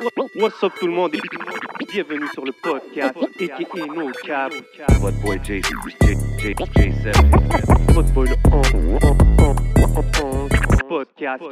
What's up tout le monde? Et bienvenue sur le podcast aka No Cap. Votre boy J, J, J, J7. Votre boy le podcast.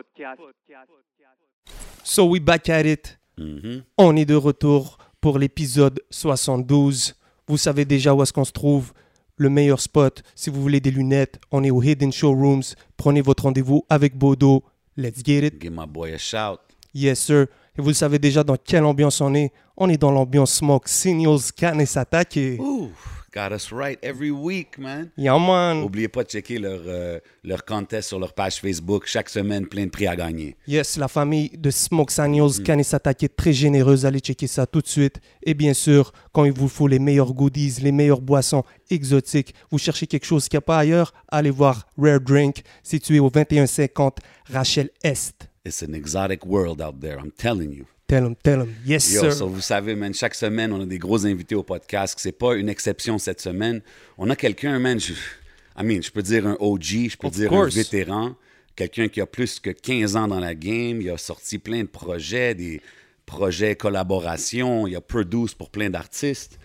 So we back at it. Mhm. On est de retour pour l'épisode 72. Vous savez déjà où est-ce qu'on se trouve. Le meilleur spot, si vous voulez des lunettes, on est au Hidden Showrooms. Prenez votre rendez-vous avec Bodo. Let's get it. Give my boy a shout. Yes, sir. Et vous le savez déjà dans quelle ambiance on est. On est dans l'ambiance Smoke Signals Can s'attaque. Ooh, got us right every week, man. Yeah, man. Oubliez pas de checker leur, euh, leur contest sur leur page Facebook. Chaque semaine, plein de prix à gagner. Yes, la famille de Smoke Signals Can s'attaque est très généreuse. Allez checker ça tout de suite. Et bien sûr, quand il vous faut les meilleurs goodies, les meilleures boissons exotiques, vous cherchez quelque chose qu'il n'y a pas ailleurs, allez voir Rare Drink, situé au 2150 Rachel Est. It's an exotic world out there, I'm telling you. Tell him, tell him. Yes, Yo, sir. so vous savez, man, chaque semaine, on a des gros invités au podcast. C'est pas une exception cette semaine. On a quelqu'un, man, je, I mean, je peux dire un OG, je peux Of dire course. un vétéran, quelqu'un qui a plus que 15 ans dans la game. Il a sorti plein de projets, des projets collaboration. Il a produce pour plein d'artistes.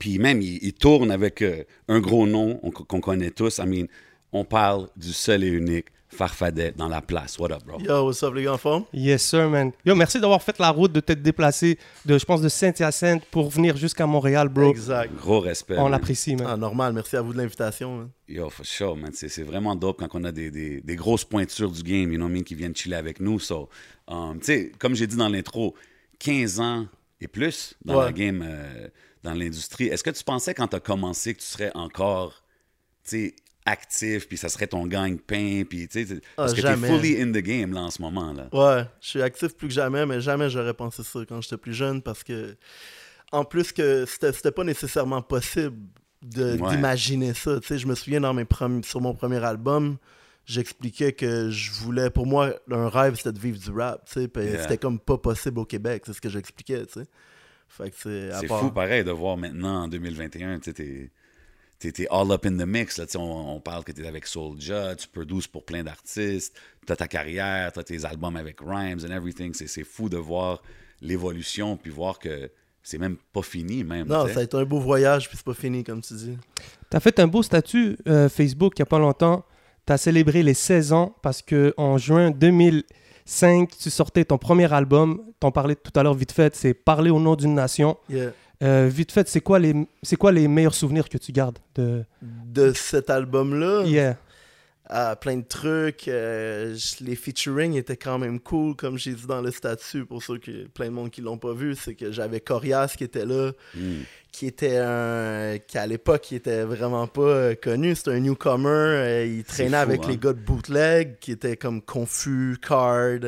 Puis même, il, il tourne avec euh, un gros nom on- qu'on connaît tous. I mean, on parle du seul et unique Farfadet dans la place. What up, bro? Yo, what's up les gars en forme? Yes, sir, man. Yo, merci d'avoir fait la route, de t'être déplacé de, je pense, de Saint-Hyacinthe pour venir jusqu'à Montréal, bro. Exact. Gros respect. On man. l'apprécie, man. Ah, normal, merci à vous de l'invitation. hein. Yo, for sure, man. C'est c'est vraiment dope quand on a des, des, des grosses pointures du game, you know what I mean, qui viennent chiller avec nous. So, um, tu sais, comme j'ai dit dans l'intro, 15 ans et plus dans Ouais. la game, euh, dans l'industrie. Est-ce que tu pensais quand tu as commencé que tu serais encore, tu sais, actif, puis ça serait ton gagne-pain, puis tu sais, parce que tu es jamais. fully in the game, là, en ce moment, là. Ouais, je suis actif plus que jamais, mais jamais j'aurais pensé ça quand j'étais plus jeune parce que, en plus que c'était c'était pas nécessairement possible Ouais. d'imaginer ça. Tu sais, je me souviens dans mes sur mon premier album, j'expliquais que je voulais, pour moi, un rêve c'était de vivre du rap. Tu sais, puis Yeah. c'était comme pas possible au Québec, c'est ce que j'expliquais. Tu sais. Fait que c'est. à C'est part- fou, pareil, de voir maintenant, en 2021, tu sais, t'es- t'es t'es all up in the mix. Là, tu on, on parle que tu es avec Soulja, tu produces pour plein d'artistes, tu as ta carrière, tu as tes albums avec Rhymes and everything. C'est c'est fou de voir l'évolution, puis voir que c'est même pas fini, même. Non, tu ça a été un beau voyage, puis c'est pas fini, comme tu dis. T'as fait un beau statut euh, Facebook il n'y a pas longtemps. T'as célébré les 16 ans parce que en juin 2005, tu sortais ton premier album. T'en parlais tout à l'heure vite fait, c'est Parler au nom d'une nation. Yeah. Euh, vite fait, c'est quoi, les, c'est quoi les meilleurs souvenirs que tu gardes de... De cet album-là, Yeah. Plein de trucs. euh, les featuring étaient quand même cool, comme j'ai dit dans le statut, pour ceux qui, plein de monde qui l'ont pas vu. C'est que j'avais Corias qui était là, Mm. qui était un. qui à l'époque, qui était vraiment pas euh, connu. C'était un newcomer. euh, il traînait fou, avec hein. les gars de bootleg, qui étaient comme Confus, Card,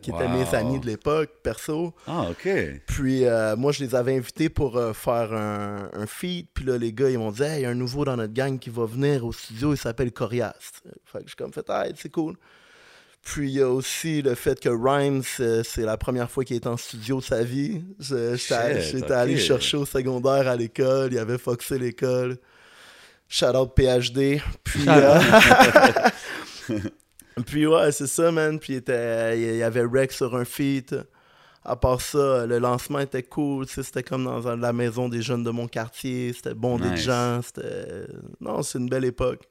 qui étaient mes amis de l'époque, perso. Ah, OK. Puis moi, je les avais invités pour faire un, un feat. Puis là, les gars, ils m'ont dit, Hey, il y a un nouveau dans notre gang qui va venir au studio, il s'appelle Corias. Fait que je suis comme fait, ah, c'est cool. Puis il y a aussi le fait que Rhymes, c'est la première fois qu'il est en studio de sa vie. J'étais allé- chercher au secondaire à l'école, il avait foxé l'école. Shout out PhD. Puis, euh, puis ouais, c'est ça, man. Puis il, était, il y avait Rex sur un feat. À part ça, le lancement était cool. C'était comme dans la maison des jeunes de mon quartier. C'était bon des gens. C'était... Non, c'est une belle époque.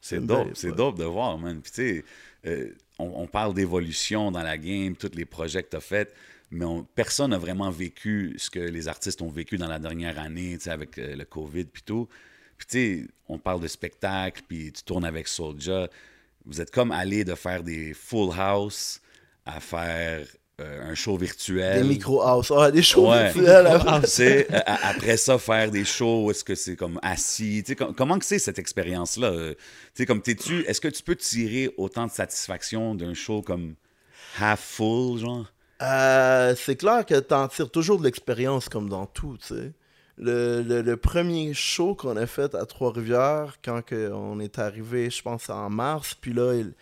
C'est une dope, c'est dope de voir, man. Puis, tu sais, euh, on, on parle d'évolution dans la game, tous les projets que tu as faits, mais on- personne n'a vraiment vécu ce que les artistes ont vécu dans la dernière année, tu sais, avec euh, le COVID puis tout. Puis, tu sais, on parle de spectacle, puis tu tournes avec Soulja. Vous êtes comme allé de faire des full house à faire euh, un show virtuel. Des micro-house. Ah, des shows Ouais. virtuels. hein. Euh, après ça, faire des shows est-ce que c'est comme assis. Tu sais, com- comment que c'est cette expérience-là? Euh, Tu sais, comme t'es-tu, est-ce que tu peux tirer autant de satisfaction d'un show comme half full, genre? Euh, c'est clair que t'en tires toujours de l'expérience comme dans tout, tu sais. Le, le- le premier show qu'on a fait à Trois-Rivières, quand que on est arrivé, je pense en mars, puis là, il-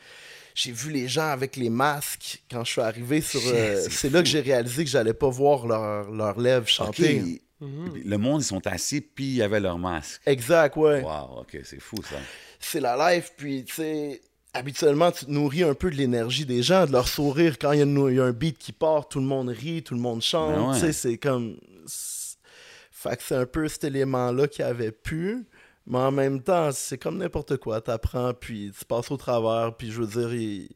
j'ai vu les gens avec les masques quand je suis arrivé sur... euh, C'est là que j'ai réalisé que j'allais pas voir leurs leurs lèvres chanter. OK. Le monde, ils sont assis, puis il y avait leur masque. Exact, ouais. Wow, OK, c'est fou, ça. c'est la life, puis tu sais, habituellement, tu te nourris un peu de l'énergie des gens, de leur sourire. Quand il y, a y un beat qui part, tout le monde rit, tout le monde chante. Ben ouais. Tu sais, c'est comme. Fait que c'est un peu cet élément-là qui avait pu. Mais en même temps, c'est comme n'importe quoi. T'apprends, puis tu passes au travers. Puis je veux dire, il-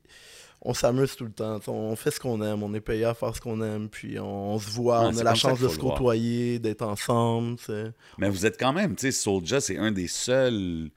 on s'amuse tout le temps. Tu On fait ce qu'on aime. On est payé à faire ce qu'on aime. Puis on, on se voit. Ouais, on a la chance de se côtoyer, d'être ensemble. tu. Mais vous êtes quand même, tu sais, Soulja, c'est un des seuls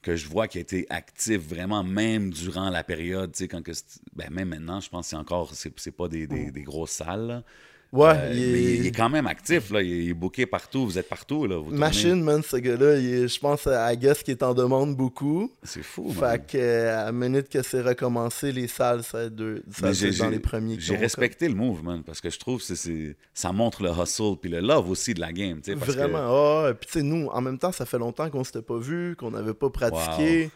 que je vois qui a été actif vraiment, même durant la période, tu sais, quand que ben, même maintenant, je pense que c'est encore, c'est c'est pas des, des, des grosses salles, là. Ouais, Euh, il est- mais il, il est quand même actif, là. Il est, booké partout, vous êtes partout, là. vous. Machine, man, ce gars-là, je pense à Guess qui est en demande beaucoup. C'est fou, man. Fait que, euh, à la minute que c'est recommencé, les salles, ça va être, deux- ça dans les premiers. J'ai respecté le move, man, parce que je trouve que c'est- ça montre le hustle puis le love aussi de la game, comme- parce que- Vraiment. Ah, puis tu sais, nous, en même temps, ça fait longtemps qu'on s'était pas vu, qu'on n'avait pas pratiqué.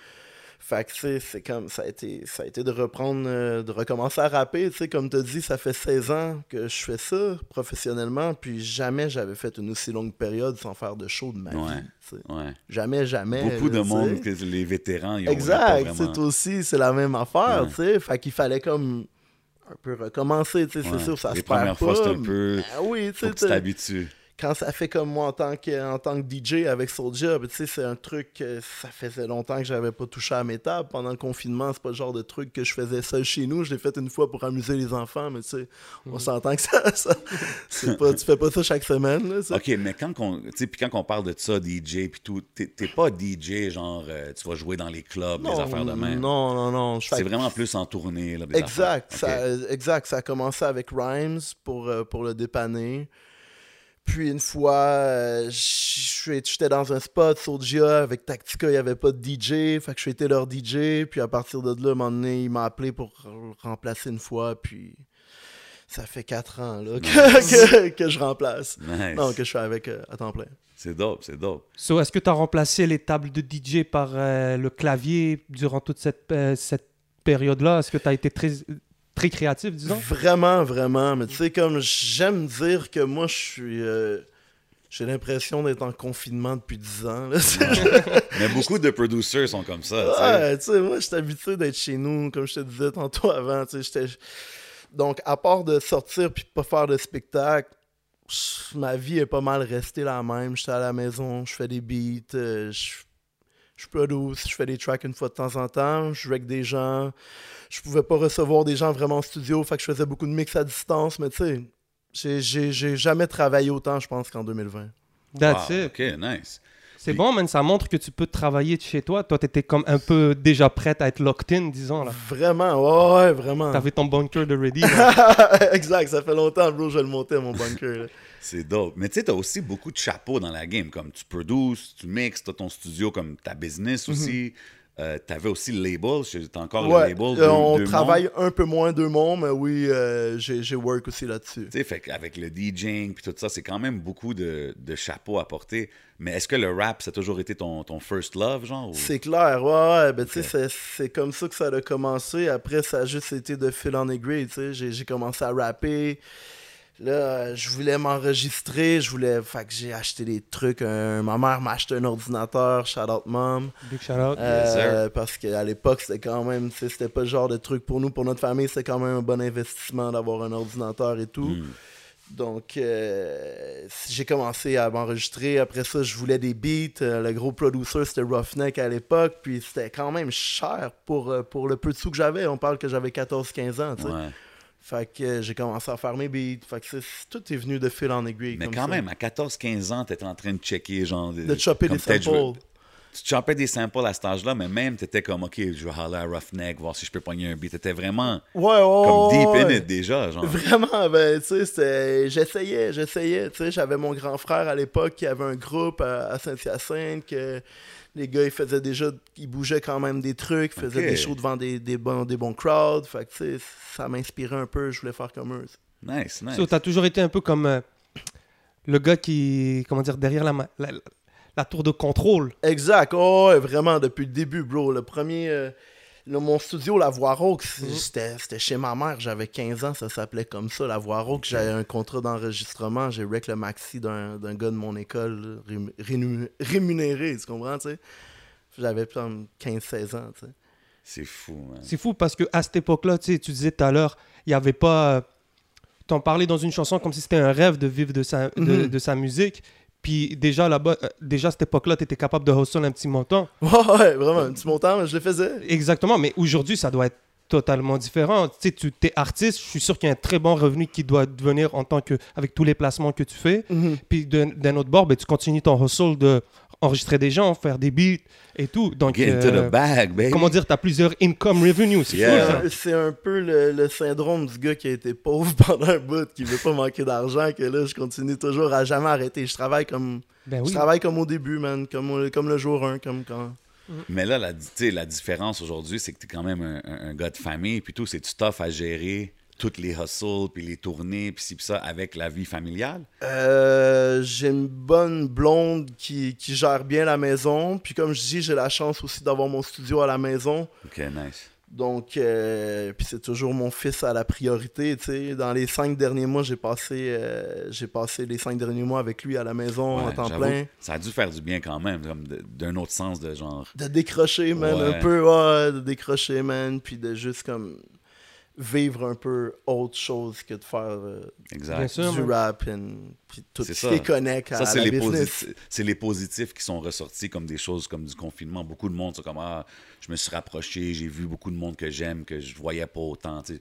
Fait que, tu sais, c'est comme, ça a été, ça a été de reprendre, euh, de recommencer à rapper, tu sais, comme tu dit, ça fait 16 ans que je fais ça professionnellement, puis jamais j'avais fait une aussi longue période sans faire de show de ma vie. Ouais. Jamais, jamais. Beaucoup de monde, que les vétérans, ils ont Exact, vraiment... c'est aussi, c'est la même affaire, Ouais. tu sais. Fait qu'il fallait comme un peu recommencer, tu sais, c'est sûr, ça Les se perd premières pas. fois, c'est un peu... Oui, tu Faut sais, que tu t'as- t'habitues. Quand ça fait comme moi en tant que, en tant que DJ avec Soulja, ben, tu sais, c'est un truc que ça faisait longtemps que j'avais pas touché à mes tables. Pendant le confinement, c'est pas le genre de truc que je faisais seul chez nous. Je l'ai fait une fois pour amuser les enfants, mais tu sais, on s'entend que ça, ça c'est pas, tu fais pas ça chaque semaine, là, ça. OK, mais quand on, quand on parle de ça, DJ, puis tout, t'es pas DJ, genre, euh, tu vas jouer dans les clubs, non, des affaires de même. non, non, non. C'est vraiment plus en tournée, là, Exact, affaires. ça, exact. Ça a commencé avec Rhymes pour, euh, pour le dépanner. Puis une fois, euh, j'étais dans un spot, Soulja, avec Tactica, il n'y avait pas de DJ, fait que je été leur DJ. Puis à partir de là, à un moment donné, il m'a appelé pour remplacer une fois. Puis ça fait quatre ans là, que, que, que je remplace. Nice. Non, que je suis avec euh, à temps plein. C'est dope, c'est dope. So, est-ce que tu as remplacé les tables de DJ par euh, le clavier durant toute cette, euh, cette période-là? Est-ce que tu as été très, très créatif, disons Vraiment, vraiment. Mais tu sais, comme j'aime dire que moi, je suis. euh, j'ai l'impression d'être en confinement depuis 10 ans. Là, Mais beaucoup de producers sont comme ça, tu sais. Ouais, tu sais, moi, j'étais habitué d'être chez nous, comme je te disais tantôt avant. tu sais, j'étais- Donc, à part de sortir puis de pas faire de spectacle, je- ma vie est pas mal restée la même. J'étais à la maison, je fais des beats, euh, je, je produce, je fais des tracks une fois de temps en temps, je joue avec des gens. Je pouvais pas recevoir des gens vraiment en studio, fait que je faisais beaucoup de mix à distance, mais tu sais, j'ai- jamais travaillé autant, je pense, qu'en 2020. That's Wow, it. OK, nice. C'est bon, man. Ça montre que tu peux travailler de chez toi. Toi, tu étais comme un peu déjà prête à être locked in, disons. là. Vraiment, ouais, ouais, vraiment. T'avais ton bunker de ready. exact, ça fait longtemps, bro, je vais le monter à mon bunker. C'est dope. Mais tu sais, t'as aussi beaucoup de chapeaux dans la game. Comme tu produces, tu mixes, t'as ton studio comme ta business aussi. Euh, T'avais aussi le label. T'as encore Ouais, le label. euh, on Deux travaille Mondes. un peu moins deux mondes, mais oui, euh, j'ai work aussi là-dessus. Tu sais, qu'avec le DJing puis tout ça, c'est quand même beaucoup de, de chapeaux à porter. Mais est-ce que le rap, ça a toujours été ton, ton first love, genre? ou- C'est clair, ouais, ouais, ben, tu sais, c'est- c'est comme ça que ça a commencé. Après, ça a juste été de fil en aiguille, tu sais. J'ai j'ai commencé à rapper. Là, je voulais m'enregistrer, je voulais. Fait que j'ai acheté des trucs. un- Ma mère m'a acheté un ordinateur, shout out mom. Big shout out. Euh, parce qu'à l'époque, c'était quand même, c'était pas le genre de truc pour nous, pour notre famille, c'était quand même un bon investissement d'avoir un ordinateur et tout. Hmm. Donc, euh, j'ai commencé à m'enregistrer. Après ça, je voulais des beats. Euh, le gros producer, c'était Roughneck à l'époque. Puis c'était quand même cher pour, pour le peu de sous que j'avais. On parle que j'avais 14-15 ans, tu sais. Ouais. Fait que euh, j'ai commencé à faire mes beats. Fait que tout est venu de fil en aiguille. Mais comme quand ça. même, à 14-15 ans, t'étais en train de checker, genre... De chopper comme des samples. Tu chopais des samples à cet âge-là, mais même, t'étais comme, OK, je vais aller à Roughneck, voir si je peux pogner un beat. T'étais vraiment Ouais, ouais, comme deep ouais, in it déjà, genre. Vraiment, ben, tu sais, j'essayais, j'essayais, tu sais, j'avais mon grand frère à l'époque qui avait un groupe à, à Saint-Hyacinthe, que les gars, ils faisaient déjà, ils bougeaient quand même des trucs, ils faisaient des shows devant des, des, bons, des bons crowds, fait que, tu sais, ça m'inspirait un peu, je voulais faire comme eux. Nice, nice. So, t'as toujours été un peu comme euh, le gars qui, comment dire, derrière la, ma- la, la tour de contrôle. Exact, oh, ouais, vraiment, depuis le début, bro, le premier... euh, le- mon studio, La Voix Rauque, Mhm. c'était c'était chez ma mère, j'avais 15 ans, ça s'appelait comme ça, La Voix Rauque. J'avais un contrat d'enregistrement, j'ai rec le maxi d'un d'un gars de mon école, rému- rémunéré, tu comprends, tu sais? J'avais peut-être 15-16 ans, tu sais. C'est fou, man. C'est fou parce que à cette époque-là, tu sais, tu disais tout à l'heure, il n'y avait pas. euh, T'en parlais dans une chanson comme si c'était un rêve de vivre de sa, de, Mhm. de sa musique. Puis déjà là-bas, euh, déjà à cette époque-là, tu étais capable de hustle un petit montant. Ouais, ouais, vraiment, un petit montant, mais je le faisais. Exactement, mais aujourd'hui, ça doit être totalement différent. Tu sais, tu es artiste, je suis sûr qu'il y a un très bon revenu qui doit venir en tant que avec tous les placements que tu fais. Mhm. Puis d'un d'un autre bord, ben, tu continues ton hustle de enregistrer des gens, faire des beats et tout. Donc, Get into euh, the bag, baby. comment dire, tu as plusieurs income revenue. C'est Yeah. fou, ça. Euh, C'est un peu le, le syndrome du gars qui a été pauvre pendant un bout, qui veut pas manquer d'argent, que là, je continue toujours à jamais arrêter. Je travaille comme, Ben je oui. travaille comme au début, man, comme, comme le jour 1, comme quand... Mais là, la, tu sais, la différence aujourd'hui, c'est que tu es quand même un, un- un gars de famille, puis tout, c'est tu tough à gérer toutes les hustles, puis les tournées, puis ci, puis ça, avec la vie familiale? Euh, j'ai une bonne blonde qui, qui gère bien la maison. Puis comme je dis, j'ai la chance aussi d'avoir mon studio à la maison. OK, nice. Donc, euh, puis c'est toujours mon fils à la priorité, tu sais. Dans les cinq derniers mois, j'ai passé, euh, j'ai passé les cinq derniers mois avec lui à la maison en temps plein. Ça a dû faire du bien quand même, comme d'un autre sens de genre. De décrocher, man, Ouais. un peu, ouais, de décrocher, man, puis de juste comme vivre un peu autre chose que de faire euh, Bien Exact. sûr. du rap and, puis tout ce ça. qui connecte à Ça, c'est la les, business. c'est les positifs qui sont ressortis comme des choses comme du confinement. Beaucoup de monde, c'est comme Ah, je me suis rapproché, j'ai vu beaucoup de monde que j'aime, que je voyais pas autant. tu sais.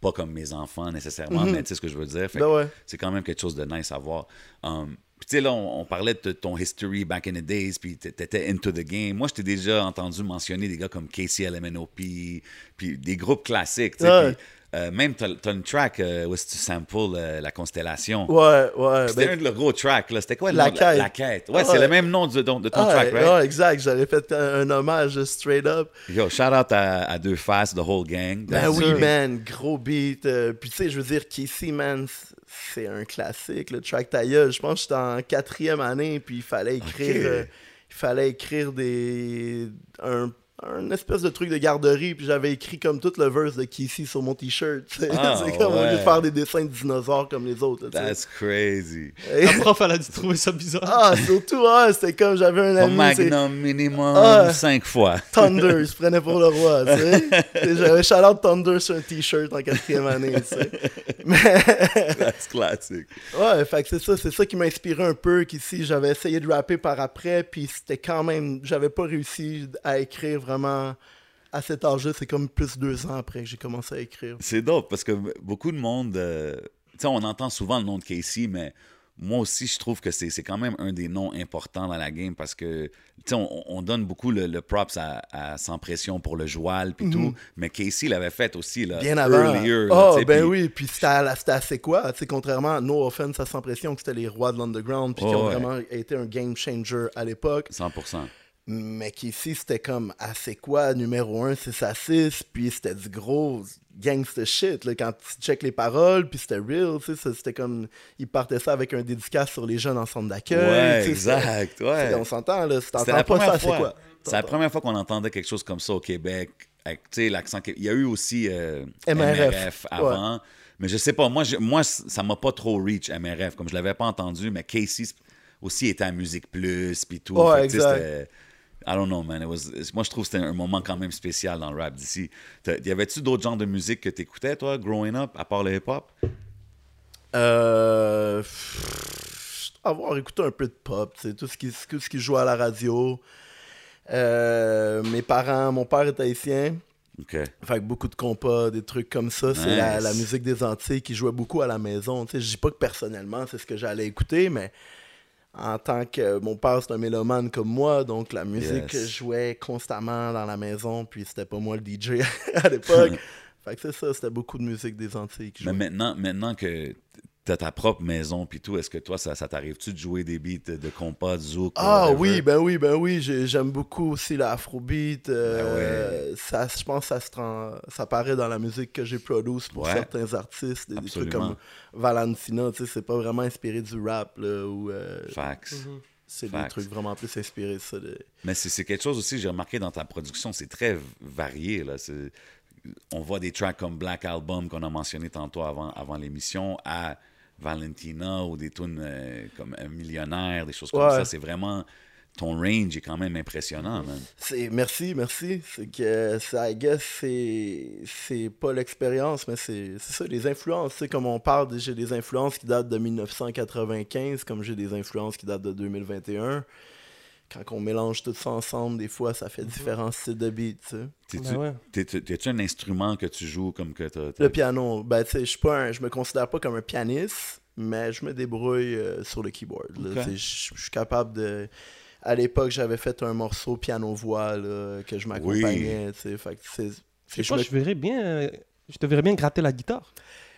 Pas comme mes enfants nécessairement, Mhm. mais tu sais ce que je veux dire. Ben ouais. C'est quand même quelque chose de nice à voir. Um, puis tu sais, là, on, on parlait de ton history back in the days, puis t'étais into the game. Moi, je t'ai déjà entendu mentionner des gars comme KCLMNOP, puis des groupes classiques. tu sais, Ouais. puis, euh, même, t'as t'as une track euh, où est-ce que tu samples euh, la constellation? Ouais, ouais. C'était ben- un de leurs gros tracks, là. C'était quoi le La nom? La, Quête. la quête? Ouais, Ah c'est ouais. le même nom de, de- de ton Ah, track, right? ouais, exact. J'avais fait un, un hommage straight up. Yo, shout out à, à Deux Faces, the whole gang. Ben oui, sûr. man, gros beat. euh, puis tu sais, je veux dire, Casey, man, c'est un classique, le track tailleuse. Je pense que j'étais en quatrième année, puis il fallait écrire, il fallait écrire des, un, un espèce de truc de garderie, puis j'avais écrit comme tout le verse de Casey sur mon t-shirt. Ah, c'est comme au lieu de faire des dessins de dinosaures comme les autres. là. That's crazy. Et- La prof, elle a dû trouver ça bizarre. ah, surtout, ah, c'était comme j'avais un Au ami. c'est- Magnum minimum Ah. cinq fois. Thunder, il se prenait pour le roi, J'avais shout-out Thunder sur un t-shirt en quatrième année. Mais, That's classic. ouais, fait que c'est ça, c'est ça qui m'a inspiré un peu, qu'ici, j'avais essayé de rapper par après, puis c'était quand même, j'avais pas réussi à écrire vraiment à cet âge-là, c'est comme plus deux ans après que j'ai commencé à écrire. C'est dope parce que beaucoup de monde. euh, tu sais, on entend souvent le nom de Casey, mais moi aussi, je trouve que c'est quand même un des noms importants dans la game parce que, tu sais, on, on donne beaucoup le, le props à, à Sans Pression pour le joual puis tout, mais Casey l'avait fait aussi, là, Mhm. Bien avant. earlier. Oh, ben oui, puis c'était assez quoi, tu sais, contrairement à No Offense à Sans Pression, que c'était les rois de l'underground, puis qui Oh, ont ouais. vraiment été un game changer à l'époque. 100%. Mais qu'ici, c'était comme assez quoi, numéro 1, 6 à 6, puis c'était du gros gangster shit, là, quand tu check les paroles, puis c'était real, tu sais, c'était comme, ils partaient ça avec un dédicace sur les jeunes en centre d'accueil. Ouais, exact. Ouais. On s'entend, là, si C'était t'entends la pas première ça, c'est quoi? C'est la première fois qu'on entendait quelque chose comme ça au Québec. Avec, tu sais, l'accent. Il y a eu aussi euh, MRF. avant. Mais je sais pas, moi, je- moi ça m'a pas trop reach MRF, comme je l'avais pas entendu, mais Casey aussi était à Musique Plus, puis tout. Ouais, Fait exact. I don't know, man. It was- moi, je trouve que c'était un moment quand même spécial dans le rap d'ici. Y avait-tu d'autres genres de musique que t'écoutais, toi, growing up, à part le hip-hop? Euh, avoir écouté un peu de pop, tu sais, tout ce qui, tout ce qui joue à la radio. Euh, mes parents, mon père est haïtien. OK. Fait que beaucoup de compas, des trucs comme ça. C'est la, la musique des Antilles qui jouait beaucoup à la maison. Je dis pas que personnellement, c'est ce que j'allais écouter, mais en tant que. Mon père, c'est un mélomane comme moi, donc la musique Yes. jouait constamment dans la maison, puis c'était pas moi le DJ à l'époque. fait que c'est ça, c'était beaucoup de musique des Antilles qui Mais maintenant, maintenant que t'as ta propre maison, puis tout, est-ce que toi, ça, ça t'arrive-tu de jouer des beats de compas, de zouk? Ah whatever? oui, ben oui, ben oui, j'ai- j'aime beaucoup aussi l'afrobeat. Ben euh, ça, je pense que ça, se ça paraît dans la musique que j'ai produite pour Ouais. certains artistes. Des, des trucs comme Valentina, tu sais, c'est pas vraiment inspiré du rap, là, ou euh, Facts. c'est des trucs vraiment plus inspirés de ça. de- Mais c'est c'est quelque chose aussi, j'ai remarqué dans ta production, c'est très varié. Là. C'est- On voit des tracks comme Black Album qu'on a mentionné tantôt avant, avant l'émission à Valentina ou des tunes euh, comme Un Millionnaire, des choses comme Ouais. ça. C'est vraiment. ton range est quand même impressionnant, man. Merci, merci. C'est que ça, I guess, c'est pas l'expérience, mais c'est ça, les influences. Tu sais, comme on parle, j'ai des influences qui datent de 1995, comme j'ai des influences qui datent de 2021. Quand on mélange tout ça ensemble, des fois, ça fait différents styles de beats. Tu sais. T'es-tu Ben ouais. t'es- t'es- t'as-tu un instrument que tu joues comme que t'as. Le piano, ben tu sais, je suis pas un- je me considère pas comme un pianiste, mais je me débrouille euh, sur le keyboard. Je suis capable de. À l'époque, j'avais fait un morceau piano-voix que je m'accompagnais. tu sais, fait que c'est- me- je verrais bien. euh, Je te verrais bien gratter la guitare.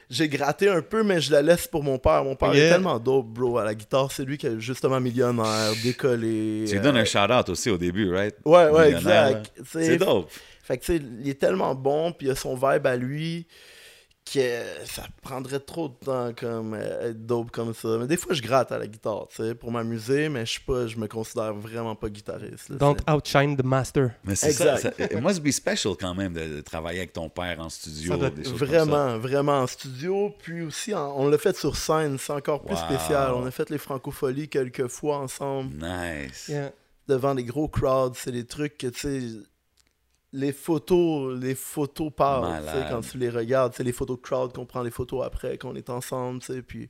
J'ai gratté un peu, mais je la laisse pour mon père. Mon père est tellement dope, bro, à la guitare. C'est lui qui est justement millionnaire, décollé. Tu lui euh, donnes un shout-out aussi au début, right? Ouais, ouais, exact. C'est dope. Fait que, tu sais, il est tellement bon, puis il a son vibe à lui, que ça prendrait trop de temps, comme, euh, être dope comme ça. Mais des fois, je gratte à la guitare, tu sais, pour m'amuser, mais je suis pas, je me considère vraiment pas guitariste. là, Don't outshine the master. Mais c'est ça, ça. It must be special quand même de, de travailler avec ton père en studio. Ça doit des être choses comme ça. Vraiment, vraiment en studio, puis aussi, en- on l'a fait sur scène, c'est encore plus Wow. spécial. On a fait les francopholies quelques fois ensemble. Nice. Yeah. devant des gros crowds, c'est des trucs que, tu sais, les photos, les photos parlent, tu quand tu les regardes, c'est les photos de crowd qu'on prend les photos après, qu'on est ensemble, tu sais, puis...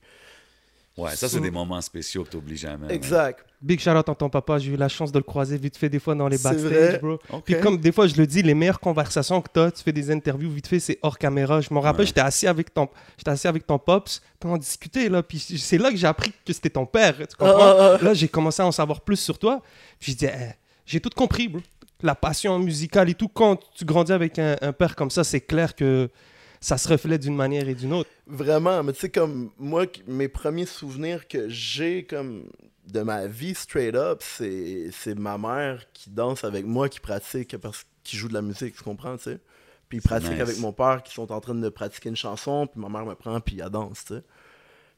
Ouais, ça, c'est des moments spéciaux que t'oublies jamais. Exact. Big shout out à ton papa. J'ai eu la chance de le croiser vite fait des fois dans les backstage, vrai? bro. OK. Puis comme des fois je le dis, les meilleures conversations que tu as, tu fais des interviews vite fait, c'est hors caméra. Je me rappelle, Ouais. j'étais assis avec ton j'étais assis avec ton pops, puis on discutait là, puis c'est là que j'ai appris que c'était ton père, tu comprends? Ah, ah, ah. Là, j'ai commencé à en savoir plus sur toi. Puis je dis Eh, j'ai tout compris, bro. La passion musicale et tout quand tu grandis avec un, un père comme ça, c'est clair que ça se reflète d'une manière et d'une autre. Vraiment, mais tu sais, comme, moi, mes premiers souvenirs que j'ai, comme, de ma vie straight up, c'est c'est ma mère qui danse avec moi, qui pratique, parce qui joue de la musique, tu comprends, tu sais? Puis pratique nice. avec mon père qui sont en train de pratiquer une chanson, puis ma mère me prend, puis elle danse, tu sais?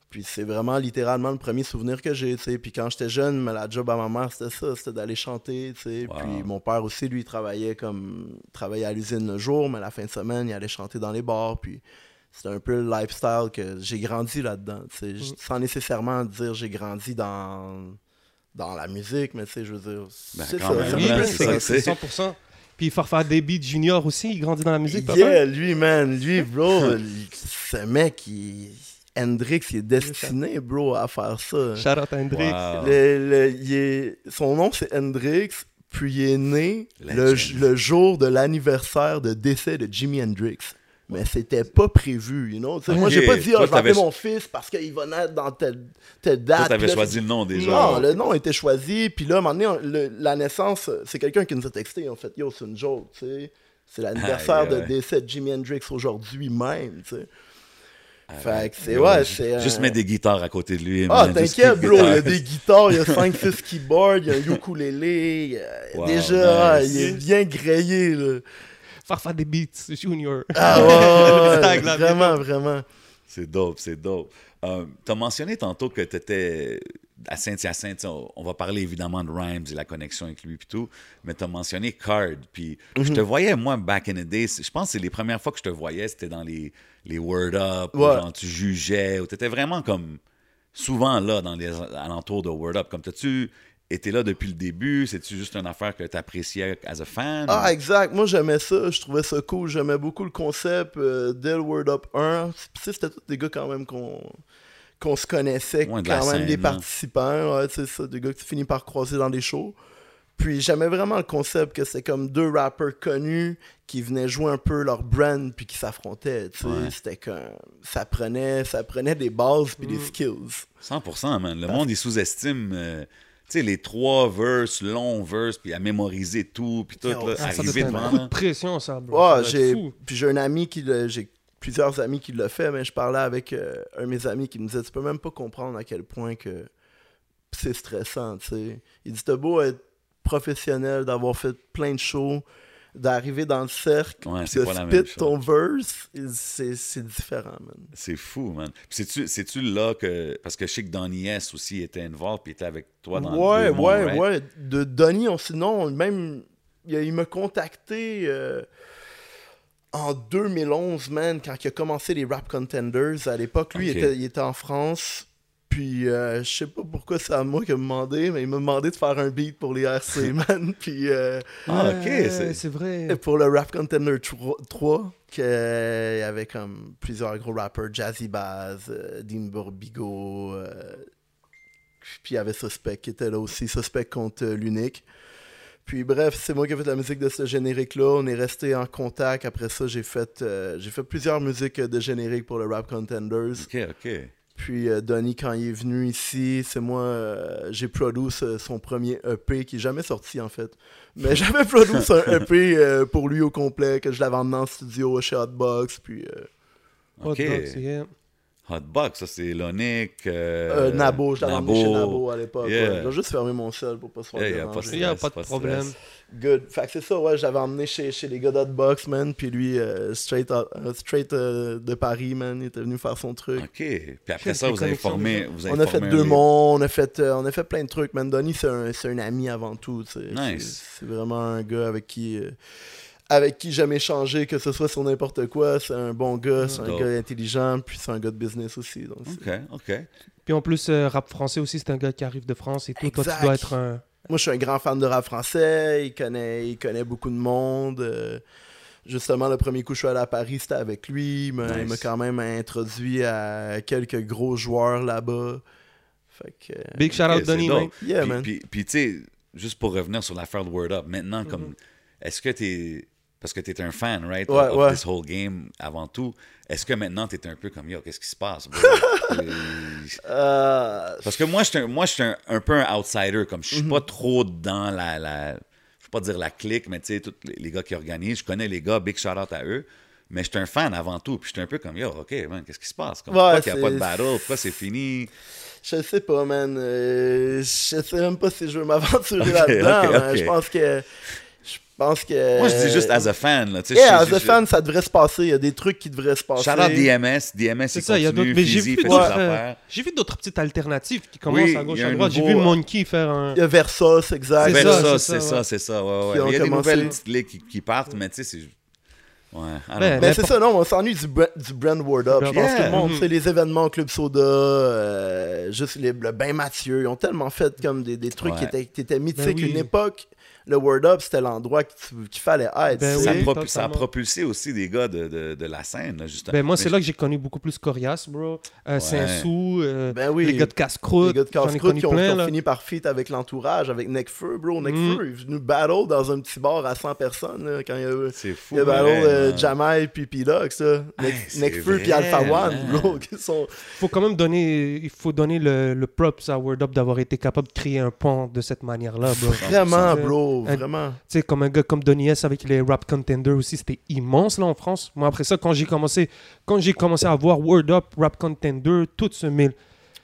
Puis c'est vraiment littéralement le premier souvenir que j'ai, tu sais. Puis quand j'étais jeune, mais la job à ma mère, c'était ça, c'était d'aller chanter, tu sais. Wow. Puis mon père aussi, lui, il travaillait comme... il travaillait à l'usine le jour, mais la fin de semaine, il allait chanter dans les bars, puis... C'était un peu le lifestyle que j'ai grandi là-dedans. J- Sans nécessairement dire j'ai grandi dans... dans la musique, mais tu sais, je veux dire... Ben, c'est quand ça, même, c'est ça. ça, c'est- 100%. Puis Farfar Debit Junior aussi, il grandit dans la musique, papa? Yeah, lui, man, lui, bro, ce mec, il... Hendrix, il est destiné, bro, à faire ça. Shout out Hendrix. Wow. Le- le- il est- Son nom, c'est Hendrix, puis il est né le, jour de l'anniversaire de décès de Jimi Hendrix. Mais c'était pas prévu, you know. Tu sais, Moi, j'ai pas dit, Toi, je vais appeler mon fils parce qu'il va naître dans telle, telle date. Toi, t'avais Puis là, choisi le nom déjà. non, le nom était choisi. Puis là, à un moment donné, on- le- la naissance, c'est quelqu'un qui nous a texté. En fait, yo, c'est une joke, tu sais. C'est l'anniversaire de décès de Jimi Hendrix aujourd'hui même, tu sais. Fait que c'est, ouais, c'est. Juste mettre des guitares à côté de lui. Ah, man, just t'inquiète, bro. Il y a des guitares, il y a 5-6 keyboards, il y a un ukulélé. il y a- Wow, déjà, nice. il est bien grillé, là. Farfar Debit Junior. Ah, ouais, vraiment, vraiment. C'est dope, c'est dope. Euh, tu as mentionné tantôt que tu étais à Saint-Hyacinthe. On, va parler évidemment de Rhymes et la connexion avec lui et tout, mais tu as mentionné Card. Puis je Mhm. te voyais, moi, back in the days, je pense que c'est les premières fois que je te voyais, c'était dans les, les Word Up, ou Ouais. genre tu jugeais, ou tu étais vraiment comme souvent là dans les alentours de Word Up. Comme t'as-tu été là depuis le début? C'est-tu juste une affaire que tu appréciais as a fan? Ah, exact. Moi, j'aimais ça. Je trouvais ça cool. J'aimais beaucoup le concept euh, dès le Word Up 1. Puis, tu sais, c'était tous des gars quand même qu'on qu'on se connaissait, Ouais, de la quand même scène, des participants. Ouais, c'est ça, des gars que tu finis par croiser dans des shows. Puis j'aimais vraiment le concept que c'était comme deux rappers connus qui venaient jouer un peu leur brand puis qui s'affrontaient. tu sais. Ouais. C'était comme ça prenait ça prenait des bases puis Mm. des skills. 100%, man. Le monde, il sous-estime, euh, tu sais, les trois verses, longs verses, puis à mémoriser tout, puis tout, là, ah, ça doit arriver être un devant, coup là. de pression, ça, bro. Ouais, j'ai puis j'ai un ami qui le j'ai plusieurs amis qui l'ont fait mais je parlais avec euh, un de mes amis qui me disait tu peux même pas comprendre à quel point que c'est stressant, tu sais. Il dit t'as beau être professionnel, d'avoir fait plein de shows, d'arriver dans le cercle, Ouais, c'est spit ton verse, c'est différent, man. C'est fou, man. C'est-tu, c'est-tu là que... Parce que je sais que Donnie S aussi était involved, puis était avec toi dans ouais, le ouais, right? ouais. De Donnie, on sinon, même, il, il m'a contacté euh, en 2011, man, quand il a commencé les Rap Contenders. À l'époque, lui, il, était, il était en France. Puis euh, je sais pas pourquoi c'est à moi qu'il m'a demandé, mais il m'a demandé de faire un beat pour les RC, man. Puis euh, Ah, ok. C'est- c'est vrai. pour le Rap Contender 3, 3, que, euh, il y avait comme plusieurs gros rappers, Jazzy Baz, euh, Dean Burbigo, euh, puis il y avait Suspect qui était là aussi, Suspect contre euh, l'Unique. Puis bref, c'est moi qui ai fait la musique de ce générique-là. On est resté en contact. Après ça, j'ai fait, euh, j'ai fait plusieurs musiques de générique pour le Rap Contenders. Ok, ok. Puis euh, Donny, quand il est venu ici, c'est moi, euh, j'ai produit son premier EP qui est jamais sorti en fait. Mais j'avais produit un EP euh, pour lui au complet, que je l'avais emmené en studio chez Hotbox. Puis euh, Hot Ok. dogs, yeah. Hotbox, ça c'est Lonic. Euh, euh, Nabo, je l'avais emmené chez Nabo à l'époque. Yeah. ouais. Je vais juste fermer mon sel pour pas se faire Yeah, y a déranger. pas de Il y a stress, pas de pas de problème. stress. Good. Fait que c'est ça, ouais, j'avais emmené chez, chez les gars d'Hotbox, man. Puis lui, euh, straight, euh, straight euh, de Paris, man. Il était venu faire son truc. Ok. Puis après ça, vous avez formé. Vous avez On a fait deux mondes, on a fait, euh, on a fait plein de trucs. Man, Donny, c'est un, c'est un ami avant tout. Nice. C'est- vraiment un gars avec qui, euh, avec qui j'aime échanger, que ce soit sur n'importe quoi. C'est un bon gars, c'est un gars intelligent, puis c'est un gars de business aussi. Donc Ok, ok. Puis en plus, euh, rap français aussi, c'est un gars qui arrive de France et tout. Toi, tu dois être un. Moi, je suis un grand fan de rap français. Il connaît, il connaît beaucoup de monde. euh, Justement, le premier coup, je suis allé à Paris, c'était avec lui. Il m'a Nice. quand même introduit à quelques gros joueurs là-bas. Fait que. euh, Big shout out Donny, dope. man. Yeah, puis, man. puis, puis, tu sais, juste pour revenir sur l'affaire de Word Up, maintenant, Mhm. comme, est-ce que t'es, parce que t'es un fan, right, Ouais, of, ouais. this whole game avant tout, est-ce que maintenant t'es un peu comme, yo, qu'est-ce qui se passe? Euh, parce que moi, je suis un, moi, je suis un, un peu un outsider, comme je suis Mhm. pas trop dans la, la, je veux pas dire la clique, mais tu sais, tous les, les gars qui organisent, je connais les gars, big shout out à eux. Mais je suis un fan avant tout, puis je suis un peu comme, yo, ok, man, qu'est-ce qui se passe? Comme, Ouais, pourquoi qu'il n'y a pas de battle? Pourquoi c'est fini? Je sais pas, man. Euh, je sais même pas si je veux m'aventurer là-dedans. ok. Je pense que. Je pense que. Moi, je dis juste as a fan, là, tu sais. Yeah, je- as a je- fan, ça devrait se passer. Il y a des trucs qui devraient se passer. Shout out DMS, DMS, C'est il ça, il y a d'autres. Mais j'ai vu d'autres. euh. J'ai vu d'autres petites alternatives qui commencent Oui, à gauche à droite. J'ai vu euh, Monkey faire un. Il y a Versus, exact. C'est Vers ça, ça, c'est ça, c'est ça, Mais Il y a des nouvelles petites ligues qui, qui partent, mais tu sais, c'est... Ouais, don't Ben, know. Mais c'est ça, non, on s'ennuie du, bra- du brand Word Up. Je pense Yeah. que le monde, Mhm. c'est les événements au Club Soda, euh, juste les, le Bain Mathieu, ils ont tellement fait comme des, des trucs qui, étaient, qui étaient mythiques. Ben oui. Une époque, le Word Up, c'était l'endroit qu'il fallait être. Ben tu ça, oui. a propu- ça a totalement. propulsé aussi des gars de, de, de la scène, là, justement. Ben moi, Mais c'est là que j'ai connu beaucoup plus Corias, bro. Euh, Saint-Sou, euh, Ben oui. les gars de Casse-Croûte. Les gars de Casse-Croûte qui ont, plein, qui ont là. fini par feat avec l'entourage, avec Necfeu, bro. Necfeu Mhm. est venu battle dans un petit bar à 100 personnes là, quand il y a, C'est fou, il y a battle euh. Jamai puis Pilox. Hey, Necfeu puis Alpha One, bro. Qui sont... faut quand même donner, il faut donner le, le props à Word Up d'avoir été capable de créer un pont de cette manière-là, bro. Vraiment, 100%. Un- Vraiment. sais, comme un gars comme Donny S avec les rap contenders aussi, c'était immense là en France. Moi après ça, quand j'ai commencé, quand j'ai commencé à voir Word Up, rap contender, tout se mêle.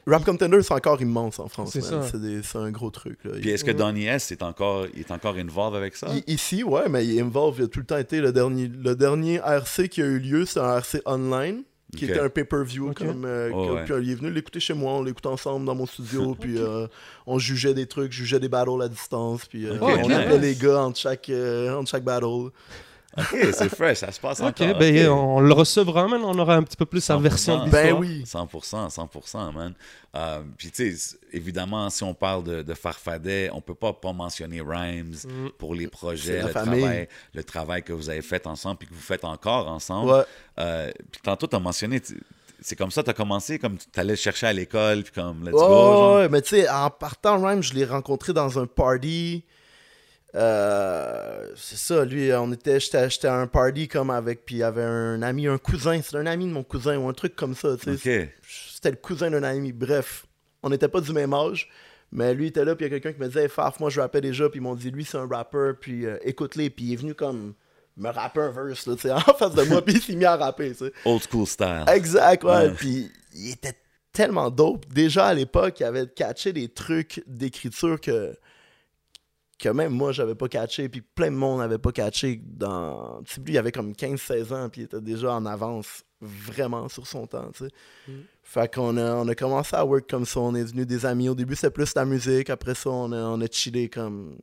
Rap Contender, c'est encore immense en France. C'est un gros truc. Là. Puis est-ce que Donny S est encore, il est encore involved avec ça? I- Ici, ouais, mais il est involved. Il a tout le temps été le dernier, le dernier RC qui a eu lieu, c'est un RC online, qui était un pay-per-view. Comme, euh, Oh, comme- ouais. Puis il est venu l'écouter chez moi, on l'écoutait ensemble dans mon studio, puis euh, on jugeait des trucs, jugeait des battles à distance, puis euh, Ok, on appelait les gars entre chaque, euh, entre chaque battle. Ok, c'est fresh, ça se passe Ok, encore. ben ok. on le recevra, man. On aura un petit peu plus sa 100%. version de Ben oui. 100%, 100%, man. Euh, puis, tu sais, évidemment, si on parle de, de Farfadet, on peut pas pas mentionner Rhymes Mm. pour les projets, le famille. travail, le travail que vous avez fait ensemble puis que vous faites encore ensemble. Ouais. Euh, puis tantôt, tu as mentionné, c'est comme ça tu as commencé, comme tu allais le chercher à l'école, puis comme, let's go. genre. ouais, mais tu sais, en partant, Rhyme, je l'ai rencontré dans un party. Euh, c'est ça, lui, on était, j'étais, à un party comme avec, puis il y avait un ami, un cousin, c'était un ami de mon cousin ou un truc comme ça, tu sais. C'était le cousin d'un ami, bref. On n'était pas du même âge, mais lui était là, puis il y a quelqu'un qui me disait, hey, Faf, moi je rappais déjà, puis ils m'ont dit, lui c'est un rappeur, puis euh, écoute-les, puis il est venu comme me rapper un verse, là, tu sais, en face de moi, puis il s'est mis à rapper, tu sais. Old school style. Exact, ouais. Ouais. Puis il était tellement dope. Déjà à l'époque, il avait catché des trucs d'écriture que, que même moi, j'avais pas catché. Puis plein de monde n'avait pas catché. Dans... Tu sais, lui, il avait comme 15-16 ans, puis il était déjà en avance vraiment sur son temps, tu sais. Mm. Fait qu'on a, on a commencé à work comme ça. On est devenus des amis. Au début, c'était plus la musique. Après ça, on a, on a chillé comme...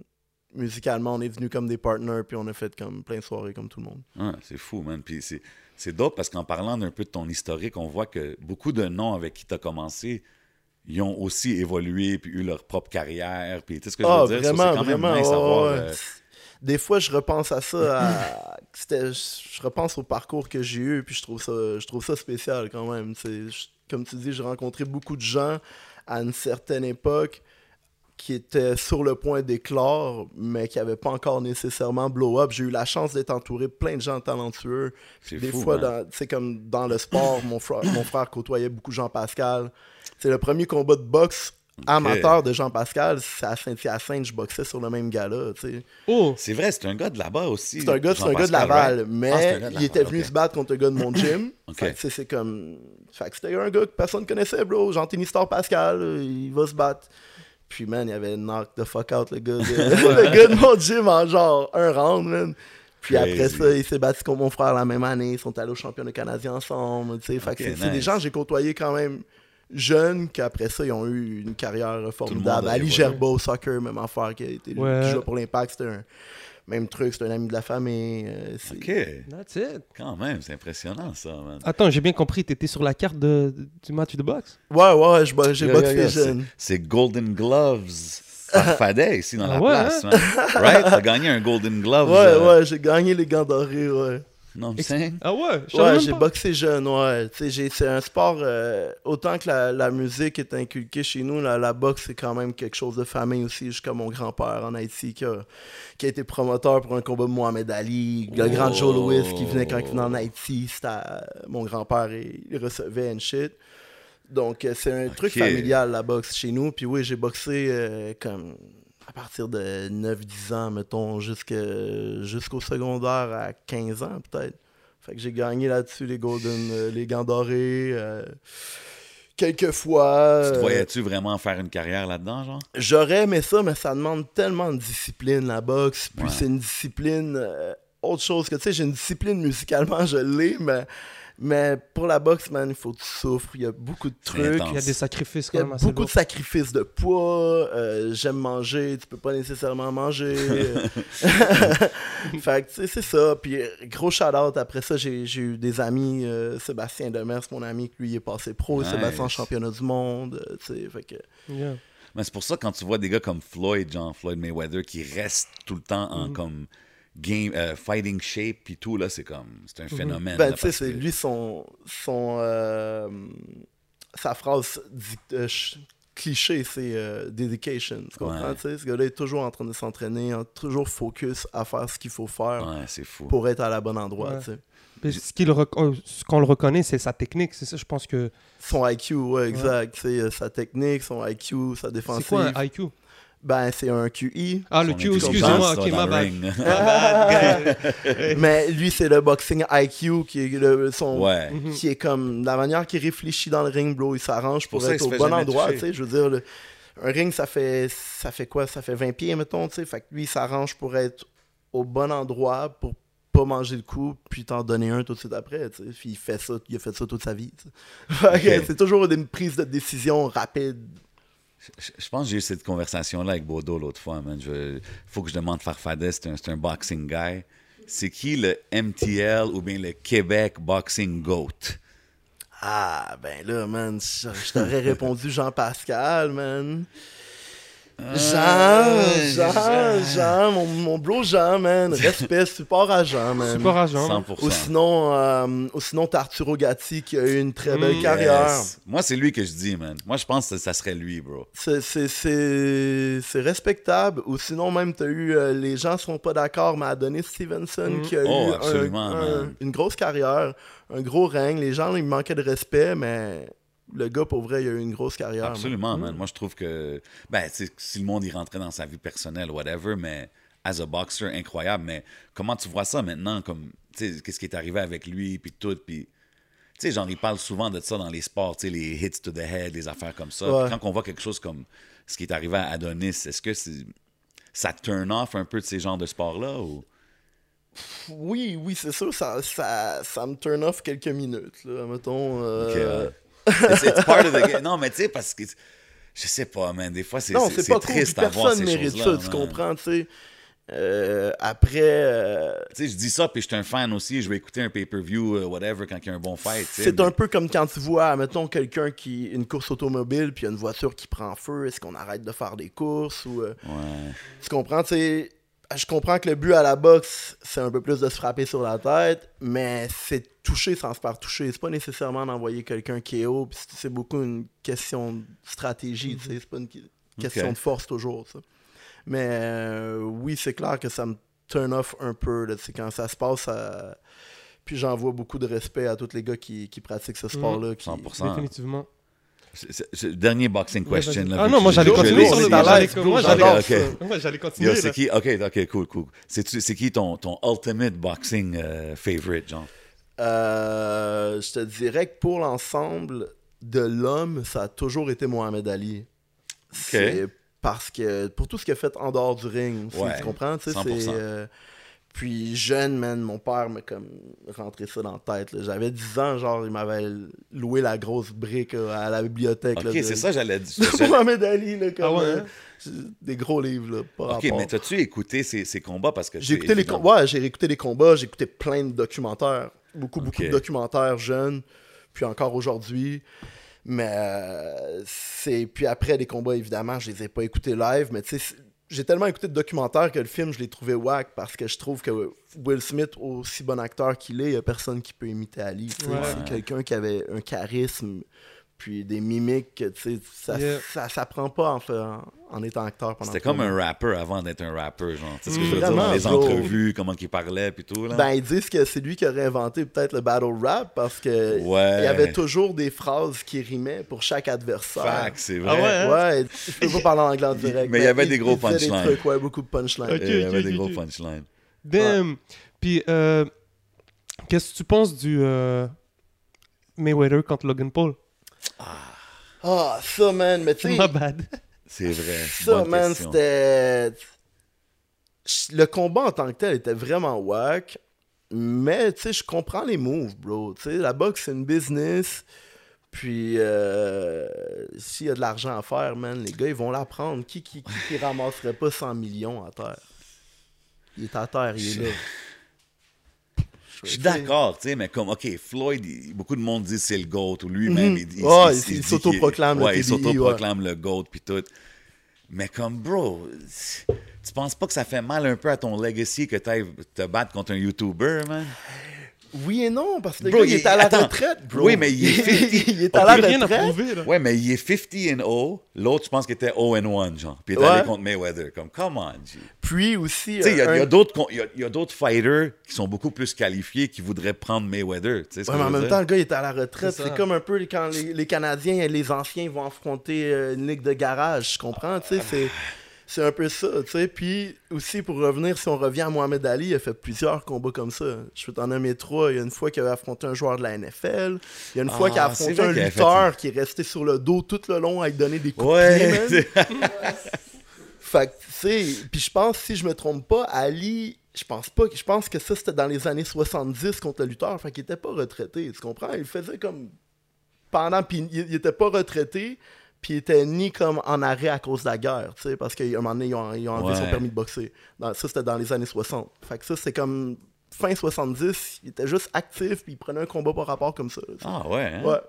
Musicalement, on est devenus comme des partners, puis on a fait comme plein de soirées comme tout le monde. Ouais, c'est fou, man. Puis c'est, c'est dope parce qu'en parlant d'un peu de ton historique, on voit que beaucoup de noms avec qui tu as commencé ils ont aussi évolué puis eu leur propre carrière. Puis, tu sais ce que je Ah, veux dire? Ça, vraiment, c'est quand même vraiment. nice voir, ouais. euh, Des fois, je repense à ça. à- Je repense au parcours que j'ai eu, puis je trouve ça, je trouve ça spécial quand même. Je- Comme tu dis, j'ai rencontré beaucoup de gens à une certaine époque qui étaient sur le point d'éclore, mais qui n'avaient pas encore nécessairement blow up. J'ai eu la chance d'être entouré de plein de gens talentueux. c'est Des fou, fois, tu sais, comme dans le sport, mon frère, mon frère côtoyait beaucoup Jean-Pascal. C'est le premier combat de boxe amateur de Jean-Pascal, c'est à Saint-Hyacinthe, je boxais sur le même gars-là. Oh, C'est vrai, c'est un gars de là-bas aussi. C'est un gars, c'est un gars de Laval, right? mais Ah, c'est il était venu se battre contre un gars de mon gym. C'est comme. Fait que c'était un gars que personne connaissait, bro. Jean-Tény Star Pascal, il va se battre. Puis, man, il avait knock the fuck out le gars le gars de mon gym en genre un round, man. Puis après ça, il s'est battu contre mon frère la même année. Ils sont allés au championnat canadien ensemble. tu sais. Fait que Ok, c'est des gens que j'ai côtoyés quand même jeunes, qu'après ça, ils ont eu une carrière formidable. Ali. Gerbeau, soccer, même affaire, qui a été Ouais. qui pour l'Impact. C'était un même truc, c'était un ami de la famille. euh, c'est- OK. that's it. Quand même, c'est impressionnant, ça, man. Attends, j'ai bien compris, t'étais sur la carte de, du match de boxe? Ouais, ouais, j'ai Yeah, boxé yeah, yeah, jeune. C'est Golden Gloves par Fadet ici dans Ah la ouais, place, man. Right? T'as gagné un Golden Gloves. Ouais, euh, ouais, j'ai gagné les gants dorés, ouais. Non, saying? Ah ouais, Ouais, j'ai boxé jeune, ouais. Tu sais, j'ai- c'est un sport, euh, autant que la, la musique est inculquée chez nous, la, la boxe, c'est quand même quelque chose de famille aussi, jusqu'à mon grand-père en Haïti qui a, qui a été promoteur pour un combat de Mohamed Ali, le grand Joe Oh. Louis qui venait quand il venait en Haïti, mon grand-père, il, il recevait and shit. Donc, euh, c'est un truc familial, la boxe, chez nous. Puis oui, j'ai boxé euh, comme à partir de 9-10 ans, mettons, jusqu'au secondaire à 15 ans, peut-être. Fait que j'ai gagné là-dessus les Golden, euh, les gants dorés. euh, quelques fois. Tu te euh, voyais-tu vraiment faire une carrière là-dedans, genre? J'aurais aimé ça, mais ça demande tellement de discipline, la boxe. Puis Ouais. c'est une discipline euh, autre chose que, tu sais, j'ai une discipline musicalement, je l'ai, mais, mais pour la boxe, man, il faut que tu souffres. Il y a beaucoup de trucs. Il y a des sacrifices Il quand y a même assez beaucoup de sacrifices de poids. euh, J'aime manger, tu peux pas nécessairement manger. fait que, tu sais, c'est ça. Puis, gros shout-out. Après ça, j'ai eu des amis. euh, Sébastien Demers, mon ami, qui lui est passé pro. Nice. Sébastien, championnat du monde. euh, tu sais, fait que. Yeah. Mais c'est pour ça, quand tu vois des gars comme Floyd, genre Floyd Mayweather, qui restent tout le temps en Mm. comme game, euh, fighting shape, puis tout, là, c'est comme, c'est un phénomène. Ben, tu sais, c'est lui, son. son euh, sa phrase dit- euh, ch- cliché, c'est euh, dedication. Tu comprends? Ouais. tu sais? Ce gars-là est toujours en train de s'entraîner, en- toujours focus à faire ce qu'il faut faire Ouais, c'est fou. pour être à la bonne endroit. Ouais. tu sais. Mais ce rec- qu'on le reconnaît, c'est sa technique. C'est ça, je pense que. Son IQ, ouais, exact. euh, sa technique, son IQ, sa C'est défensive. quoi un IQ Ben, c'est un QI. Ah, le Son Q, intelligence, excusez-moi, ok, ma bad. ring. Mais lui, c'est le boxing IQ qui est, le, son, ouais. Mhm. qui est comme la manière qu'il réfléchit dans le ring, bro. Il s'arrange pour, pour ça être au bon endroit. tu sais, Je veux dire, le- un ring, ça fait, ça fait quoi? Ça fait 20 pieds, mettons. tu sais. Fait que lui, il s'arrange pour être au bon endroit, pour pas manger le coup, puis t'en donner un tout de suite après. tu sais. Puis il fait ça, il a fait ça toute sa vie. C'est toujours une prise de décision rapide. Je, pense que j'ai eu cette conversation-là avec Bodo l'autre fois, man. Faut que je demande Farfadet, c'est un, c'est un boxing guy. C'est qui le MTL ou bien le Québec Boxing GOAT? Ah, ben là, man, je, je t'aurais répondu Jean-Pascal, man. Jean, Ah, Jean, Jean, mon, mon bro Jean, man. Respect, support à Jean, man. Super agent. 100%. Ou sinon, euh, ou sinon t'as Arturo Gatti qui a eu une très belle Mm. carrière. Yes. Moi, c'est lui que je dis, man. Moi, je pense que ça serait lui, bro. C'est- respectable. Ou sinon, même, t'as eu. euh, les gens sont pas d'accord, mais Adonis Stevenson Mm. qui a Oh, eu un- absolument, un- man. une grosse carrière, un gros règne. Les gens, ils manquaient de respect, mais le gars, pour vrai, il a eu une grosse carrière. Absolument, man. Moi, je trouve que. Ben, tu sais, si le monde y rentrait dans sa vie personnelle, whatever, mais as a boxer, incroyable. Mais comment tu vois ça maintenant, comme. Tu sais, qu'est-ce qui est arrivé avec lui, puis tout, puis. Tu sais, genre, il parle souvent de ça dans les sports, tu sais, les hits to the head, les affaires comme ça. Ouais. Quand on voit quelque chose comme ce qui est arrivé à Adonis, est-ce que c'est- ça turn off un peu de ces genres de sports-là ou? Oui, oui, c'est sûr, ça, ça, ça me turn off quelques minutes, là, mettons. euh, Ok, ouais. It's, it's part of the game. Non, mais tu sais, parce que. Je sais pas, man. Des fois, c'est cool, triste puis à voir ces mérite ça, tu man. comprends, tu sais. Euh, après, euh, Tu sais, je dis ça, puis je suis un fan aussi. Je vais écouter un pay-per-view, euh, whatever, quand il y a un bon fight. tu c'est mais- un peu comme quand tu vois, mettons, quelqu'un qui. une course automobile, puis il y a une voiture qui prend feu. Est-ce qu'on arrête de faire des courses ou. Ouais. Tu comprends, tu sais. Je comprends que le but à la boxe, c'est un peu plus de se frapper sur la tête, mais c'est toucher sans se faire toucher. C'est pas nécessairement d'envoyer quelqu'un qui est haut, puis c'est- beaucoup une question de stratégie. C'est pas une question de force toujours, ça. Mais euh, oui, c'est clair que ça me turn off un peu, là, quand ça se passe. à- Puis j'envoie beaucoup de respect à tous les gars qui, qui pratiquent ce sport-là. qui- 100%. Définitivement. C'est- dernier boxing question. là, Ah non, moi, j'allais continuer sur le live, moi, j'allais- continuer. c'est qui? Ok, ok, cool, cool. C'est qui ton, ton ultimate boxing euh, favorite, genre? Euh, je te dirais que pour l'ensemble de l'homme, ça a toujours été Mohamed Ali. C'est parce que pour tout ce qu'il a fait en dehors du ring, Ouais, tu comprends? Tu sais, 100%. c'est, euh, puis jeune, man, mon père m'a comme rentré ça dans la tête. J'avais 10 ans, genre, il m'avait loué la grosse brique là, à la bibliothèque. Ok, de- c'est ça, j'allais dire. de Mohamed Ali, là, comme Ah ouais, euh, hein? des gros livres, là, par Ok, rapport. mais t'as-tu écouté ces, ces combats? Parce que J'ai écouté les évident. combats, ouais, j'ai réécouté les combats, j'ai écouté plein de documentaires, beaucoup beaucoup de documentaires jeunes, puis encore aujourd'hui. Mais euh, c'est puis après les combats évidemment, je les ai pas écoutés live, mais tu sais j'ai tellement écouté de documentaires que le film je l'ai trouvé whack parce que je trouve que Will Smith aussi bon acteur qu'il est, il y a personne qui peut imiter Ali. Ouais. c'est quelqu'un qui avait un charisme puis des mimiques, que, tu sais, ça, Yeah. ça s'apprend pas en, fait- en, en étant acteur pendant C'était comme un rapper avant d'être un rapper, genre. Tu sais ce que je veux dire dans les entrevues, comment il parlait, puis tout, là? Ben, ils disent que c'est lui qui aurait inventé peut-être le battle rap parce que Ouais. il y avait toujours des phrases qui rimaient pour chaque adversaire. Fact, c'est Ah vrai. ouais, hein? Ouais, je peux pas parler en anglais en direct. Mais il y avait des gros punchlines. trucs, ouais, beaucoup de punchlines. Et il y avait des gros punchlines. Damn. Puis, euh, qu'est-ce que tu penses du euh, Mayweather contre Logan Paul? Ah, ça, man, mais tu sais. C'est vrai. ça, bonne man, c'était. Le combat en tant que tel était vraiment whack. Mais, tu sais, je comprends les moves, bro. Tu sais, la boxe, c'est une business. Puis, euh, s'il y a de l'argent à faire, man, les gars, ils vont l'apprendre. Qui, qui, qui, qui ramasserait pas 100 millions à terre? Il est à terre, il est là. Je suis d'accord, tu sais, mais comme, OK, Floyd, il- beaucoup de monde dit que c'est le GOAT, ou lui-même, Mhm. il, il, Ouais, il- il s'autoproclame le Ouais, s'autoproclame le GOAT, puis tout. Mais comme, bro, tu penses pas que ça fait mal un peu à ton legacy que t'ailles te battre contre un YouTuber, man? Oui et non, parce que le Bro, gars, il il- est à la attends. retraite, bro. Oui, mais il est 50. il est à la Rien à retraite. prouver, là. Ouais, mais il est 50 and 0. L'autre, je pense qu'il était 0 and 1, genre. Puis il est Ouais. allé contre Mayweather. Comme, come on, G. Puis aussi, Tu sais, il y a- euh, a un- d'autres a- fighters qui sont beaucoup plus qualifiés qui voudraient prendre Mayweather. Tu sais ce Ouais, que mais je en même dire? temps, le gars il est à la retraite. C'est comme un peu quand les, les Canadiens et les anciens vont affronter euh, une ligue de garage. Je comprends, tu sais. C'est, c'est un peu ça, tu sais. Puis aussi, pour revenir, si on revient à Mohamed Ali, il a fait plusieurs combats comme ça. Je peux t'en nommer trois. Il y a une fois qu'il a affronté un joueur de la NFL. Il y a une fois Ah, qu'il a affronté un fait lutteur qui est resté sur le dos tout le long à lui donner des coups de Ouais. pied, man. Fait que, tu sais, puis je pense, si je me trompe pas, Ali, je pense pas, que- je pense que ça, c'était dans les années 70 contre le lutteur, fait qu'il était pas retraité, tu comprends? Il faisait comme, pendant, puis il, il était pas retraité, puis il était ni comme en arrêt à cause de la guerre, tu sais, parce qu'à un moment donné, ils ont, ils ont enlevé son permis de boxer. Dans- ça, c'était dans les années 60. Fait que ça, c'est comme, fin 70, il était juste actif, puis il prenait un combat par rapport comme ça. Ah ouais, hein? Ouais.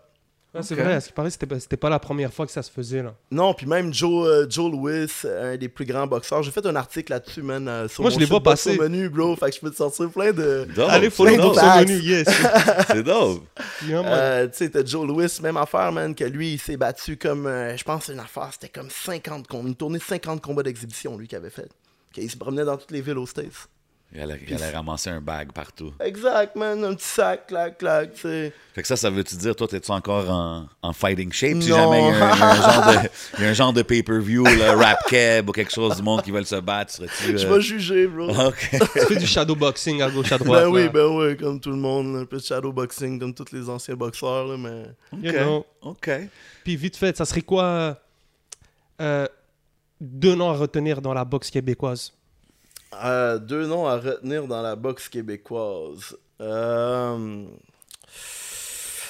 Ouais, c'est vrai, à ce qui paraît, c'était pas, c'était pas la première fois que ça se faisait, là. Non, puis même Joe, euh, Joe Louis, un des plus grands boxeurs. J'ai fait un article là-dessus, man. euh, sur Moi, mon je l'ai pas passé. menu, bro. Fait que je peux te sortir plein de. Dope, Allez, c'est follow dope. son menu, yes. C'est dope. Euh, tu sais, t'as Joe Louis, même affaire, man, que lui, il s'est battu comme. euh, je pense une affaire, c'était comme 50 combats. Une tournée de 50 combats d'exhibition, lui, qu'il avait fait. Il se promenait dans toutes les villes aux States. Il allait, il allait ramasser un bag partout. Exact, man. Un petit sac, clac, clac, tu sais. Fait que ça, ça veut-tu dire, toi, t'es-tu encore en, en fighting shape? Si Non. jamais il y, a un- il y a un genre de, pay-per-view, rap keb ou quelque chose du monde qui veulent se battre, serais-tu... Je euh, vais juger, bro. OK. Tu fais du shadowboxing à gauche, à droite. Ben oui, là. ben oui, comme tout le monde. Un peu de shadowboxing, comme tous les anciens boxeurs, là, mais. You know. OK. Puis vite fait, ça serait quoi euh, deux noms à retenir dans la boxe québécoise? Euh, deux noms à retenir dans la boxe québécoise. Euh,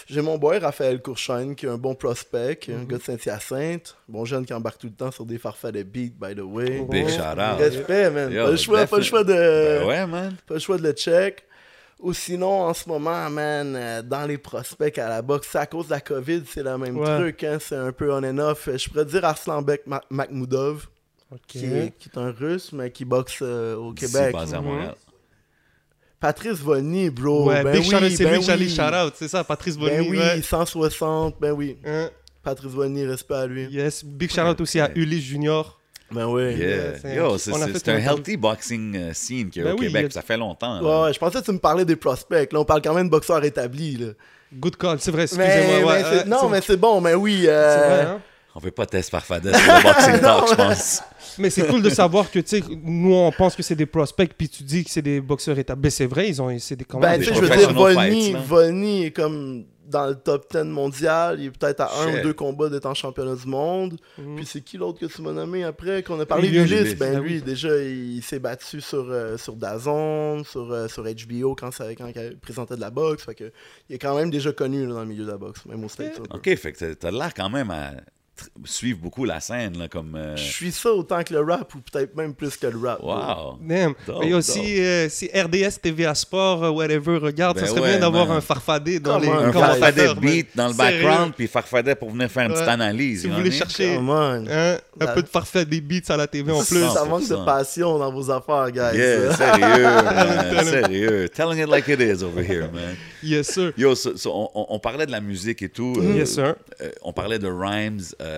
J'ai mon boy Raphaël Courchaine, qui est un bon prospect, Mhm. un gars de Saint-Hyacinthe. Bon jeune qui embarque tout le temps sur des farfadets de beat, by the way. Big Oh. shout out. Respect, man. Yo, pas, le choix, pas le choix de. Ben ouais, man. Pas le choix de le check. Ou sinon, en ce moment, man, euh, dans les prospects à la boxe, c'est à cause de la COVID, c'est le même Ouais. truc, hein, c'est un peu on and off. Je pourrais dire Arslanbek Ma- Makhmoudov, Qui, est, qui est un russe, mais qui boxe euh, au Québec. basé à Mhm. Montréal. Patrice Volny, bro. ouais, ben Big oui, c'est ben lui que j'allais oui. shout-out, c'est ça, Patrice Bonny. Ben oui, ouais. 160, ben oui. Hein, Patrice Volny, respect à lui. Yes, big shout-out aussi à Ulysse Junior. Ben oui. Yeah. c'est- Yo, c'est un healthy boxing euh, scene qu'il y a Ben au oui, Québec. a- Ça fait longtemps. Ouais, là. ouais, je pensais que tu me parlais des prospects. Là, on parle quand même de boxeurs établis. Là. Good call, c'est vrai, excusez-moi. ouais, ouais, non, mais c'est bon, mais oui. c'est euh, vrai, hein? On fait pas test par Fadès sur le boxing talk, je pense. Mais c'est cool de savoir que, tu sais, nous, on pense que c'est des prospects, puis tu dis que c'est des boxeurs établis. Ben, c'est vrai, ils ont, c'est des quand même Ben, des tu sais, je veux dire, Volny, est comme dans le top 10 mondial. Il est peut-être à un Shit. ou deux combats d'être en championnat du monde. Mhm. Puis c'est qui l'autre que tu m'as nommé après Qu'on a parlé Ulysse. d'Ulysse? Ben Ah lui, déjà, il s'est battu sur, euh, sur Dazon, sur, euh, sur HBO quand, ça, quand il présentait de la boxe. Fait que, il est quand même déjà connu là, dans le milieu de la boxe, même au States. peu. OK, fait que t'as- t'as l'air quand même à suivre beaucoup la scène, là, comme... euh, Je suis ça autant que le rap, ou peut-être même plus que le rap. Wow. Damn. Dope, Mais aussi, euh, si RDS, TVA Sport, euh, whatever, regarde, Ben ça serait ouais, bien d'avoir un farfadé dans Come les Un farfadet beat dans le background, puis farfadet pour venir faire une petite analyse. Si vous voulez chercher hein, un La- peu de farfait des beats à la TV en plus. Ça, Ça manque de 100%. passion dans vos affaires, guys. Yeah, sérieux, man, sérieux. Telling it like it is over here, man. Yes, sir. Yo, so- so, on, parlait de la musique et tout. euh, Yes, sir. euh, on parlait de Rhymes. euh,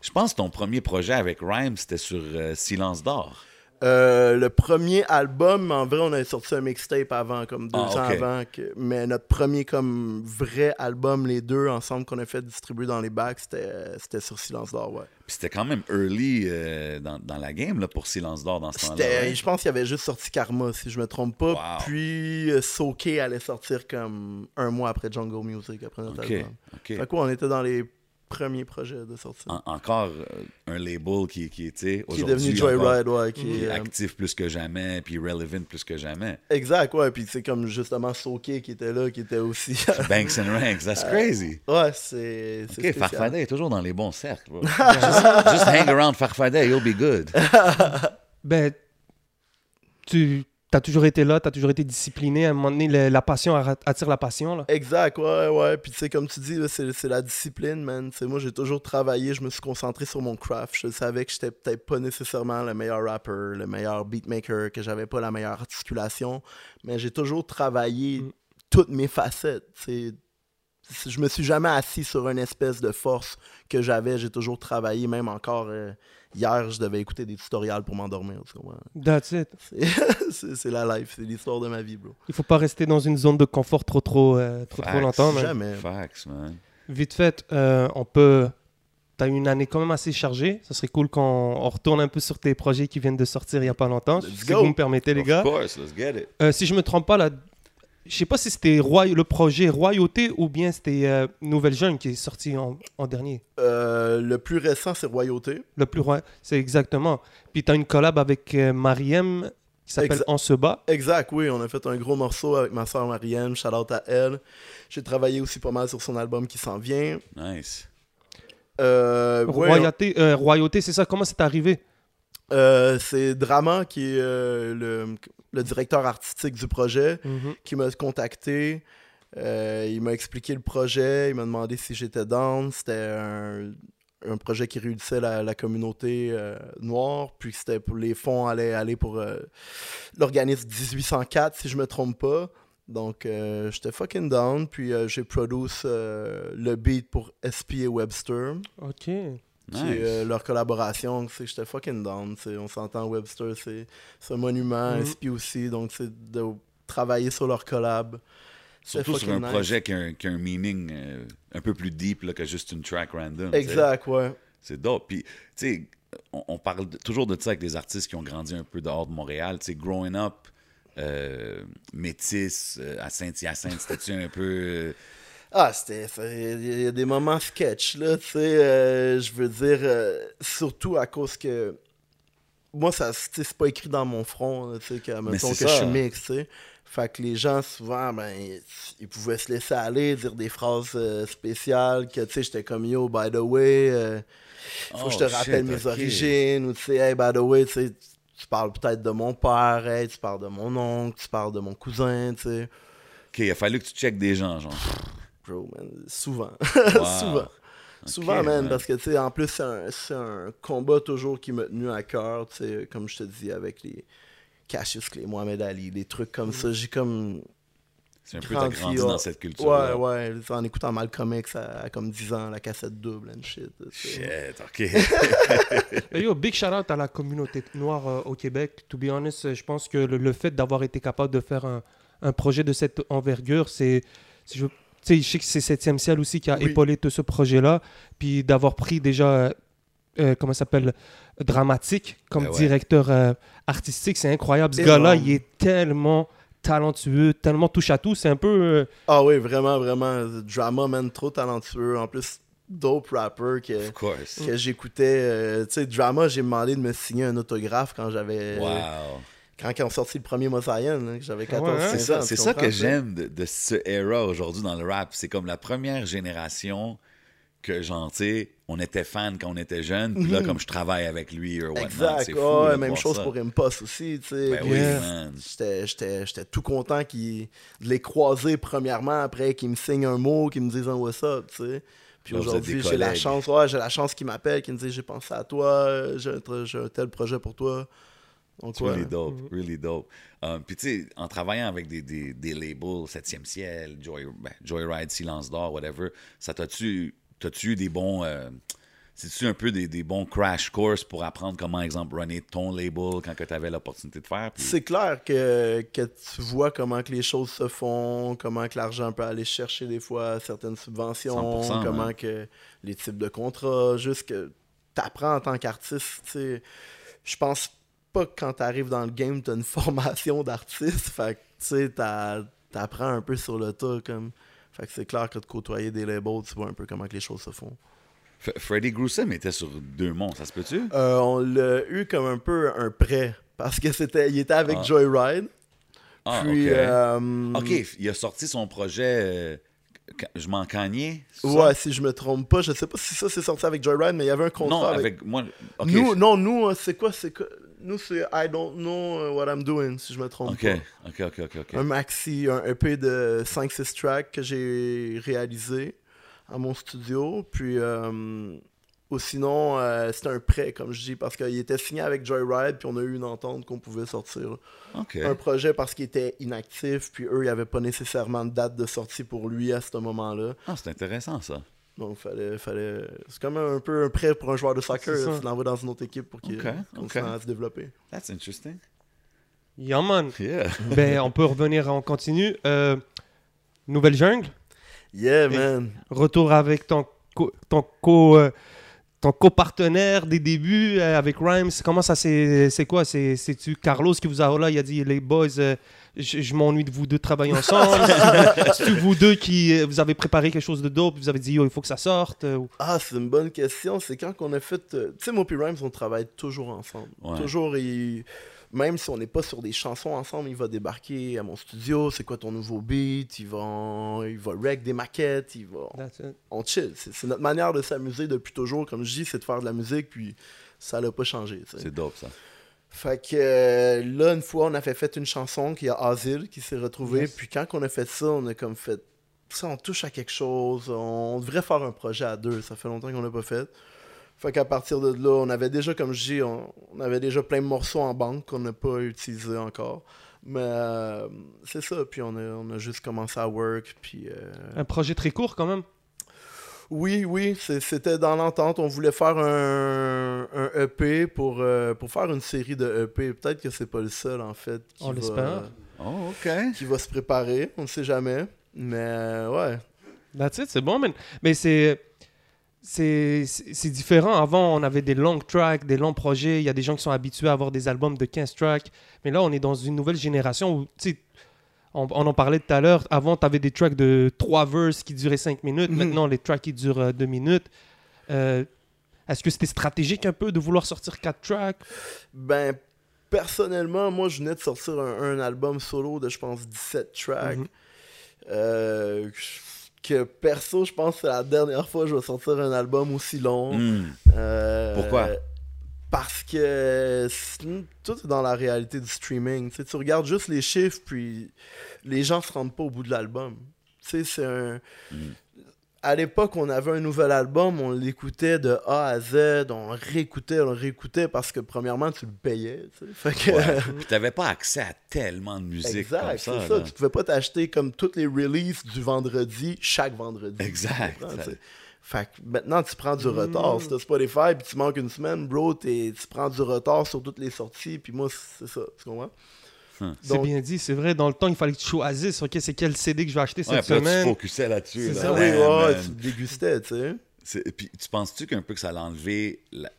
je pense que ton premier projet avec Rhymes, c'était sur euh, Silence d'or. Euh, le premier album, en vrai, on avait sorti un mixtape avant, comme deux Ah, ans avant. que- mais notre premier comme vrai album, les deux ensemble qu'on a fait distribuer dans les bacs, c'était sur Silence d'Or, ouais. Puis c'était quand même early euh, dans, dans la game là, pour Silence d'or dans ce temps-là. Ouais. je pense qu'il y avait juste sorti Karma, si je me trompe pas. Wow. Puis euh, Soke allait sortir comme un mois après Jungle Music, après notre album. Fait quoi, on était dans les premiers projets de sortie. En- encore euh, un label qui, qui, sais, qui est devenu Joyride, ouais. Qui qui est, est euh, actif plus que jamais, puis relevant plus que jamais. Exact, ouais. Puis c'est comme justement Soke qui était là, qui était aussi. Banks and Ranks, that's crazy. ouais, c'est. OK, spécial. Farfadet est toujours dans les bons cercles. bro. just, just hang around Farfadet, you'll be good. Ben, tu as toujours été là, tu as toujours été discipliné. À un moment donné, le- la passion attire la passion. Là. Exact, ouais, ouais. Puis tu sais, comme tu dis, c'est la discipline, man. Tu sais, moi, j'ai toujours travaillé, je me suis concentré sur mon craft. Je savais que j'étais peut-être pas nécessairement le meilleur rapper, le meilleur beatmaker, que j'avais pas la meilleure articulation, mais j'ai toujours travaillé Mm. toutes mes facettes. tu sais. Je me suis jamais assis sur une espèce de force que j'avais. J'ai toujours travaillé, même encore euh, hier, je devais écouter des tutoriels pour m'endormir. tu comprends? That's it. C'est- la life, c'est l'histoire de ma vie, bro. Il faut pas rester dans une zone de confort trop trop, euh, trop, trop Facts. longtemps. man. Jamais. Facts, man. Vite fait, euh, on peut. Tu as eu une année quand même assez chargée. Ce serait cool qu'on on retourne un peu sur tes projets qui viennent de sortir il n'y a pas longtemps. Let's si go. vous me permettez, les Of gars. course, let's get it. Euh, si je me trompe pas, là, je sais pas si c'était Roy... le projet Royauté ou bien c'était euh, Nouvelle Jeune qui est sorti en, en dernier. Euh, le plus récent, c'est Royauté. Le plus roi, c'est exactement. Puis tu as une collab avec euh, Mariem qui s'appelle Exa- On se bat. Exact, oui. On a fait un gros morceau avec ma soeur Marianne. Shout out à elle. J'ai travaillé aussi pas mal sur son album qui s'en vient. Nice. Euh, ouais, Royauté, euh, Royauté, c'est ça. Comment c'est arrivé? Euh, c'est Drama qui est euh, le, le directeur artistique du projet Mhm. qui m'a contacté. Euh, il m'a expliqué le projet. Il m'a demandé si j'étais down. C'était un, un projet qui réunissait la, la communauté noire. Puis c'était pour les fonds allaient aller pour l'organisme 1804, si je me trompe pas. Donc, j'étais fucking down. Puis j'ai produit le beat pour SP et Webster. Ok. Qui Nice. euh, leur collaboration, c'est j'étais fucking down. On s'entend, Webster, c'est un monument, Mhm. SP aussi, donc c'est de travailler sur leur collab. Surtout sur un nice. projet qui a un, qui a un meaning euh, un peu plus deep là, que juste une track random. Exact, ouais. C'est dope. Puis, tu sais, on, on parle de- toujours de ça avec des artistes qui ont grandi un peu dehors de Montréal. Tu sais, growing up, euh, métis euh, à Saint-Hyacinthe, c'était-tu un peu. Ah, c'était. Il y a des moments sketch, là, tu sais. euh, je veux dire, euh, surtout à cause que. Moi, ça, c'est pas écrit dans mon front, tu sais, que, mettons que je suis mix, tu sais. Fait que les gens, souvent, ben, ils pouvaient se laisser aller, dire des phrases euh, spéciales, que, tu sais, j'étais comme, yo, by the way, euh, faut que je te Oh, rappelle mes origines, ou tu sais, hey, by the way, tu sais, tu parles peut-être de mon père, hey, tu parles de mon oncle, tu parles de mon cousin, tu sais. OK, il a fallu que tu checkes des gens, genre. Bro, man, souvent. Wow. souvent. Souvent, man, man. parce que, tu sais, en plus, c'est un, combat toujours qui m'a tenu à cœur, tu sais, comme je te dis, avec les Cassius Clay, Mohamed Ali, des trucs comme ça. J'ai comme. C'est un peu, t'as grandi, grandi dans cette culture Ouais, ouais, en écoutant Malcolm X à, à comme 10 ans, la cassette double and shit. Shit, OK. Et yo, big shout out à la communauté noire euh, au Québec. To be honest, je pense que le, le fait d'avoir été capable de faire un, un projet de cette envergure, c'est. Je, sais, je sais que c'est 7 ciel aussi qui a Oui. épaulé tout ce projet-là. Puis d'avoir pris déjà, euh, euh, comment ça s'appelle, dramatique comme Ben ouais. directeur euh, artistique, c'est incroyable. Ce gars-là, il est tellement talentueux, tellement touche à tout. C'est un peu. euh, Ah oui, vraiment, vraiment. Drama, man, trop talentueux. En plus, dope rapper que, que j'écoutais. euh, tu sais, Drama, j'ai demandé de me signer un autographe quand j'avais. Wow. Quand ils ont sorti le premier Mosaïen, que j'avais 14 ouais, hein? C'est 15 ça, ans, c'est tu ça comprends, que j'aime de, de ce era aujourd'hui dans le rap. C'est comme la première génération que, genre, tu sais, on était fan quand on était jeune, puis là, Mhm. comme je travaille avec lui, or whatnot, Exact. c'est ouais, de même chose ça. pour Impost aussi, tu sais. Ben oui, Yeah. man. J'étais, j'étais, j'étais tout content de les croiser premièrement, après qu'ils me signent un mot, qu'ils me disent un what's up, tu sais. Puis aujourd'hui, j'ai la chance, ouais, j'ai la chance qu'ils m'appellent, qu'ils me disent j'ai pensé à toi, j'ai un, un tel projet pour toi. Donc, C'est ouais. really dope, really dope. Um, Puis tu sais, en travaillant avec des, des, des labels, 7e ciel, Joy, ben, Joyride, Silence d'or, whatever, ça t'a-tu t'as-tu eu des bons... Euh, C'est-tu un peu des, des bons crash courses pour apprendre comment, exemple, runner ton label quand tu avais l'opportunité de faire? puis- C'est clair que, que tu vois comment que les choses se font, comment que l'argent peut aller chercher des fois certaines subventions, 100%, comment hein. que les types de contrats, juste que t'apprends en tant qu'artiste, tu sais. Je pense pas que quand t'arrives dans le game, t'as une formation d'artiste, fait que, tu sais, t'apprends un peu sur le tas, comme... Fait que c'est clair que de côtoyer des labels, tu vois un peu comment que les choses se font. F- Freddie Gruesome était sur deux monts, ça se peut-tu? Euh, on l'a eu comme un peu un prêt, parce que c'était, il était avec Ah. Joyride, Ah, puis... ok. euh, Ok, il a sorti son projet euh, Je m'en cagnais? Ouais, si je me trompe pas, je sais pas si ça c'est sorti avec Joyride, mais il y avait un contrat Non, avec... avec moi. nous, je- non, nous, euh, c'est quoi, c'est quoi Nous, c'est I don't know uh, what I'm doing, si je me trompe pas. ok, ok, ok. ok. Un maxi, un EP de 5-6 tracks que j'ai réalisé à mon studio. Puis, euh, ou sinon, euh, c'était un prêt, comme je dis, parce qu'il était signé avec Joyride, puis on a eu une entente qu'on pouvait sortir un projet parce qu'il était inactif, puis eux, il n'y avait pas nécessairement de date de sortie pour lui à ce moment-là. Ah, c'est intéressant ça. Donc, fallait, fallait... c'est comme un peu un prêt pour un joueur de soccer. Là, Tu l'envoies dans une autre équipe pour qu'il Ok, continue ok. à se développer. That's interesting. Yeah, man. Yeah. ben, on peut revenir en continu. Euh, Nouvelle jungle. Yeah, Et- man. Retour avec ton co, ton co, euh, ton copartenaire des débuts euh, avec Rhymes. Comment ça c'est c'est quoi? C'est c'est-tu Carlos qui vous a là Il a dit les boys, euh, je, je m'ennuie de vous deux de travailler ensemble. C'est vous deux qui euh, vous avez préparé quelque chose de dope. Vous avez dit yo il faut que ça sorte. ou- Ah, c'est une bonne question. C'est quand qu'on a fait. Tu sais, Mopi Rhymes, on travaille toujours ensemble. Ouais. Toujours, il- même si on n'est pas sur des chansons ensemble, il va débarquer à mon studio. C'est quoi ton nouveau beat Il va, il va rec des maquettes. Il va... On chill. C'est notre manière de s'amuser depuis toujours. Comme je dis, c'est de faire de la musique, puis ça l'a pas changé. C'est dope ça. Fait que euh, là, une fois, on a fait, fait une chanson qui a Asile qui s'est retrouvée. Yes. Puis quand on a fait ça, on a comme fait. Ça, on touche à quelque chose. On devrait faire un projet à deux. Ça fait longtemps qu'on l'a pas fait. Fait qu'à partir de là, on avait déjà, comme je dis, on, on avait déjà plein de morceaux en banque qu'on n'a pas utilisés encore. Mais euh, c'est ça. Puis on a, on a juste commencé à work. Puis. euh, Un projet très court quand même. oui, oui, c'était dans l'entente. On voulait faire un, un EP pour, euh, pour faire une série de EP. Peut-être que c'est pas le seul, en fait, qui, On va, l'espère. Oh, ok. qui va se préparer. On ne sait jamais. Mais euh, ouais. That's it, c'est bon, man. Mais c'est. C'est différent. Avant, on avait des longs tracks, des longs projets. Il y a des gens qui sont habitués à avoir des albums de 15 tracks. Mais là, on est dans une nouvelle génération où, tu sais, on, on en parlait tout à l'heure. Avant, tu avais des tracks de 3 verses qui duraient 5 minutes. Mhm. Maintenant, les tracks qui durent 2 minutes. Euh, Est-ce que c'était stratégique un peu de vouloir sortir 4 tracks? Ben, personnellement, moi, je venais de sortir un, un album solo de, je pense, 17 tracks. Mhm. Euh, que perso, je pense que c'est la dernière fois que je vais sortir un album aussi long. Hmm. Euh, Pourquoi? Parce que tout est dans la réalité du streaming. Tu sais, tu regardes juste les chiffres, puis les gens se rendent pas au bout de l'album. Tu sais, c'est un. Mm. À l'époque, on avait un nouvel album, on l'écoutait de A à Z, on réécoutait, on réécoutait parce que premièrement, tu le payais. tu sais. Fait que- Ouais. Puis t'avais pas accès à tellement de musique exact, comme c'est ça. là. Tu pouvais pas t'acheter comme toutes les releases du vendredi, chaque vendredi. Exact. Tu comprends, tu sais. Fait que maintenant, tu prends du retard. Si t'as Spotify puis tu manques une semaine, bro, t'es- tu prends du retard sur toutes les sorties. Puis moi, c'est ça. Tu comprends? C'est Donc- bien dit, c'est vrai. Dans le temps, il fallait que tu choisisses, ok, c'est quel CD que je vais acheter Ouais, cette là, tu focusais là-dessus. C'est là. ça, oui, Ouais, ouais, tu dégustais, tu sais. C'est- Puis tu penses-tu qu'un peu que ça a enlevé, la-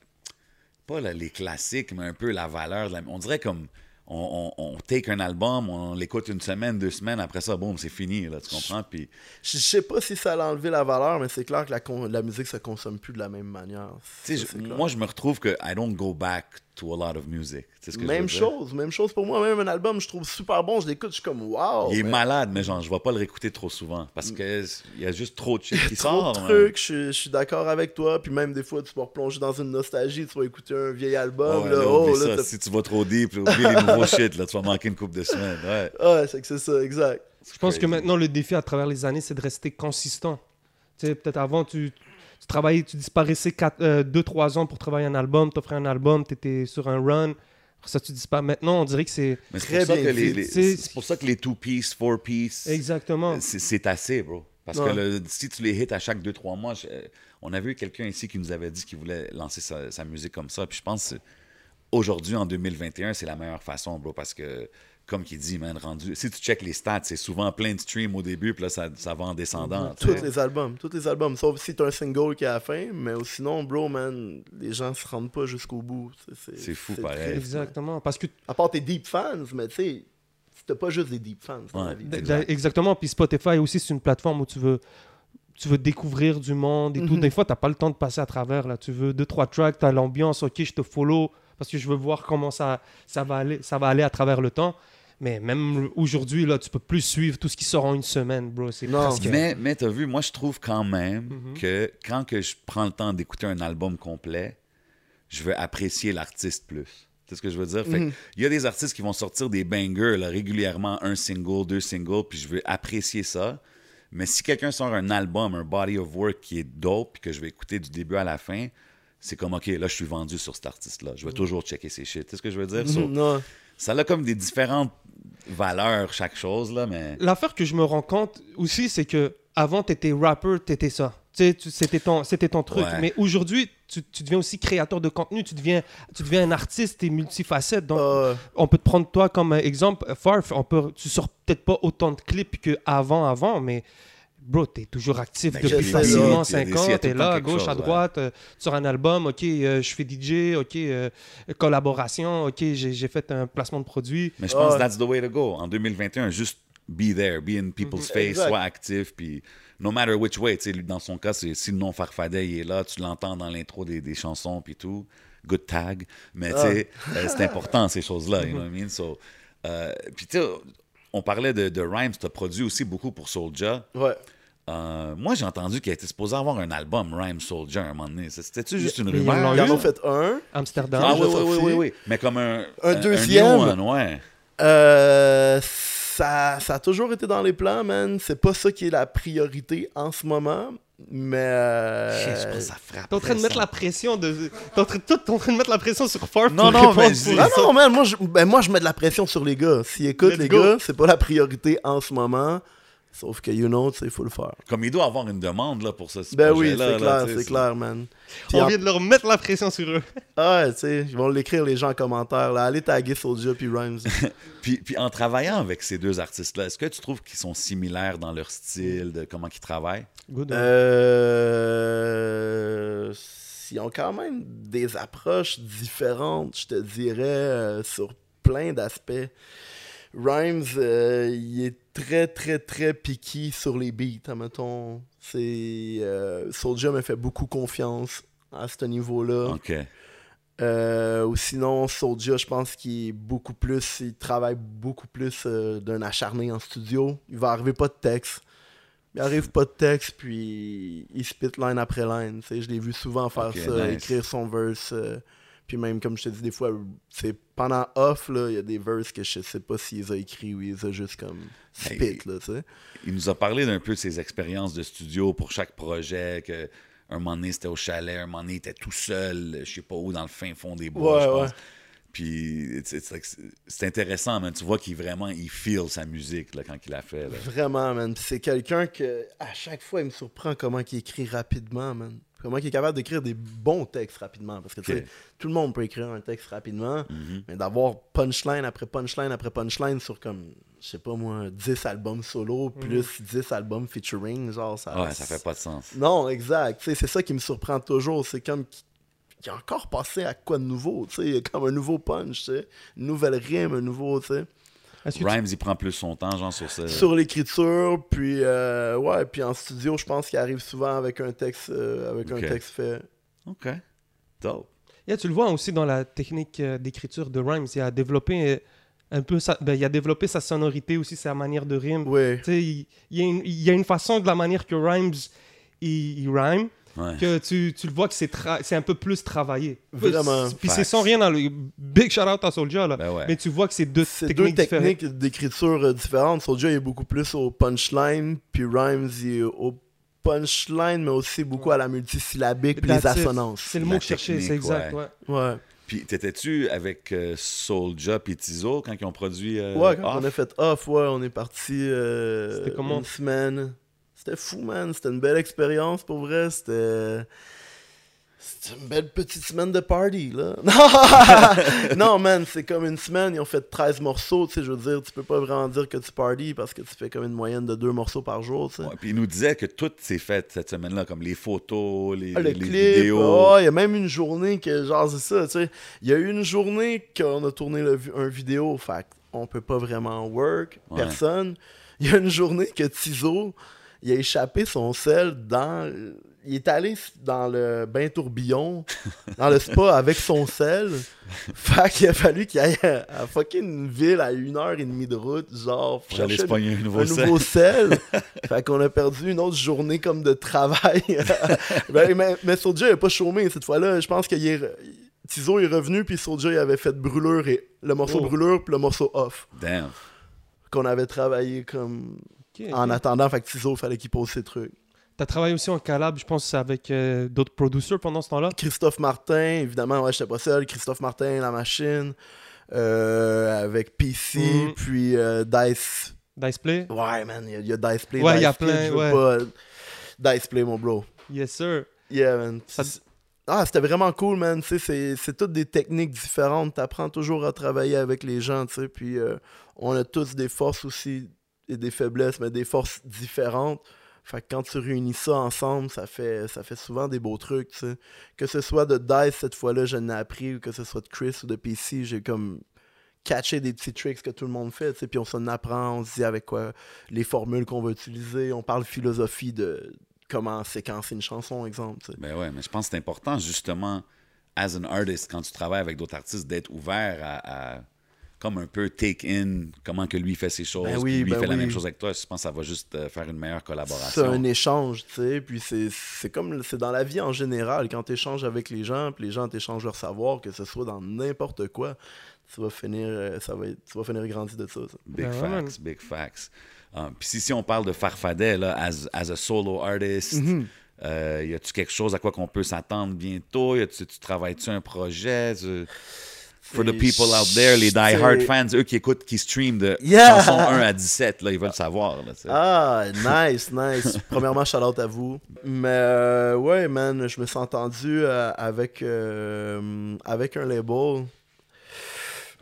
pas la- les classiques, mais un peu la valeur de la... On dirait comme, on, on, on take un album, on l'écoute une semaine, deux semaines, après ça, boum, c'est fini, là, tu comprends? Puis Je je sais pas si ça a enlevé la valeur, mais c'est clair que la, con- la musique se consomme plus de la même manière. Ça, je- c'est moi, je me retrouve que I don't go back to a lot of music. Tu sais ce que je Même dire? chose, même chose pour moi. Même un album, je trouve super bon, je l'écoute, je suis comme wow. Il est man. malade, mais genre, je vais pas le réécouter trop souvent parce que il y a juste trop de shit qui Trop sort. de man. trucs, je, suis- je suis d'accord avec toi. Puis même des fois, tu vas replonger dans une nostalgie, tu vas écouter un vieil album. ouais, là, là, oh, là, ça. Si tu vas trop deep, oublie les nouveaux shit, là, tu vas manquer une couple de semaines. Ouais. Ouais, c'est que c'est ça, exact. Je pense que maintenant, le défi à travers les années, c'est de rester consistant. Tu sais, peut-être avant, tu, tu travaillais, tu disparaissais 2-3 ans pour travailler un album, t'offrais un album, t'étais sur un run. Ça, tu disparais. Maintenant, on dirait que c'est... C'est Très pour, ça bien que les, dit. les- C'est- c'est pour ça que les two-piece, four-piece, Exactement. c'est assez, bro. Parce Ouais. que le- si tu les hits à chaque 2-3 mois, je- euh, on avait eu quelqu'un ici qui nous avait dit qu'il voulait lancer sa, sa musique comme ça. Puis je pense aujourd'hui, en 2021, c'est la meilleure façon, bro. Parce que, comme qu'il dit, man, rendu. Si tu check les stats, c'est souvent plein de streams au début, puis là, ça, ça va en descendant. Tous les albums, tous les albums. Sauf si t'as un single qui est à la fin. Mais sinon, bro, man, les gens se rendent pas jusqu'au bout. C'est- fou, pareil. triste, Exactement. Parce que. À part tes deep fans, mais tu sais, t'as pas juste des deep fans dans Ouais. la vie. D- Exact. Exactement. Puis Spotify aussi, c'est une plateforme où tu veux, tu veux découvrir du monde et tout. Mhm. Des fois, tu n'as pas le temps de passer à travers. Là. Tu veux deux, trois tracks, tu as l'ambiance, ok, je te follow parce que je veux voir comment ça, ça, va, aller, ça va aller à travers le temps. Mais même aujourd'hui, là, tu peux plus suivre tout ce qui sort en une semaine, bro. C'est Non. presque... Mais, mais t'as vu, moi, je trouve quand même Mhm. que quand que je prends le temps d'écouter un album complet, je veux apprécier l'artiste plus. C'est ce que je veux dire? Fait que Mhm. Il y a des artistes qui vont sortir des bangers là, régulièrement, un single, deux singles, puis je veux apprécier ça. Mais si quelqu'un sort un album, un body of work qui est dope, puis que je vais écouter du début à la fin, c'est comme, OK, là, je suis vendu sur cet artiste-là. Je vais toujours checker ses shit. C'est ce que je veux dire? So, Mhm, non. ça a comme des différentes valeurs, chaque chose, là, mais... L'affaire que je me rends compte aussi, c'est que avant, tu étais rapper, tu étais ça. Tu sais, c'était ton, c'était ton truc. Ouais. Mais aujourd'hui, tu, tu deviens aussi créateur de contenu. Tu deviens, tu deviens un artiste, tu es multifacette. Donc, Euh, on peut te prendre toi comme exemple. Farf, on peut, tu sors peut-être pas autant de clips qu'avant, avant, mais bro, t'es toujours actif Ben, depuis facilement là. Il y a des- il y a 5 tout ans. T'es là, à gauche, chose, à ouais. droite, euh, sur un album. Ok, euh, je fais DJ. Ok, euh, collaboration. Ok, j'ai fait un placement de produit. Mais je pense Ah. que that's the way to go. En 2021, juste be there, be in people's Mhm. face, Exact. sois actif, puis no matter which way. tu sais, lui, Dans son cas, c'est si le nom Farfadet il est là, tu l'entends dans l'intro des, des chansons, puis tout. Good tag. Mais tu sais, euh, c'est important, ces choses-là. You know what I mean? So, euh, puis tu sais, on parlait de, de Rhymes, tu as produit aussi beaucoup pour Soulja. ouais. Euh, moi, j'ai entendu qu'il était supposé avoir un album, Rhyme Soulja, à un moment donné. C'était-tu juste une rumeur? Ils en ont fait un. Amsterdam. Ah oui, oui, oui, oui, oui. Mais comme un... Un deuxième. new one, ouais. Euh, ça, ça a toujours été dans les plans, man. C'est pas ça qui est la priorité en ce moment. Mais. euh, je pense que ça frappe. T'es en train de mettre la pression de. T'es en train, tout- t'es en train de mettre la pression sur Farf. Non, non, mais Ah non, man, moi je, ben, moi je mets de la pression sur les gars. S'ils écoutent Let's les go. gars, c'est pas la priorité en ce moment. Sauf que, you know, il faut le faire. Comme il doit avoir une demande là, pour ce Ben oui, c'est là, clair, c'est clair, man. Puis On en- vient de leur mettre la pression sur eux. Ah, tu sais, ils vont l'écrire les gens en commentaire. Là. Allez taguer Soulja puis Rhymes. Puis, puis en travaillant avec ces deux artistes-là, est-ce que tu trouves qu'ils sont similaires dans leur style, de comment ils travaillent? Good. Euh, ils ont quand même des approches différentes, je te dirais, euh, sur plein d'aspects. Rhymes, euh, il est très, très, très picky sur les beats, admettons. C'est... Euh, Soulja me fait beaucoup confiance à ce niveau-là. OK. Euh, ou sinon, Soulja, je pense qu'il est beaucoup plus. Il travaille beaucoup plus euh, d'un acharné en studio. Il va arriver pas de texte. Il arrive pas de texte, puis il spit line après line. Je l'ai vu souvent faire ça, nice. écrire son verse. euh, puis même, comme je te dis, des fois, c'est pendant off, là, il y a des verses que je sais pas s'il les a écrits ou il les a juste comme spit, Hey. là, tu sais. Il nous a parlé d'un peu de ses expériences de studio pour chaque projet, que un moment donné c'était au chalet, un moment donné il était tout seul, je sais pas où, dans le fin fond des bois, Ouais, je ouais. Puis c'est intéressant, man. Tu vois qu'il vraiment il feel sa musique là, quand il l'a fait. là. Vraiment, man. C'est quelqu'un que, à chaque fois, il me surprend comment il écrit rapidement, man. Comment il est capable d'écrire des bons textes rapidement? Parce que, tu sais, Ok. tout le monde peut écrire un texte rapidement, Mhm. mais d'avoir punchline après punchline après punchline sur, comme, je sais pas moi, 10 albums solo, plus 10 albums featuring, genre, ça... Ouais, ça fait pas de sens. Non, exact. Tu sais, C'est ça qui me surprend toujours. C'est comme qu'il qu'il a encore passé à quoi de nouveau, tu sais? Il y a comme un nouveau punch, tu sais? Une nouvelle rime, un nouveau, tu sais? Tu- Rhymes, il prend plus son temps, genre sur ce. sur l'écriture, puis euh, ouais, puis en studio, je pense qu'il arrive souvent avec un texte, euh, avec un texte fait. Ok. Dope. Yeah, tu le vois aussi dans la technique euh, d'écriture de Rhymes. Il a développé un peu sa... ben, il a développé sa sonorité aussi, sa manière de rime. Oui, il, il y a une, il y a une façon de la manière que Rhymes il, il rhyme Ouais. que tu, tu le vois que c'est tra- c'est un peu plus travaillé. Vraiment. Puis c'est sans rien dans le big shout out à Soulja là. Ben ouais. Mais tu vois que c'est deux c'est techniques, deux différentes. techniques d'écriture euh, différentes. Soulja il est beaucoup plus au punchline, puis Rhymes il est au punchline, mais aussi beaucoup à la multisyllabique, puis les assonances. C'est le mot que je cherchais, c'est exact. ouais. ouais. Ouais, Puis t'étais-tu avec euh, Soulja puis Tizo quand ils ont produit. euh, ouais quand Off? on a fait off, ouais, on est parti euh, C'était comment? une semaine. C'était fou, man. C'était une belle expérience pour vrai. C'était. C'était une belle petite semaine de party, là. non, man, c'est comme une semaine, ils ont fait 13 morceaux, tu sais, je veux dire, tu peux pas vraiment dire que tu party parce que tu fais comme une moyenne de deux morceaux par jour, tu sais. Ouais, puis il nous disait que tout s'est fait cette semaine-là, comme les photos, les, Ah, le les clip, vidéos. il y a même une journée que, genre, c'est ça, tu sais. Il y a eu une journée qu'on a tourné le un vidéo, fait on peut pas vraiment work, Ouais. personne. Il y a une journée que Tizo, il a échappé son sel dans. Il est allé dans le bain tourbillon, dans le spa avec son sel. Fait qu'il a fallu qu'il aille à, à fucking ville à une heure et demie de route, genre. pour chercher se pogner un nouveau un set. nouveau sel. fait qu'on a perdu une autre journée comme de travail. Ben, mais, mais Soulja il a pas chômé cette fois-là. Je pense que il est Tizo est revenu, puis Soulja il avait fait brûlure et le morceau Oh. brûlure, puis le morceau off. Damn. Qu'on avait travaillé comme En attendant. Fait que Tizo, fallait qu'il pose ses trucs. T'as travaillé aussi en collab, je pense, avec euh, d'autres producers pendant ce temps-là? Christophe Martin, évidemment, ouais, j'étais pas seul. Christophe Martin, La Machine, euh, avec PC, Mhm. puis euh, Dice. Diceplay. Ouais, man, il y, a- il y a Dice Play. Ouais, il y a Dice Play, plein, ouais. pas- Dice Play, mon bro. Yes, sir. Yeah, man. Ça- Ah, c'était vraiment cool, man. Tu sais, c'est- c'est toutes des techniques différentes. T'apprends toujours à travailler avec les gens, tu sais. Puis on a tous des forces aussi des faiblesses, mais des forces différentes. Fait quand tu réunis ça ensemble, ça fait, ça fait souvent des beaux trucs. Que ce soit de Dice, cette fois-là, je n'ai appris, ou que ce soit de Chris ou de PC, j'ai comme catché des petits tricks que tout le monde fait. Puis on s'en apprend, on se dit avec quoi les formules qu'on va utiliser. On parle philosophie de comment séquencer une chanson, exemple. Ben ouais, mais je pense que c'est important, justement, as an artist, quand tu travailles avec d'autres artistes, d'être ouvert à- comme un peu take in comment que lui fait ses choses, Ben puis oui, lui ben fait la même chose avec toi. Je pense que ça va juste euh, faire une meilleure C'est collaboration. un échange, tu sais, puis c'est c'est comme c'est dans la vie en général, quand tu échanges avec les gens, puis les gens t'échangent leur savoir, que ce soit dans n'importe quoi, tu vas finir euh, ça va être- tu vas finir grandi de ça. ça. Big Ben ouais, man. facts, big facts. Um, Puis si, si on parle de Farfadet, là, as, as a solo artist, Mhm. euh, y a-tu quelque chose à quoi qu'on peut s'attendre bientôt? Y a-tu, tu travailles-tu un projet? Tu- For the people out there, les die-hard fans, eux qui écoutent, qui streament de Yeah! chanson 1 à 17, là, ils veulent savoir. Là. Ah, nice, nice. Premièrement, shout out à vous. Mais euh, ouais, man, je me suis entendu euh, avec, euh, avec un label.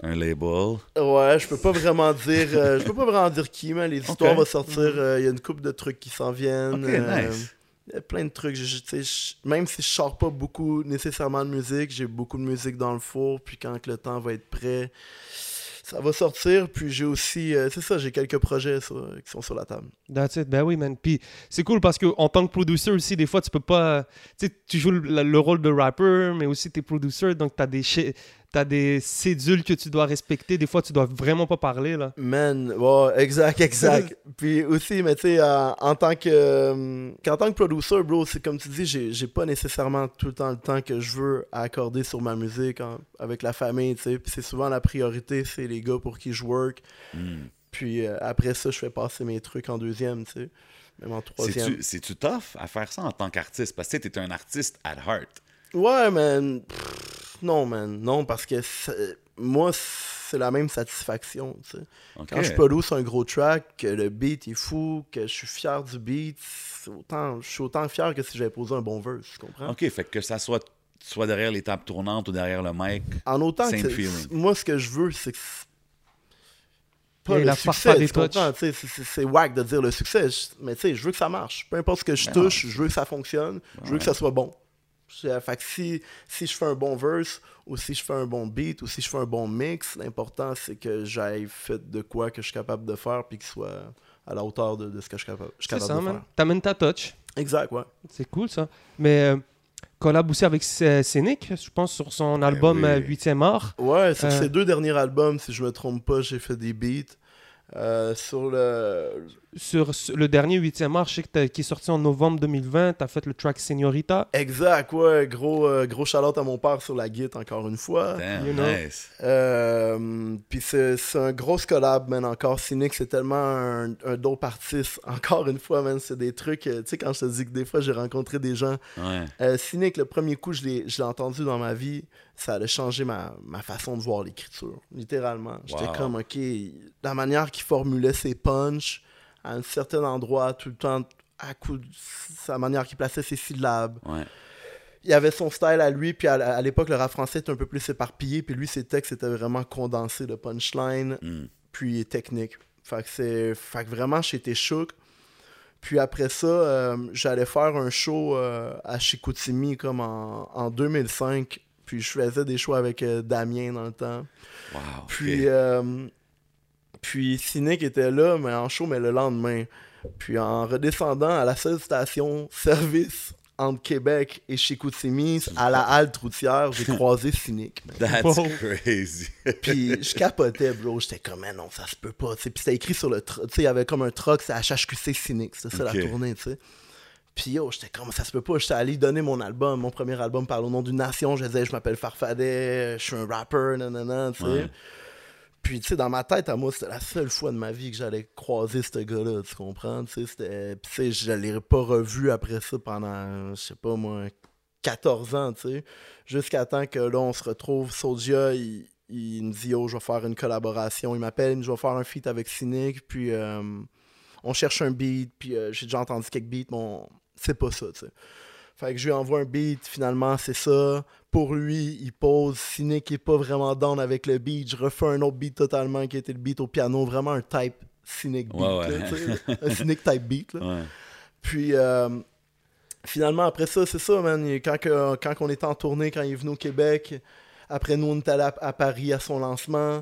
Un label. Ouais, je peux pas vraiment dire euh, je peux pas vraiment dire qui, mais les histoires vont sortir. euh, Il y a une couple de trucs qui s'en viennent. Ok, euh, nice. Plein de trucs. même si je sors pas beaucoup nécessairement de musique, j'ai beaucoup de musique dans le four. Puis quand le temps va être prêt, ça va sortir. Puis j'ai aussi, euh, c'est ça, j'ai quelques projets qui sont sur la table. That's it. Ben oui, man. Puis c'est cool parce que en tant que producer aussi, des fois, tu peux pas. Tu joues le, le rôle de rapper, mais aussi t'es producer, donc t'as des t'as des cédules que tu dois respecter. Des fois, tu dois vraiment pas parler là. Man, ouais, exact, exact. Puis aussi, mais tu sais, euh, en tant que euh, qu'en tant que producer, bro, c'est comme tu dis, j'ai j'ai pas nécessairement tout le temps le temps que je veux à accorder sur ma musique hein, avec la famille, tu sais. Puis c'est souvent la priorité, c'est les gars pour qui je work. Hmm. Puis euh, après ça, je fais passer mes trucs en deuxième, tu sais. Même en troisième. C'est-tu tough à faire ça en tant qu'artiste? Parce que tu es un artiste at heart. Ouais, man. Pff, non, man. Non, parce que c'est- moi, c'est la même satisfaction, tu sais. OK. Quand je produce un gros track, que le beat est fou, que je suis fier du beat, autant, je suis autant fier que si j'avais posé un bon verse, tu comprends? OK, fait que ça soit, soit derrière les tables tournantes ou derrière le mic. En autant Same que feeling. moi, ce que je veux, c'est que c'est pas Et le la succès, des tu comprends? C'est wack de dire le succès, mais tu sais, je veux que ça marche. Peu importe ce que je touche, je veux que ça fonctionne, je veux Ouais. que ça soit bon. Fait que si, si je fais un bon verse, ou si je fais un bon beat, ou si je fais un bon mix, l'important c'est que j'aille fait de quoi que je suis capable de faire, puis qu'il soit à la hauteur de, de ce que je suis capable, je suis capable ça, de man. faire. T'amènes ta touch. Exact, ouais. C'est cool ça. Mais euh, collab aussi avec Scénic, je pense, sur son album oui. euh, 8e art. Ouais, sur Euh. ces deux derniers albums, si je me trompe pas, j'ai fait des beats. Euh, sur le. Sur le dernier 8e art, je sais que t'as- qui est sorti en novembre 2020, t'as fait le track Señorita. Exact, ouais. Gros, euh, gros shout-out à mon père sur la guitare, encore une fois. Damn, You know. nice. Euh, Puis c'est c'est un gros collab, man. Encore, Cynic, c'est tellement un, un dope artiste. Encore une fois, man, c'est des trucs. euh, Tu sais, quand je te dis que des fois, j'ai rencontré des gens. Ouais. Euh, Cynic, le premier coup, je l'ai je l'ai entendu dans ma vie. Ça a changé ma, ma façon de voir l'écriture. Littéralement. J'étais Wow. comme, OK, la manière qu'il formulait ses punchs à un certain endroit, tout le temps, à coup de sa manière qu'il plaçait ses syllabes. Ouais. Il avait son style à lui, puis à, à l'époque, le rap français était un peu plus éparpillé, puis lui, ses textes étaient vraiment condensés de punchline, Hmm. puis technique. Fait que, c'est... fait que vraiment, j'étais choc. Puis après ça, euh, j'allais faire un show euh, à Chicoutimi comme en, en 2005. Puis je faisais des shows avec euh, Damien dans le temps. Wow. Puis, euh, puis Cynic était là, mais en show, mais le lendemain. Puis en redescendant à la seule station service entre Québec et Chicoutimi, à la halte routière, j'ai croisé Cynic. man. That's Wow. crazy. Puis je capotais, bro. J'étais comme, mais non, ça se peut pas. Puis c'était écrit sur le truck. Tu sais, il y avait comme un truck, c'est HHQC Cynic. C'était ça la tournée, tu sais. Puis yo, j'étais comme, ça se peut pas. J'étais allé donner mon album, mon premier album, par le nom d'une nation. Je disais, je m'appelle Farfadet, je suis un rapper, nanana, tu sais. Ouais. Puis, tu sais, dans ma tête, à moi, c'était la seule fois de ma vie que j'allais croiser ce gars-là, tu comprends? Tu sais, je l'ai pas revu après ça pendant, je sais pas moi, 14 ans, tu sais. Jusqu'à temps que là, on se retrouve, Soulja, il, il me dit, yo, je vais faire une collaboration. Il m'appelle, je vais faire un feat avec Cynic, puis euh, on cherche un beat, puis euh, j'ai déjà entendu quelques beats, mais c'est pas ça, tu sais. Fait que je lui envoie un beat, finalement, c'est ça. Pour lui, il pose. Cynic est pas vraiment down avec le beat. Je refais un autre beat totalement qui était le beat au piano. Vraiment un type Cynic beat. Ouais, ouais. là, tu sais. un Cynic type beat. Là. Ouais. Puis euh, finalement, après ça, c'est ça, man. Quand, que- quand on était en tournée, quand il est venu au Québec, après nous, on était allé à, à Paris à son lancement.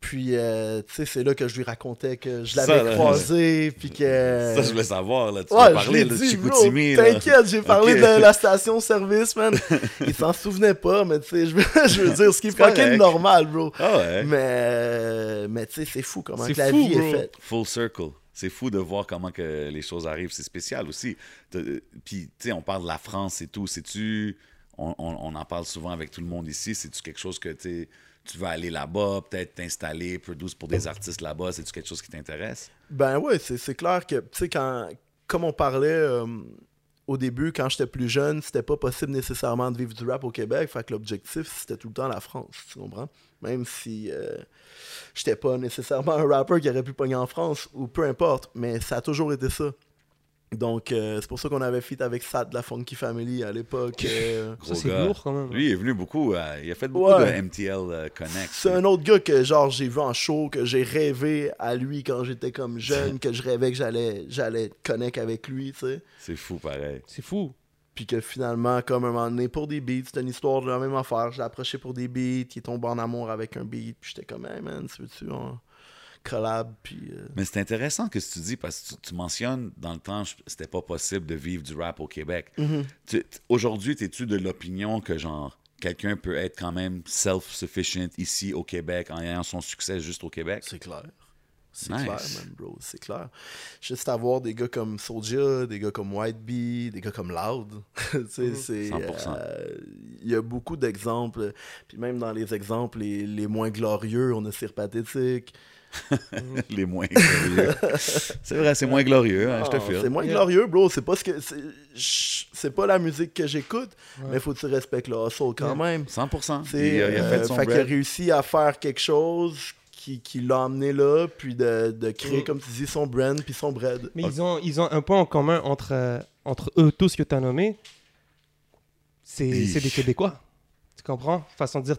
Puis, euh, tu sais, c'est là que je lui racontais que je l'avais croisé. Puis que. Ça, je voulais savoir. Là. Tu Ouais, l'ai de. Chicoutimi. là. T'inquiète, j'ai parlé de la station-service, man. Il s'en souvenait pas, mais tu sais, je veux, je veux dire, ce qui est fucking normal, bro. Ah ouais. Mais, euh, mais tu sais, c'est fou comment C'est que la fou, vie bro. est faite. Full circle. C'est fou de voir comment que les choses arrivent. C'est spécial aussi. T'as- Puis, tu sais, on parle de la France et tout. C'est-tu. On, on- on en parle souvent avec tout le monde ici. C'est-tu quelque chose que tu sais, tu veux aller là-bas, peut-être t'installer, produce pour des artistes là-bas? C'est-tu quelque chose qui t'intéresse? Ben ouais, c'est clair que, tu sais, quand, comme on parlait euh, au début, quand j'étais plus jeune, c'était pas possible nécessairement de vivre du rap au Québec. Fait que l'objectif, c'était tout le temps la France, tu comprends? Même si euh, j'étais pas nécessairement un rapper qui aurait pu pogner en France, ou peu importe, mais ça a toujours été ça. Donc, euh, c'est pour ça qu'on avait fit avec Sat de la Funky Family à l'époque. euh, Ça, c'est lourd quand même. Lui, il est venu beaucoup. euh, il a fait beaucoup Ouais. de MTL euh, Connect. C'est un autre gars que genre j'ai vu en show, que j'ai rêvé à lui quand j'étais comme jeune, que je rêvais que j'allais j'allais connecter avec lui, tu sais. C'est fou, pareil. C'est fou. Puis que finalement, comme un moment donné, pour des beats, c'était une histoire de la même affaire. J'ai approché pour des beats, qui tombe en amour avec un beat. Puis j'étais comme, hey man, tu veux-tu on collab? Puis. euh, Mais c'est intéressant que tu dis parce que tu, tu mentionnes dans le temps, c'était pas possible de vivre du rap au Québec. Mhm. T- Aujourd'hui, es-tu de l'opinion que genre quelqu'un peut être quand même self-sufficient ici au Québec en ayant son succès juste au Québec? C'est clair. C'est Nice. clair, man, bro. C'est clair. Juste avoir des gars comme Soulja, des gars comme White Bee, des gars comme Loud. tu sais, c'est. 100%. euh, Il y a beaucoup d'exemples. Puis même dans les exemples les, les moins glorieux, on a Sir Pathétique. Les moins glorieux. c'est vrai, c'est moins glorieux, hein, je te Ah, file. C'est moins Yeah. glorieux, bro. C'est pas ce que. c'est- pas la musique que j'écoute, Ouais. mais faut que tu respectes le hustle quand même. 100%. Tu sais, Il, a- il a euh, fait son fait qu'il a réussi à faire quelque chose qui, qui l'a amené là, puis de, de créer, Mm. comme tu dis, son brand puis son bread. Mais ils, ont, ils ont un point en commun entre, euh, entre eux tous que tu as Oui. c'est des Québécois. Tu comprends? Façon de dire.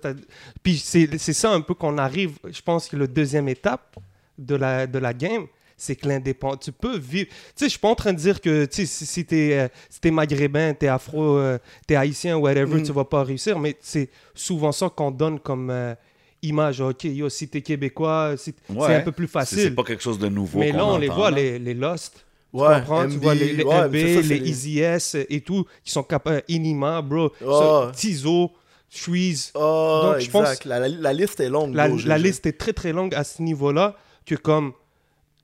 Puis c'est ça un peu qu'on arrive. Je pense que le deuxième étape de la, de la game, c'est que l'indépendant. Tu peux vivre. Tu sais, je suis pas en train de dire que tu si, si t'es euh, si t'es maghrébin, t'es afro, euh, t'es haïtien, whatever, Mm. tu vas pas réussir. Mais c'est souvent ça qu'on donne comme euh, image. Ok, yo, si t'es québécois, si t- Ouais. c'est un peu plus facile. C'est pas quelque chose de nouveau. Mais là, on les entend, voit, là. les, les Lost. Tu Ouais, comprends? tu vois les, les ouais, MB, c'est ça, c'est les Easy S et tout, qui sont capables. Inima, bro. Ça, Tizo, Shreeze. Ah, Donc, je pense- exact. La, la- la liste est longue. La, j'ai- liste est très très longue à ce niveau-là, que comme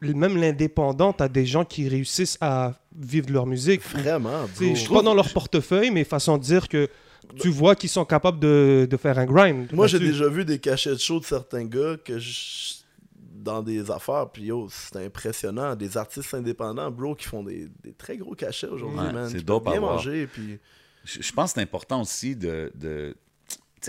même l'indépendant, t'as des gens qui réussissent à vivre de leur musique. Vraiment, Tu sais, bro. Je suis pas dans leur portefeuille, mais façon de dire que tu vois qu'ils sont capables de, de faire un grind. Moi, j'ai là-dessus. déjà vu des cachets de show de certains gars que je- dans des affaires, puis yo, c'est impressionnant. Des artistes indépendants, bro, qui font des, des très gros cachets aujourd'hui, Ouais, man. c'est dope à manger, puis... Je, je pense que c'est important aussi de. de-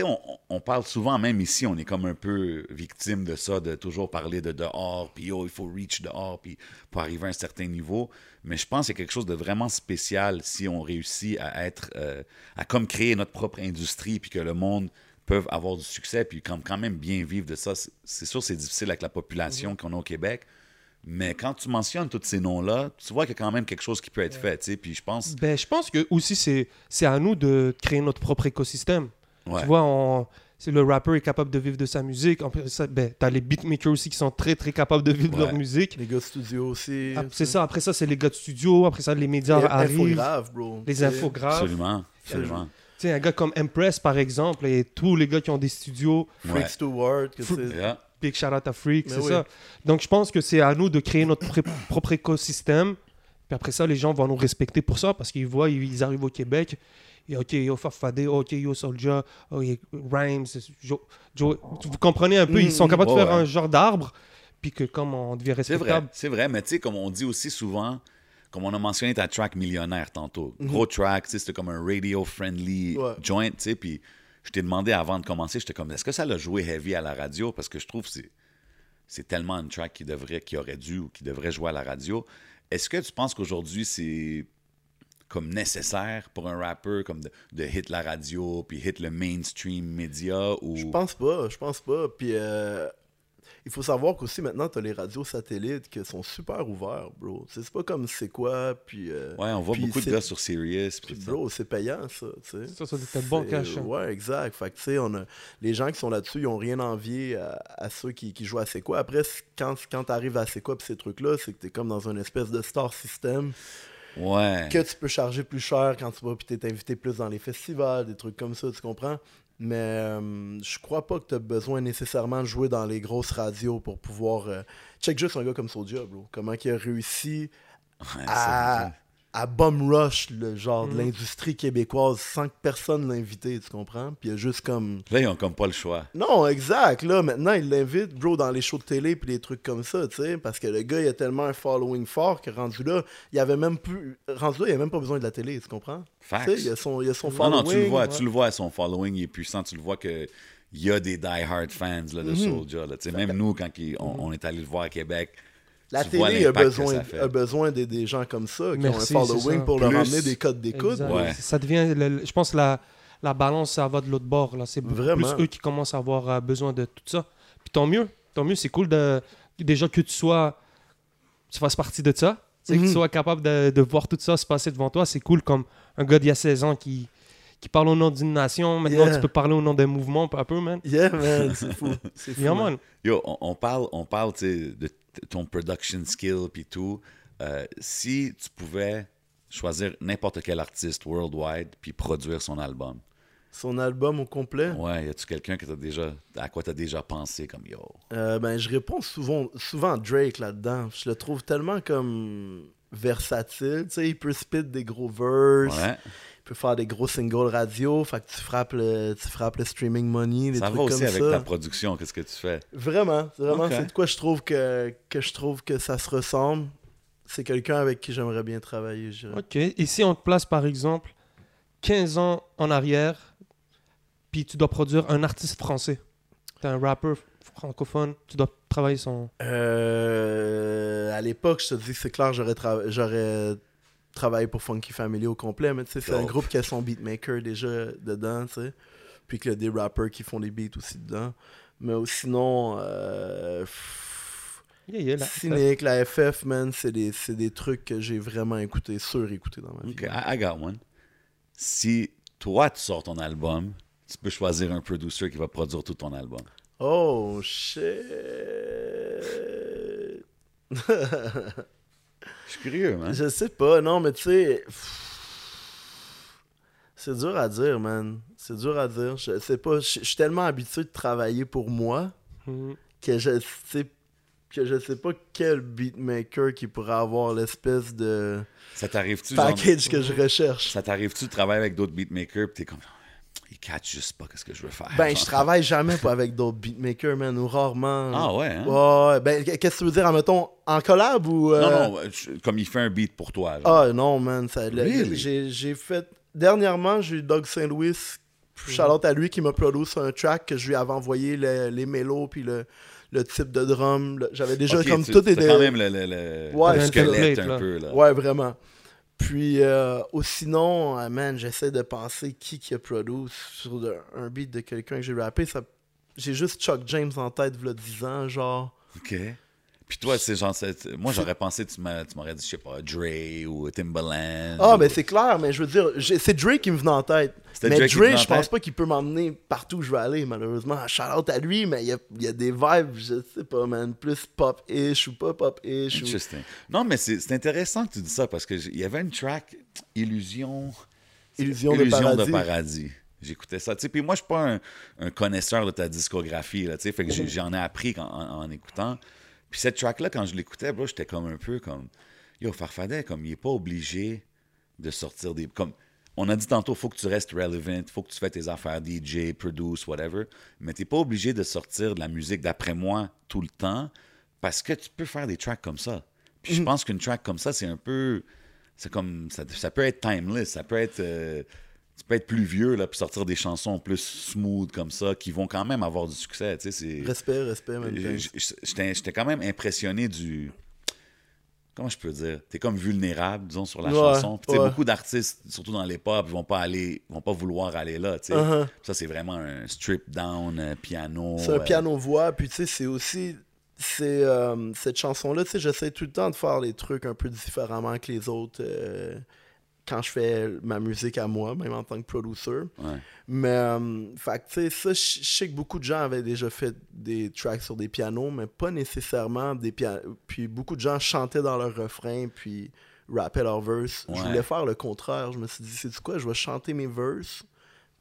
on, on parle souvent, même ici, on est comme un peu victime de ça, de toujours parler de dehors, puis oh, il faut reach dehors, puis pour arriver à un certain niveau. Mais je pense qu'il y a quelque chose de vraiment spécial si on réussit à être. euh, à comme créer notre propre industrie, puis que le monde peut avoir du succès, puis quand même bien vivre de ça. C'est- sûr, c'est difficile avec la population qu'on a au Québec. Mais quand tu mentionnes tous ces noms-là, tu vois qu'il y a quand même quelque chose qui peut être fait, tu sais. Puis je pense. Ben, je pense que aussi c'est c'est à nous de créer notre propre écosystème. Ouais. Tu vois, on- le rappeur est capable de vivre de sa musique, en plus, ça, ben, t'as les beatmakers aussi qui sont très très capables de vivre de leur musique. Les gars de studio aussi. Ah, c'est ça, après ça, c'est les gars de studio, après ça, les médias Les arrivent, infographes, bro. les infographes. Absolument. Absolument. Tu sais, un gars comme Empress, par exemple, et tous les gars qui ont des studios, Freak Ouais. Stewart, que Fr- c'est... Yeah. big shout out à Freak, c'est oui. ça. Donc, je pense que c'est à nous de créer notre propre écosystème. Puis après ça, les gens vont nous respecter pour ça parce qu'ils voient, ils arrivent au Québec. OK, yo Farfadé, OK, yo Soulja, oh, Rhymes, Jo- Jo- vous comprenez un peu, ils sont Mhm. capables de faire ouais. un genre d'arbre, puis que comme on devient C'est vrai, respectable. c'est vrai, mais tu sais, comme on dit aussi souvent, comme on a mentionné ta track millionnaire tantôt, Mhm. gros track, c'était comme un radio-friendly Ouais. joint, tu sais, puis je t'ai demandé avant de commencer, j'étais comme, est-ce que ça l'a joué heavy à la radio? Parce que je trouve que c'est, c'est tellement une track qui, devrait, qui aurait dû ou qui devrait jouer à la radio. Est-ce que tu penses qu'aujourd'hui, c'est comme nécessaire pour un rappeur comme de, de hit la radio puis hit le mainstream média ou Je pense pas, je pense pas. Puis euh, il faut savoir qu'aussi maintenant, t'as les radios satellites qui sont super ouverts, bro. C'est pas comme c'est quoi, puis... euh, ouais on voit puis beaucoup de gars sur Sirius puis puis bro, c'est payant, ça, tu sais. Ça, ça être bon cash. hein. Ouais, exact. Fait que, tu sais, on a... les gens qui sont là-dessus, ils ont rien envié à, à ceux qui, qui jouent à C'est quoi. Après, quand, quand t'arrives à C'est quoi, pis ces trucs-là, c'est que t'es comme dans une espèce de star system ouais que tu peux charger plus cher quand tu vas, puis t'es invité plus dans les festivals, des trucs comme ça, tu comprends? Mais euh, je crois pas que t'as besoin nécessairement de jouer dans les grosses radios pour pouvoir. euh, Check juste un gars comme Soulja, bro. Comment il a réussi Ouais, à, à bum rush le genre de Mm. l'industrie québécoise sans que personne l'invite, tu comprends? Puis il a juste comme. Là, ils ont comme pas le choix. Non, exact. Là, maintenant, il l'invite, bro, dans les shows de télé puis des trucs comme ça, tu sais. Parce que le gars, il a tellement un following fort que rendu là, il avait même plus. Rendu là, il a même pas besoin de la télé, tu comprends? Tu Facts. il a son, il a son Non, following. non, tu le vois, ouais. tu le vois, son following il est puissant, tu le vois que il y a des die-hard fans là, de Mhm. Soulja. là. Tu sais, Même nous, quand on est allé le voir à Québec, La tu télé a besoin, a besoin des, des gens comme ça, qui Merci, ont un following pour leur amener des codes d'écoute. Ouais. Ça devient, le- je pense, la, la balance, ça va de l'autre bord. Là. C'est plus eux qui commencent à avoir euh, besoin de tout ça. Puis tant mieux, tant mieux, c'est cool de, déjà que tu sois, tu fasses partie de ça. Tu sais, Que Mhm. tu sois capable de, de voir tout ça se passer devant toi, c'est cool comme un gars d'il y a 16 ans qui, qui parle au nom d'une nation. Maintenant, Yeah. tu peux parler au nom d'un mouvement, un peu, man. Yeah, man, c'est fou. C'est fou. Yeah, man. man. Yo, on, on parle, on parle tu sais, de ton production skill puis tout. Euh, si tu pouvais choisir n'importe quel artiste worldwide puis produire son album, Son album au complet? ouais, y a-tu quelqu'un que déjà, à quoi tu as déjà pensé comme yo? Euh, ben, je réponds souvent, souvent à Drake là-dedans. Je le trouve tellement comme versatile. Tu sais, il peut spit des gros verses, Ouais, il peut faire des gros singles radio. Fait que tu frappes le, tu frappes le streaming money, des ça trucs va aussi comme avec ça. ta production, qu'est-ce que tu fais? Vraiment, vraiment, c'est de quoi je trouve que, que je trouve que ça se ressemble. C'est quelqu'un avec qui j'aimerais bien travailler, je dirais. Ok. Et si on te place, par exemple, 15 ans en arrière, puis tu dois produire un artiste français, t'es un rappeur francophone, tu dois travailler son. Euh, à l'époque, je te dis, c'est clair, j'aurais tra- j'aurais travaillé pour Funky Family au complet, mais tu sais, c'est un groupe qui a son beatmaker déjà dedans, tu sais. Puis qu'il y a des rappers qui font des beats aussi dedans. Mais sinon, euh, pff, Yeah, yeah, là. Cynic, la FF, man, c'est des, c'est des trucs que j'ai vraiment écouté, sur-écouté dans ma vie. Ok, I, I got one. Si toi, tu sors ton album, tu peux choisir un producer qui va produire tout ton album. Oh, shit! Je suis curieux, man. Je sais pas, non, mais tu sais. pff, C'est dur à dire, man. C'est dur à dire. Je sais pas. Je je suis tellement habitué de travailler pour moi Mhm. que je sais que je sais pas quel beatmaker qui pourrait avoir l'espèce de Ça t'arrive-tu, genre, package que je recherche. ça t'arrive-tu de travailler avec d'autres beatmakers pis t'es comme, ils catchent juste pas qu'est-ce que je veux faire. Ben, genre. je travaille jamais pas avec d'autres beatmakers, man, ou rarement. Ah ouais, hein? Ouais, ben, qu'est-ce que tu veux dire, mettons, en collab ou. euh, Non, non, comme il fait un beat pour toi. genre. Ah non, man. Ça, Really? j'ai, fait. Dernièrement, j'ai eu Doug St. Louis. Charlotte à lui qui m'a produit sur un track que je lui avais envoyé le- les mélos puis le, le type de drum. J'avais déjà comme tu- tout était. quand même le, le, Ouais, squelette un peu, là. Ouais, vraiment. Puis, euh, sinon, euh, man, j'essaie de penser qui qui a produit sur un beat de quelqu'un que j'ai rappé. J'ai juste Chuck James en tête, v'là 10 ans, genre. OK. Puis toi, c'est genre, moi, j'aurais pensé, tu m'aurais dit, je sais pas, Dre ou Timbaland. Ah, ou- ben c'est clair, mais je veux dire, c'est Drake qui me venait en tête. Mais Dre, je pense pas qu'il peut m'emmener partout où je vais aller, malheureusement. Shout out à lui, mais il y a, y a des vibes, je sais pas, man, plus pop-ish ou pas pop-ish. Ou... Non, mais c'est intéressant que tu dis ça parce qu'il y avait une track, Illusion. Illusion de paradis. paradis. J'écoutais ça. Tu sais, puis moi, je suis pas un, un connaisseur de ta discographie. Là, tu sais, fait que j'en ai appris en, en- en écoutant. Puis cette track-là, quand je l'écoutais, bro, j'étais comme un peu comme. Yo, Farfadet, comme il est pas obligé de sortir des. Comme, on a dit tantôt, faut que tu restes relevant, faut que tu fais tes affaires DJ, produce, whatever. Mais t'es pas obligé de sortir de la musique d'après moi tout le temps parce que tu peux faire des tracks comme ça. Puis je pense qu'une track comme ça, c'est un peu. C'est comme. Ça, ça peut être timeless, ça peut être. euh, tu peux être plus vieux, là, puis sortir des chansons plus smooth comme ça, qui vont quand même avoir du succès. Tu sais, c'est. Respect, respect, j- J'étais j'étais quand même impressionné du. Comment je peux dire T'es comme vulnérable, disons, sur la Ouais, chanson. Puis, ouais. beaucoup d'artistes, surtout dans les pop, vont pas aller, vont pas vouloir aller là. tu sais. Uh-huh. Ça, c'est vraiment un strip down euh, piano. C'est un euh, piano-voix, puis tu sais, c'est aussi. C'est euh, cette chanson-là, tu sais, j'essaie tout le temps de faire les trucs un peu différemment que les autres quand je fais ma musique à moi, même en tant que producer. ouais. Mais, euh, fait tu sais, ça, je sais que beaucoup de gens avaient déjà fait des tracks sur des pianos, mais pas nécessairement des pianos. Puis beaucoup de gens chantaient dans leur refrain, puis rappaient leur verse. Je voulais faire le contraire. Je me suis dit, c'est quoi, je vais chanter mes verses,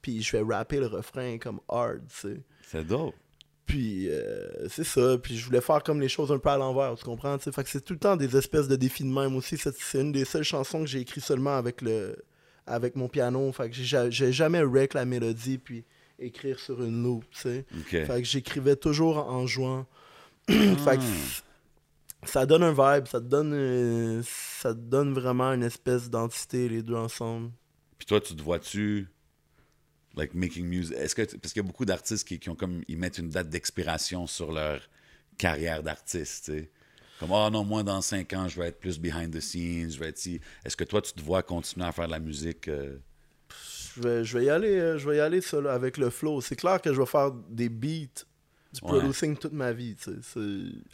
puis je vais rapper le refrain comme hard, tu sais. C'est dope. Puis euh, c'est ça. Puis je voulais faire comme les choses un peu à l'envers, tu comprends? Fait que c'est tout le temps des espèces de défis de même aussi. C'est une des seules chansons que j'ai écrit seulement avec le avec mon piano. Fait que j'ai ja- j'ai jamais rec la mélodie puis écrire sur une loop, tu sais. Fait que j'écrivais toujours en jouant. fait que c- ça donne un vibe, ça te donne euh, ça te donne vraiment une espèce d'entité les deux ensemble. Puis toi, tu te vois-tu, like, making music? Est-ce que, parce qu'il y a beaucoup d'artistes qui, qui ont comme, ils mettent une date d'expiration sur leur carrière d'artiste, tu sais. Comme, oh non, moi, dans cinq ans, je vais être plus behind the scenes, je vais être si. Est-ce que toi, tu te vois continuer à faire de la musique? euh? Je vais, je vais y aller, euh, je vais y aller avec le flow. C'est clair que je vais faire des beats du Ouais. producing toute ma vie. tu sais.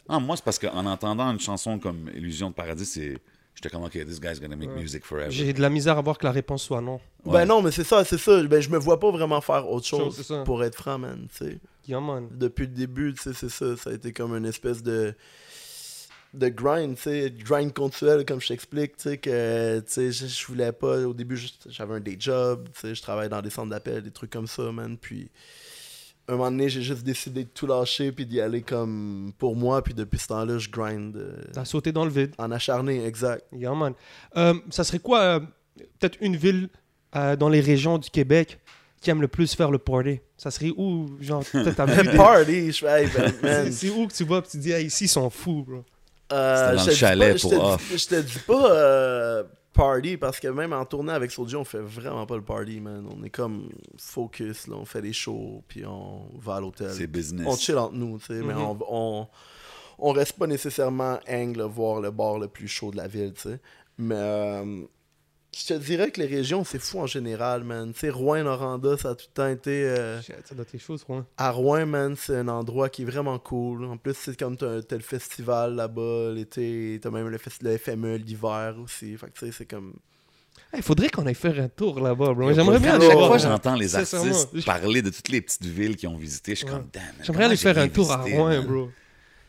Ah, moi, c'est parce qu'en entendant une chanson comme Illusion de paradis, c'est, j'étais comme, OK, this guy's gonna make Ouais. music forever. J'ai de la misère à voir que la réponse soit non. Ouais. Ben non, mais c'est ça, c'est ça. Ben, je me vois pas vraiment faire autre Chose, pour être franc, man. tu sais. Yeah, man. Depuis le début, tu sais, c'est ça. Ça a été comme une espèce de de grind, tu sais, grind continuel, comme je t'explique, tu sais, que, tu sais, je, je voulais pas, au début, j'avais un day job, tu sais, je travaillais dans des centres d'appel, des trucs comme ça, man, puis un moment donné, j'ai juste décidé de tout lâcher, puis d'y aller comme pour moi, puis depuis ce temps-là, je grind euh, T'as sauté dans le vide. en acharné, exact. Yeah, man. Euh, ça serait quoi, euh, peut-être une ville euh, dans les régions du Québec qui aime le plus faire le party? Ça serait où, genre, peut-être vu des- Party, je hey, ben, man, C'est où que tu vas, puis tu dis, ah, ici, ils sont fous, bro. Euh, C'était dans je le te dis chalet pas- pour te dis- off. Je te dis pas euh, party parce que même en tournée avec Soulja, on fait vraiment pas le party, man. On est comme focus, là. On fait des shows, puis on va à l'hôtel. C'est business. On chill entre nous, tu sais, mais Mhm. on, on, on reste pas nécessairement angle voir le bar le plus chaud de la ville, tu sais. Mais euh, je te dirais que les régions, c'est fou en général, man. Tu sais, Rouen, Noranda, ça a tout le temps été. euh, Ça doit être chose, ouais. à Rouen, man, c'est un endroit qui est vraiment cool. En plus, c'est comme t'as t'as le festival là-bas l'été, t'as même le, le FME l'hiver aussi. Fait que tu sais, c'est comme. Il faudrait qu'on aille faire un tour là-bas, bro. J'aimerais bien Chaque voir. fois que j'entends les artistes parler de toutes les petites villes qu'ils ont visitées, je suis Ouais. comme, damn. J'aimerais aller faire un tour à Rouen, man? bro.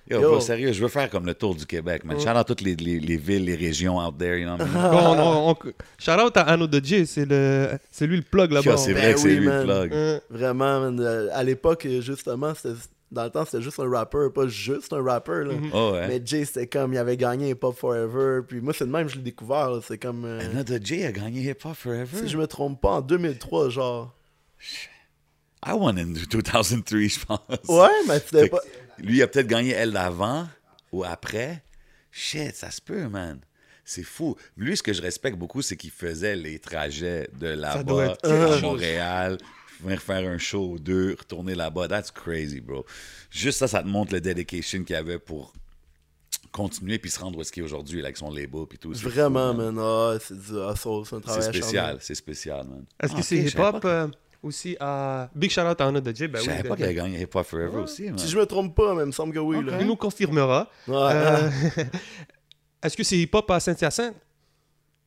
Yo, Yo. bro, sérieux, je veux faire comme le tour du Québec, man. Ouais. Shout out toutes les, les, les villes, les régions out there, you know what I mean? Bon, on, on- shout out à Anno de J, c'est le, c'est lui le plug là-bas. C'est Ben vrai que c'est oui, lui man. le plug. Vraiment, man, euh, à l'époque, justement, c'était- dans le temps, c'était juste un rapper, pas juste un rapper. Là. Mhm. Oh, ouais. Mais Jay, c'était comme, il avait gagné Hip Hop Forever. Puis moi, c'est de même, je l'ai découvert. là. C'est comme. euh, Another J a gagné Hip Hop Forever? si je me trompe pas, en 2003, genre. I won in 2003, je pense. Ouais, mais que pas. Lui, il a peut-être gagné elle d'avant ou après. Shit, ça se peut, man. C'est fou. Lui, ce que je respecte beaucoup, c'est qu'il faisait les trajets de là-bas à. Montréal, venir faire un show ou deux, retourner là-bas. That's crazy, bro. Juste ça, ça te montre le dedication qu'il avait pour continuer puis se rendre où est-ce qu'il est aujourd'hui là, avec son label puis tout. C'est Vraiment, fou, man. Ah, c'est du hustle, c'est un C'est travail spécial, c'est spécial, man. Est-ce Ah, que c'est je savais hip-hop euh, aussi à Big shout out à Anno de J? Ben Je oui. savais de- pas qu'il a gagné Hip Hop Forever aussi, man. Si je me trompe pas, mais il me semble que oui. là. Il nous confirmera. Ouais. Euh, Est-ce que c'est hip-hop à Saint-Hyacinthe?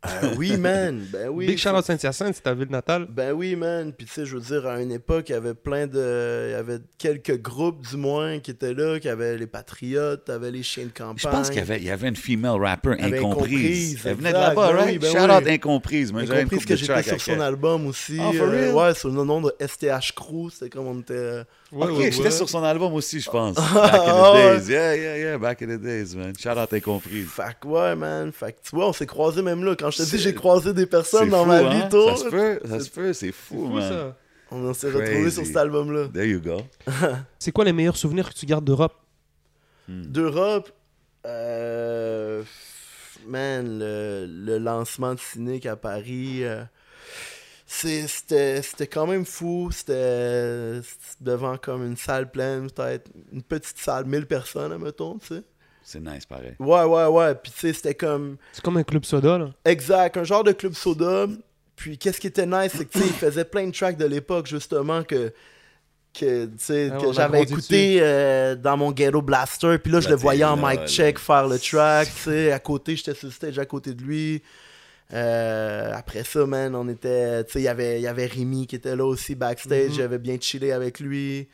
Euh, oui, man. Ben oui. Big shout out Saint-Hyacinthe, c'est ta ville natale. Ben oui, man. Puis tu sais, je veux dire, à une époque, il y avait plein de. Il y avait quelques groupes, du moins, qui étaient là, qui avaient les Patriotes, t'avais les chiens de campagne. Je pense qu'il y avait, il y avait une female rapper avait incomprise. Incomprise, Elle venait de là-bas, Ben right? oui, ben oui. out incomprise. Moi, couple que j'étais sur son elle. album aussi. Ah, for euh, ouais, sur le nom de STH Crew. C'était comme on était. Ouais, ok, ouais, j'étais ouais. sur son album aussi, je pense. Back Ah, in the days. Yeah, yeah, yeah, back in the days, man. Shout out incomprise. Fait que ouais, man. Fait que tu vois, on s'est croisés même là. Quand je te dis, j'ai croisé des personnes dans fou, ma hein? vie, toi. Ça se peut, ça se peut, c'est C'est fou, fou, man. ça. On s'est retrouvés sur cet album-là. There you go. C'est quoi les meilleurs souvenirs que tu gardes d'Europe? D'Europe, euh, man, le, le lancement de Cynic à Paris, euh, c'était c'était quand même fou. C'était devant comme une salle pleine, peut-être une petite salle, 1000 personnes, admettons, tu sais. C'est nice, pareil. Ouais, ouais, ouais. Puis tu sais, c'était comme. C'est comme un club soda, là. Exact, un genre de club soda. Puis qu'est-ce qui était nice, c'est que tu sais, il faisait plein de tracks de l'époque, justement, que. Que, tu sais, Ah, que j'avais écouté euh, dans mon ghetto blaster, puis là je le voyais en mic check faire le track, tu sais, à côté, j'étais sur le stage à côté de lui. Euh, après ça, man, on était, tu sais, il y avait- il y avait Rémi qui était là aussi backstage, Mhm. j'avais bien chillé avec lui.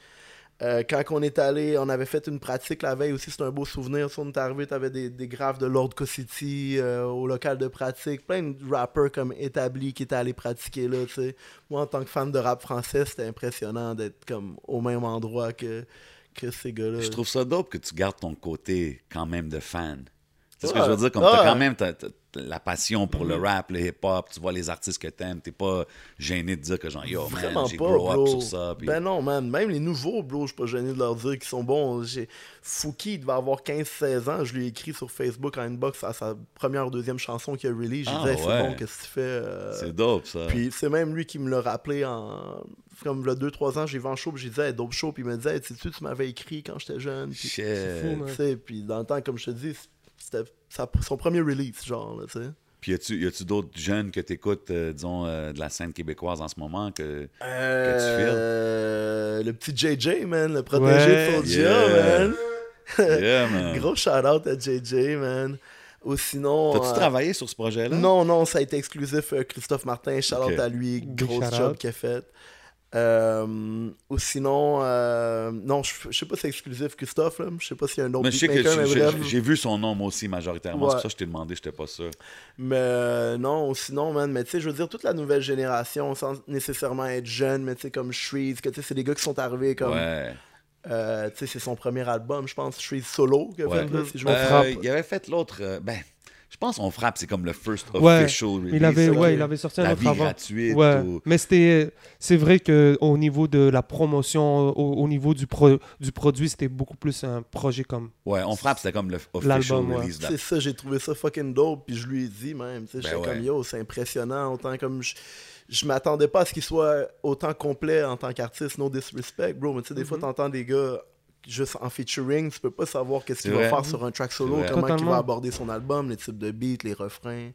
Euh, quand on est allé, on avait fait une pratique la veille aussi, c'est un beau souvenir. Si on est arrivé, t'avais des, des graves de Lord City euh, au local de pratique, plein de rappers comme établis qui étaient allés pratiquer là, tu sais. Moi, en tant que fan de rap français, c'était impressionnant d'être comme au même endroit que, que ces gars-là. Je trouve ça dope que tu gardes ton côté quand même de fan. C'est ce que Ouais. je veux dire, comme Ouais. t'as quand même la passion pour Mhm. le rap, le hip-hop, tu vois les artistes que t'aimes, t'es pas gêné de dire que genre, yo, man, Vraiment j'ai pas, grow up bro. sur ça. Ben non, man. Même les nouveaux, bro, je suis pas gêné de leur dire qu'ils sont bons. Fouki, il devait avoir 15-16 ans. Je lui ai écrit sur Facebook en inbox à sa première ou deuxième chanson qu'il a release. J'ai Ah, dit, Hey, c'est ouais. bon, qu'est-ce que tu fais? euh, C'est dope, ça. Puis c'est même lui qui me l'a rappelé en. Comme le 2-3 ans, j'ai vu en show, j'ai dit, hey, dope show. Puis il me disait, hey, tu sais, tu m'avais écrit quand j'étais jeune. Puis, Shit. fou, man. puis dans le temps, comme je te dis, c'était sa- son premier release, genre, là, tu sais. Puis y a-tu, d'autres jeunes que t'écoutes, euh, disons, euh, de la scène québécoise en ce moment que... Euh, le petit JJ, man, le protégé Ouais. de Yeah. man. Yeah, man. Gros shout-out à JJ, man. Ou sinon. T'as-tu euh, travaillé sur ce projet-là? Non, non, ça a été exclusif. Christophe Martin, shout out Ok. à lui, gros shout job qu'il a fait. Euh, ou sinon, euh, non, je, je sais pas si c'est exclusif Christophe, là. je sais pas s'il y a un autre Mais je sais que j'ai- vu son nom moi aussi majoritairement. C'est Ouais. pour ça que je t'ai demandé, j'étais pas sûr. Mais euh, non, ou sinon, man, mais tu sais, je veux dire, toute la nouvelle génération, sans nécessairement être jeune, mais tu sais, comme Shreeze, que tu sais, c'est des gars qui sont arrivés comme. Ouais. euh, tu sais, c'est son premier album, je pense, Shreeze Solo, Ouais. fait, là, si je me Euh, il avait fait l'autre. euh, ben, je pense qu'on frappe, c'est comme le first Ouais, official release. Il avait, ouais, il avait sorti un La autre vie avant. gratuite. Ouais, ou- mais c'était, c'est vrai que au niveau de la promotion, au, au niveau du, pro, du produit, c'était beaucoup plus un projet comme. Ouais, on frappe, c'était comme le official release. C'est ça, j'ai trouvé ça fucking dope, puis je lui ai dit même, tu sais, Ben comme yo, c'est impressionnant, autant comme je, je m'attendais pas à ce qu'il soit autant complet en tant qu'artiste, no disrespect, bro, mais tu sais, des fois, Mhm. t'entends des gars juste en featuring, tu peux pas savoir qu'est-ce qu'il va faire sur un track solo, comment il va aborder son album, les types de beats, les refrains.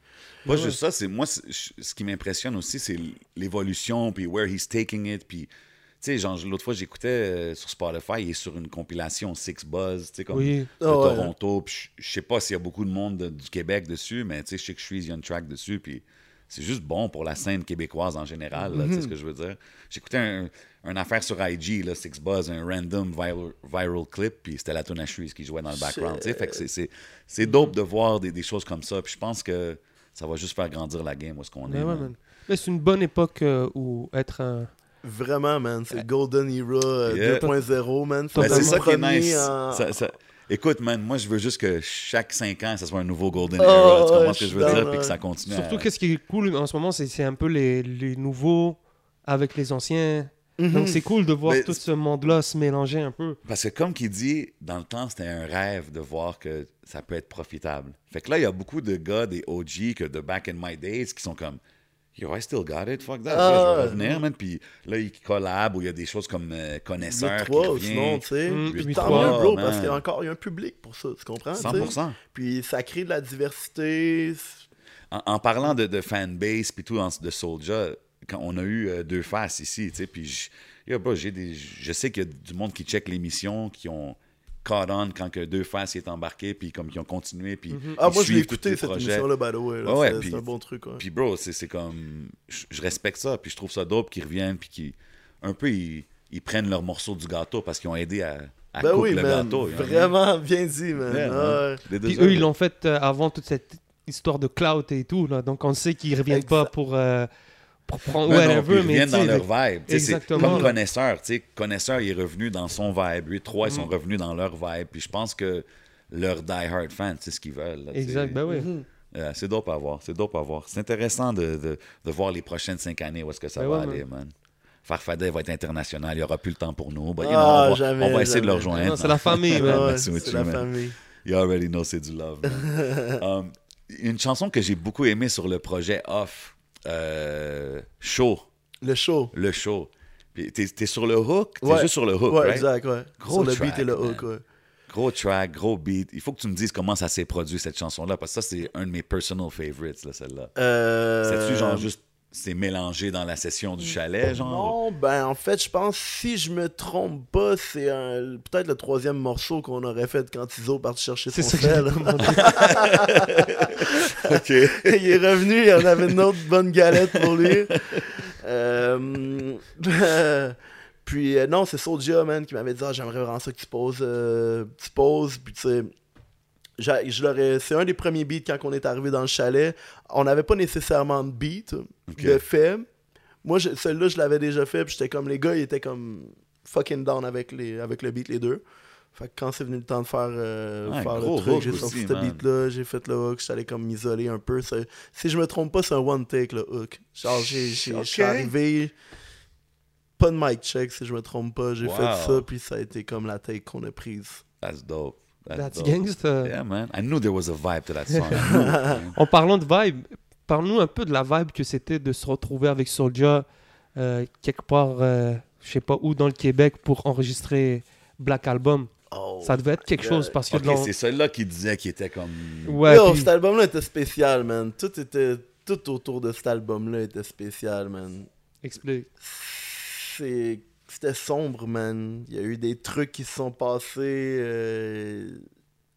Pas Ouais. juste ça, c'est moi, ce qui m'impressionne aussi, c'est l'évolution, puis where he's taking it, puis. Tu sais, genre, l'autre fois, j'écoutais euh, sur Spotify, il est sur une compilation Six Buzz, tu sais, comme Oui. de Ah ouais. Toronto. Puis je sais pas s'il y a beaucoup de monde de- du Québec dessus, mais tu sais, je sais que je suis, il y a une track dessus, puis c'est juste bon pour la scène québécoise en général, là, tu sais ce que je veux dire. J'écoutais un, une affaire sur IG, là, Six Buzz, un random viral, viral clip, puis c'était la tune à Shreeze qui jouait dans le background. Fait que c'est- c'est c'est dope de voir des, des choses comme ça, puis je pense que ça va juste faire grandir la game où est-ce qu'on Mais est. ouais, man. man. Mais c'est une bonne époque euh, où être un. Vraiment, man, c'est Golden Era euh, Yeah. 2.0, man. Ben, c'est le ça qui est nice. en- Ça- ça- Écoute, man, moi, je veux juste que chaque 5 ans, ça soit un nouveau Golden Oh, Era. Tu comprends ce que je veux dire? Puis que ça continue. à- Surtout, qu'est-ce qui est cool en ce moment, c'est, c'est un peu les, les nouveaux avec les anciens. Mhm. Donc c'est cool de voir Mais tout ce monde-là se mélanger un peu. Parce que comme qu'il dit, dans le temps, c'était un rêve de voir que ça peut être profitable. Fait que là, il y a beaucoup de gars, des OG, que de back in my days, qui sont comme Yo, I still got it, fuck that. Ah, je vais ouais. revenir, man. Puis là, ils collabent ou il y a des choses comme euh, connaisseurs. qui 8-3, revient. sinon, tu sais. Mm, Puis 8-3, tant mieux, bro, man. parce qu'il y a encore il y a un public pour ça, tu comprends? tu sais? 100%. Puis ça crée de la diversité. En, en parlant de, de fanbase puis tout de Soulja, quand on a eu euh, deux faces ici, tu sais, puis je, yo, bro, j'ai des, je sais qu'il y a du monde qui check l'émission, qui ont caught on quand que deux faces est embarqué, puis comme qui ont continué, puis Ah, ils moi, je l'ai suivent tous écouté, les cette projets. émission-là, by the way. là. Ouais, ouais, C'est- un bon truc, ouais. Puis bro, c'est c'est comme, je, je respecte ça, puis je trouve ça dope qu'ils reviennent, puis qu'ils, un peu, ils, ils prennent leur morceau du gâteau parce qu'ils ont aidé à, à Ben couper oui, le man. gâteau. Vraiment bien dit, man. Yeah, Ah, man. ouais. They Puis eux, ils l'ont fait euh, avant toute cette histoire de clout et tout. Là. Donc on sait qu'ils reviennent pas pour, euh, pour prendre whatever, puis ils mais sais, dans leur vibe. Exactement, Comme là. connaisseur, tu sais, connaisseur, il est revenu dans son vibe. 8-3, ils Mm. sont revenus dans leur vibe. Puis je pense que leurs die-hard fans, c'est ce qu'ils veulent. là. Exact, ben oui. Mhm. Euh, c'est dope à voir, c'est dope à voir. C'est intéressant de, de, de voir les prochaines cinq années où est-ce que ça Ben va ouais, aller, man. Farfadet va être international, il n'y aura plus le temps pour nous. But, you know, Ah, on va, jamais, on va essayer de le rejoindre. C'est la famille, man. c'est la man. famille. You already know c'est du love. man. Um, une chanson que j'ai beaucoup aimée sur le projet Off, euh, Show, Le show. le show. Puis T'es t'es sur le hook, t'es Ouais. juste sur le hook, Ouais, right? exact, ouais. Gros Sur le track, beat et le hook, ouais. Gros track, gros beat. Il faut que tu me dises comment ça s'est produit cette chanson-là, parce que ça, c'est un de mes personal favorites, là, celle-là. Euh... C'est-tu genre juste, c'est mélangé dans la session du chalet, genre? Non, ben en fait, je pense, si je me trompe pas, c'est un- peut-être le troisième morceau qu'on aurait fait quand Tizo parti chercher son sel. j'ai demandé. OK. il est revenu, il en avait une autre bonne galette pour lui. Euh, puis euh, non, c'est Soulja, man, qui m'avait dit ah, j'aimerais vraiment ça que tu poses, euh, tu poses, puis tu sais. J'a- je l'aurais- C'est un des premiers beats quand on est arrivé dans le chalet. On n'avait pas nécessairement de beat de fait. Moi, je- celui-là, je l'avais déjà fait. Puis j'étais comme les gars, ils étaient comme fucking down avec, les, avec le beat, les deux. Fait que quand c'est venu le temps de faire, euh, Ouais, faire gros le truc, hook j'ai sorti ce beat-là, j'ai fait le hook, j'étais allé comme m'isoler un peu. C'est- Si je me trompe pas, c'est un one take le hook. Genre, j'ai, j'ai- je suis arrivé, pas de mic check si je me trompe pas, j'ai Wow. fait ça, puis ça a été comme la take qu'on a prise. That's dope. That's, That's dope. gangsta. Yeah, man. I knew there was a vibe to that song. I knew it, man. En parlant de vibe, parle-nous un peu de la vibe que c'était de se retrouver avec Soulja euh, quelque part, euh, je sais pas où, dans le Québec pour enregistrer Black Album. Oh. Ça devait être quelque chose parce que Ok, de l'en- c'est celui-là qui disait qu'il était comme... Ouais, Yo, puis- cet album-là était spécial, man. Tout était. Tout autour de cet album-là était spécial, man. explique. c'est c'était sombre, man. Il y a eu des trucs qui se sont passés. euh,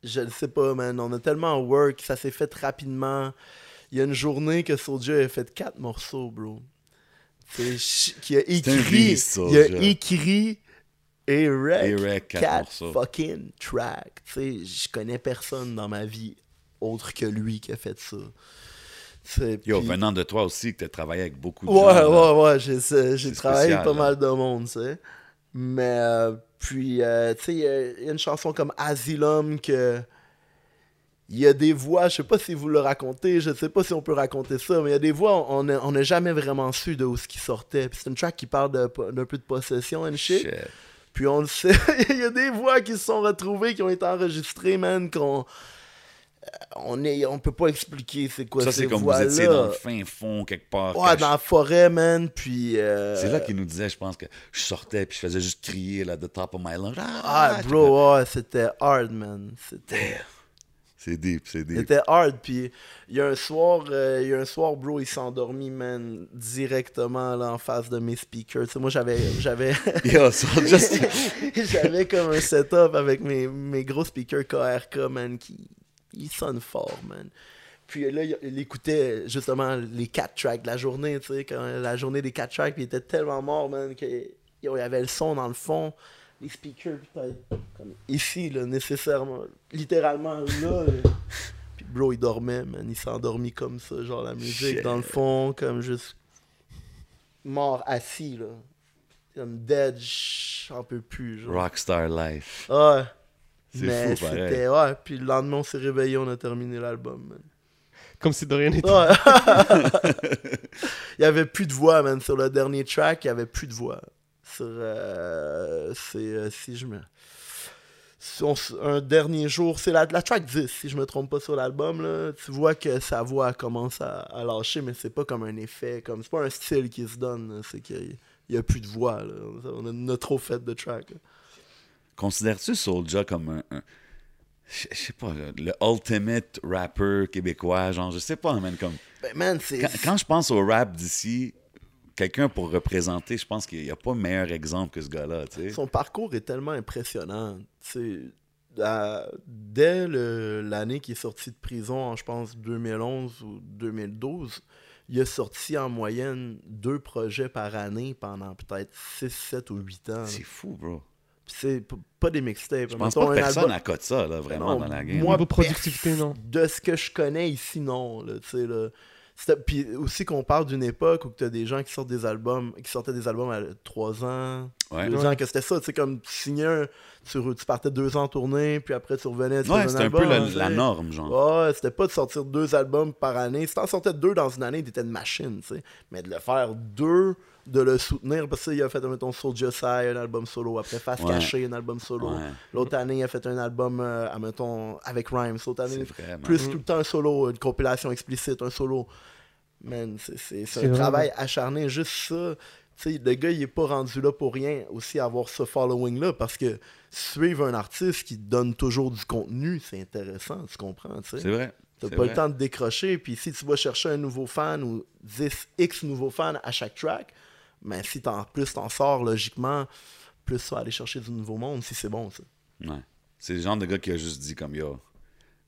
Je ne sais pas, man. On a tellement work, ça s'est fait rapidement. Il y a une journée que Soulja a fait quatre morceaux, bro. Ch- qui a écrit, il a écrit Eric, Eric, quatre quatre fucking tracks. Tu sais, je connais personne dans ma vie autre que lui qui a fait ça. Yo, puis- venant de toi aussi, que tu as travaillé avec beaucoup de Ouais, gens. là. ouais, ouais, j'ai, travaillé avec pas là. mal de monde, tu sais. Mais, euh, puis, euh, tu sais, il y a- il y, a une chanson comme Asylum que. Il y a des voix, je sais pas si vous le racontez, je sais pas si on peut raconter ça, mais il y a des voix, on n'a on jamais vraiment su de où ce qui sortait. Puis c'est une track qui parle d'un peu de possession and shit. Shit. Puis on le sait, il y a des voix qui se sont retrouvées, qui ont été enregistrées, man, qu'on. On, est, on peut pas expliquer c'est quoi Ça, ces c'est comme vous étiez dans le fin fond, quelque part. Ouais, dans la forêt, man, puis... euh, C'est là qu'il nous disait, je pense, que je sortais puis je faisais juste crier là, the top of my lungs. Ah, bro, ouais, c'était hard, man. C'était... C'est deep, c'est deep. C'était hard, puis il y a un soir, euh, y a un soir, bro, il s'est endormi, man, directement là, en face de mes speakers. Tu sais, moi, j'avais, j'avais, j'avais comme un setup avec mes, mes gros speakers KRK, man, qui ils sonnent fort, man. Puis là, il, il écoutait justement les quatre tracks de la journée, tu sais, quand la journée des quatre tracks, puis il était tellement mort, man, que yo, il y avait le son dans le fond, les speakers, comme ici, là, nécessairement, littéralement là. là. Puis bro, il dormait, man, il s'est endormi comme ça, genre la musique Shit. dans le fond, comme juste mort assis, là. Comme dead, j'en peux plus, genre. Rockstar life. Ouais. Mais c'était, ouais, puis le lendemain, on s'est réveillé, on a terminé l'album, man. Comme si de rien n'était. Ouais. il y avait plus de voix, man. Sur le dernier track, il y avait plus de voix. Sur. euh, c'est. euh, si je me. un dernier jour, c'est la, la track 10, si je me trompe pas sur l'album, là. Tu vois que sa voix commence à, à lâcher, mais c'est pas comme un effet, comme. C'est pas un style qui se donne, c'est qu'il y a plus de voix, là. On a, on a trop fait de track, là. Considères-tu Soulja comme un. un- je sais pas, le, ultimate rapper québécois, genre, je sais pas, man, comme. Ben, man, c'est. Quand, quand je pense au rap d'ici, quelqu'un pour représenter, je pense qu'il n'y a pas meilleur exemple que ce gars-là, tu sais. Son parcours est tellement impressionnant. Tu sais, dès l'année qui est sorti de prison, en, je pense 2011 ou 2012, il a sorti en moyenne deux projets par année pendant peut-être 6, 7 ou 8 ans. C'est fou, bro. Puis C'est pas des mixtapes. Je pense pas un que personne album- accote ça, là, vraiment, Non, dans la game. moi, Niveau productivité, non. De ce que je connais ici, non. Là, là. C'était- Puis aussi qu'on parle d'une époque où tu as des gens qui sortent des albums, qui sortaient des albums à 3 ans, Ouais. deux Ouais. ans, que c'était ça, tu sais, comme tu signais un- tu, partais deux ans en tournée, puis après tu revenais, Ouais, c'était un album, peu la norme, genre. Ouais, c'était pas de sortir deux albums par année. Si t'en sortais deux dans une année, t'étais une machine, tu sais. Mais de le faire deux, de le soutenir, parce qu'il a fait, mettons, Soulja Sai, un album solo. Après, Face Ouais. Caché, un album solo. Ouais. L'autre année, il a fait un album, euh, à, mettons, avec Rhymes. L'autre année, plus tout le temps un solo, une compilation explicite, un solo. Man, c'est- un vrai, travail acharné, juste ça. Tu sais, le gars, il est pas rendu là pour rien aussi avoir ce following-là, parce que suivre un artiste qui donne toujours du contenu, c'est intéressant, tu comprends. C'est vrai. T'as pas vrai. le temps de décrocher, puis si tu vas chercher un nouveau fan ou 10 X nouveaux fans à chaque track, mais si t'en, plus t'en sors logiquement, plus tu vas aller chercher du nouveau monde si c'est bon, ça. Ouais. C'est le genre de gars qui a juste dit comme yo,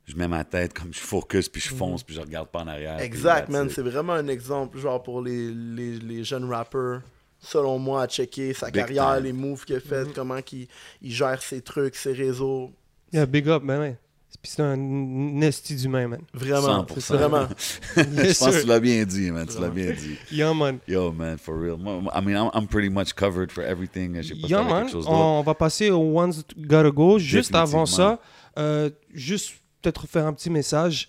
je mets ma tête comme je focus puis Mhm. je fonce puis je regarde pas en arrière. Exact, man. C'est vraiment un exemple, genre, pour les, les, les jeunes rappers, selon moi, à checker sa Big carrière, time. les moves qu'il a fait, comment qu'il il gère ses trucs, ses réseaux. Yeah, big up, ouais. Puis c'est un nesty d'humain, man. Vraiment, 100%. c'est vraiment. je pense que tu l'as bien dit, man. Tu l'as bien dit. Yeah, man. Yo, man, for real. I mean, I'm, I'm pretty much covered for everything. J'ai pas fait man. quelque chose. On va passer au Ones Gotta Go. Juste avant ça, euh, juste peut-être faire un petit message.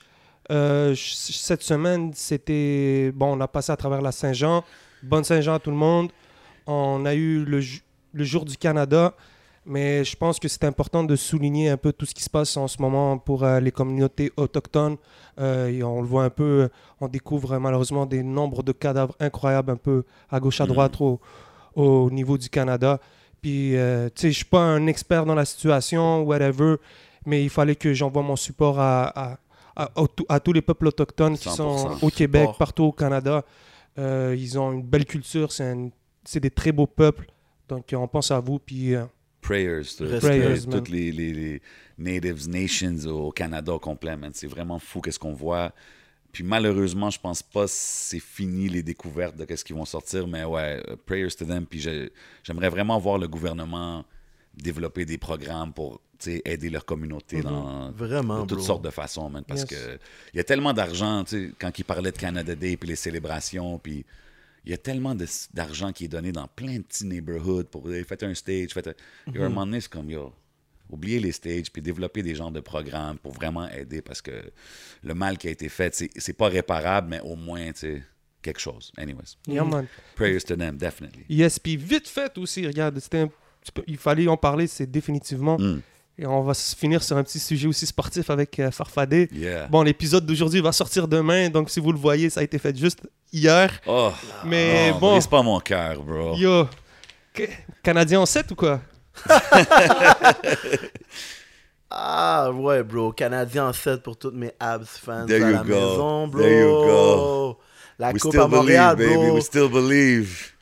Euh, cette semaine, c'était. Bon, on a passé à travers la Saint-Jean. Bonne Saint-Jean à tout le monde. On a eu le, le jour du Canada. Mais je pense que c'est important de souligner un peu tout ce qui se passe en ce moment pour euh, les communautés autochtones. Euh, et on le voit un peu, on découvre euh, malheureusement des nombres de cadavres incroyables un peu à gauche, à Mhm. droite au, au niveau du Canada. Puis, euh, tu sais, je suis pas un expert dans la situation, whatever, mais il fallait que j'envoie mon support à, à, à- à tous les peuples autochtones qui 100%. sont au Québec, partout au Canada. Ils ont une belle culture, c'est des très beaux peuples. Donc, on pense à vous, puis prayers, toutes les, les- les natives nations au Canada au complet. C'est vraiment fou qu'est-ce qu'on voit. Puis malheureusement, je pense pas que c'est fini les découvertes de qu'est-ce qu'ils vont sortir, mais ouais, euh, prayers to them. Puis j'aimerais vraiment voir le gouvernement développer des programmes pour aider leur communauté dans Vraiment, de toutes bro. sortes de façons, man, parce Yes. que il y a tellement d'argent, quand ils parlaient de Canada Day puis les célébrations, puis il y a tellement d'argent qui est donné dans plein de petits neighborhoods pour hey, faites un stage, faites un... A un moment donné, c'est comme, yo, oubliez les stages, puis développer des genres de programmes pour vraiment aider, parce que le mal qui a été fait, c'est pas réparable, mais au moins, tu sais, quelque chose. Anyways, Yeah, man. prayers to them, definitely. Yes, puis vite fait aussi, regarde, c'était un il fallait en parler, c'est définitivement. Mm. Et on va se finir sur un petit sujet aussi sportif avec euh, Farfadé. Yeah. Bon, l'épisode d'aujourd'hui va sortir demain, donc si vous le voyez, ça a été fait juste hier. Oh, Mais oh, bon, brise pas mon cœur, bro. yo, que- Canadien en 7 ou quoi? Ah ouais, bro. Canadien en 7 pour toutes mes abs fans There à you la go. maison, bro. There you go. La We coupe still à Montréal, believe, baby. bro. We still believe.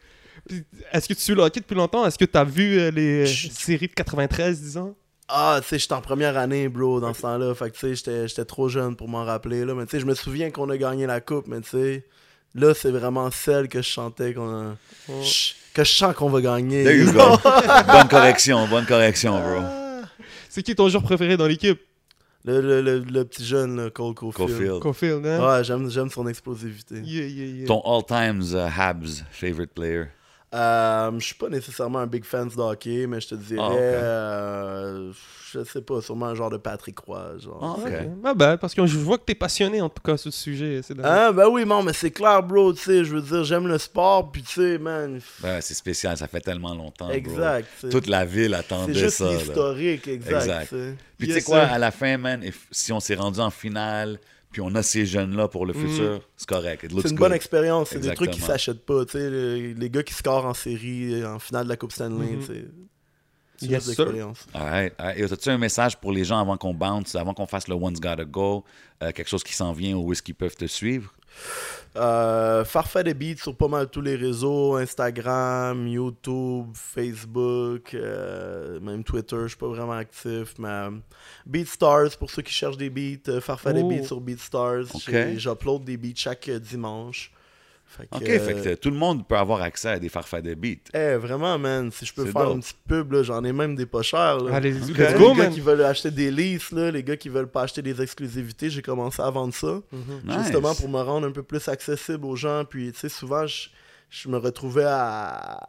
Est-ce que tu suis le hockey depuis longtemps? Est-ce que tu as vu euh, les séries de 93, disons? Ah, tu sais, j'étais en première année, bro, dans ce temps-là. Fait que, tu sais, j'étais- j'étais trop jeune pour m'en rappeler, là. Mais, tu sais, je me souviens qu'on a gagné la coupe, mais, tu sais, là, c'est vraiment celle que je chantais qu'on a... Oh. Que je sens qu'on va gagner. There you go. bonne correction, bonne correction, bro. C'est qui ton joueur préféré dans l'équipe? Le, le, le, le petit jeune, là, Cole Caulfield. Cofield. Cofield, hein? Ouais, j'aime, j'aime son explosivité. Yeah, yeah, yeah. Ton all-time uh, Habs favorite player. Euh, je suis pas nécessairement un big fan de hockey, mais je te dirais, Ah, ok. euh, je sais pas, sûrement un genre de Patrick Roy. Genre. Ah. Ah ben, parce que je vois que t'es passionné en tout cas sur ce sujet. C'est. Hein, ben oui, non, mais c'est clair, bro, tu sais, je veux dire, j'aime le sport, puis tu sais, man, Ben, c'est spécial, ça fait tellement longtemps. exact. Toute la ville C'est attendait juste ça. là. l'historique, exact. Exact. tu sais. Puis tu sais quoi, à la fin, man, if- si on s'est rendu en finale, puis on a ces jeunes-là pour le futur, c'est correct. Mm. C'est une good. bonne expérience, c'est des trucs qui s'achètent pas, tu sais, les, les gars qui scorent en série, en finale de la Coupe Stanley, sais. C'est Yes, l'expérience. Alright, alright. Et as-tu un message pour les gens avant qu'on bounce, avant qu'on fasse le One's Gotta Go, euh, quelque chose qui s'en vient ou où est-ce qu'ils peuvent te suivre? Euh, Farfait des beats sur pas mal tous les réseaux, Instagram, YouTube, Facebook, euh, même Twitter, je suis pas vraiment actif, mais euh, BeatStars pour ceux qui cherchent des beats, euh, Farfait des Oh. beats sur BeatStars, j'upload des beats chaque dimanche. Fait que, OK, euh, fait que tout le monde peut avoir accès à des farfadets de beats. eh, vraiment, man, si je peux faire dope. une petite pub, là, j'en ai même des pas chers. Allez, les go, gars man. qui veulent acheter des leases, là, les gars qui veulent pas acheter des exclusivités, j'ai commencé à vendre ça. Mhm. Nice. Justement pour me rendre un peu plus accessible aux gens. Puis, tu sais, souvent, je, je me retrouvais à,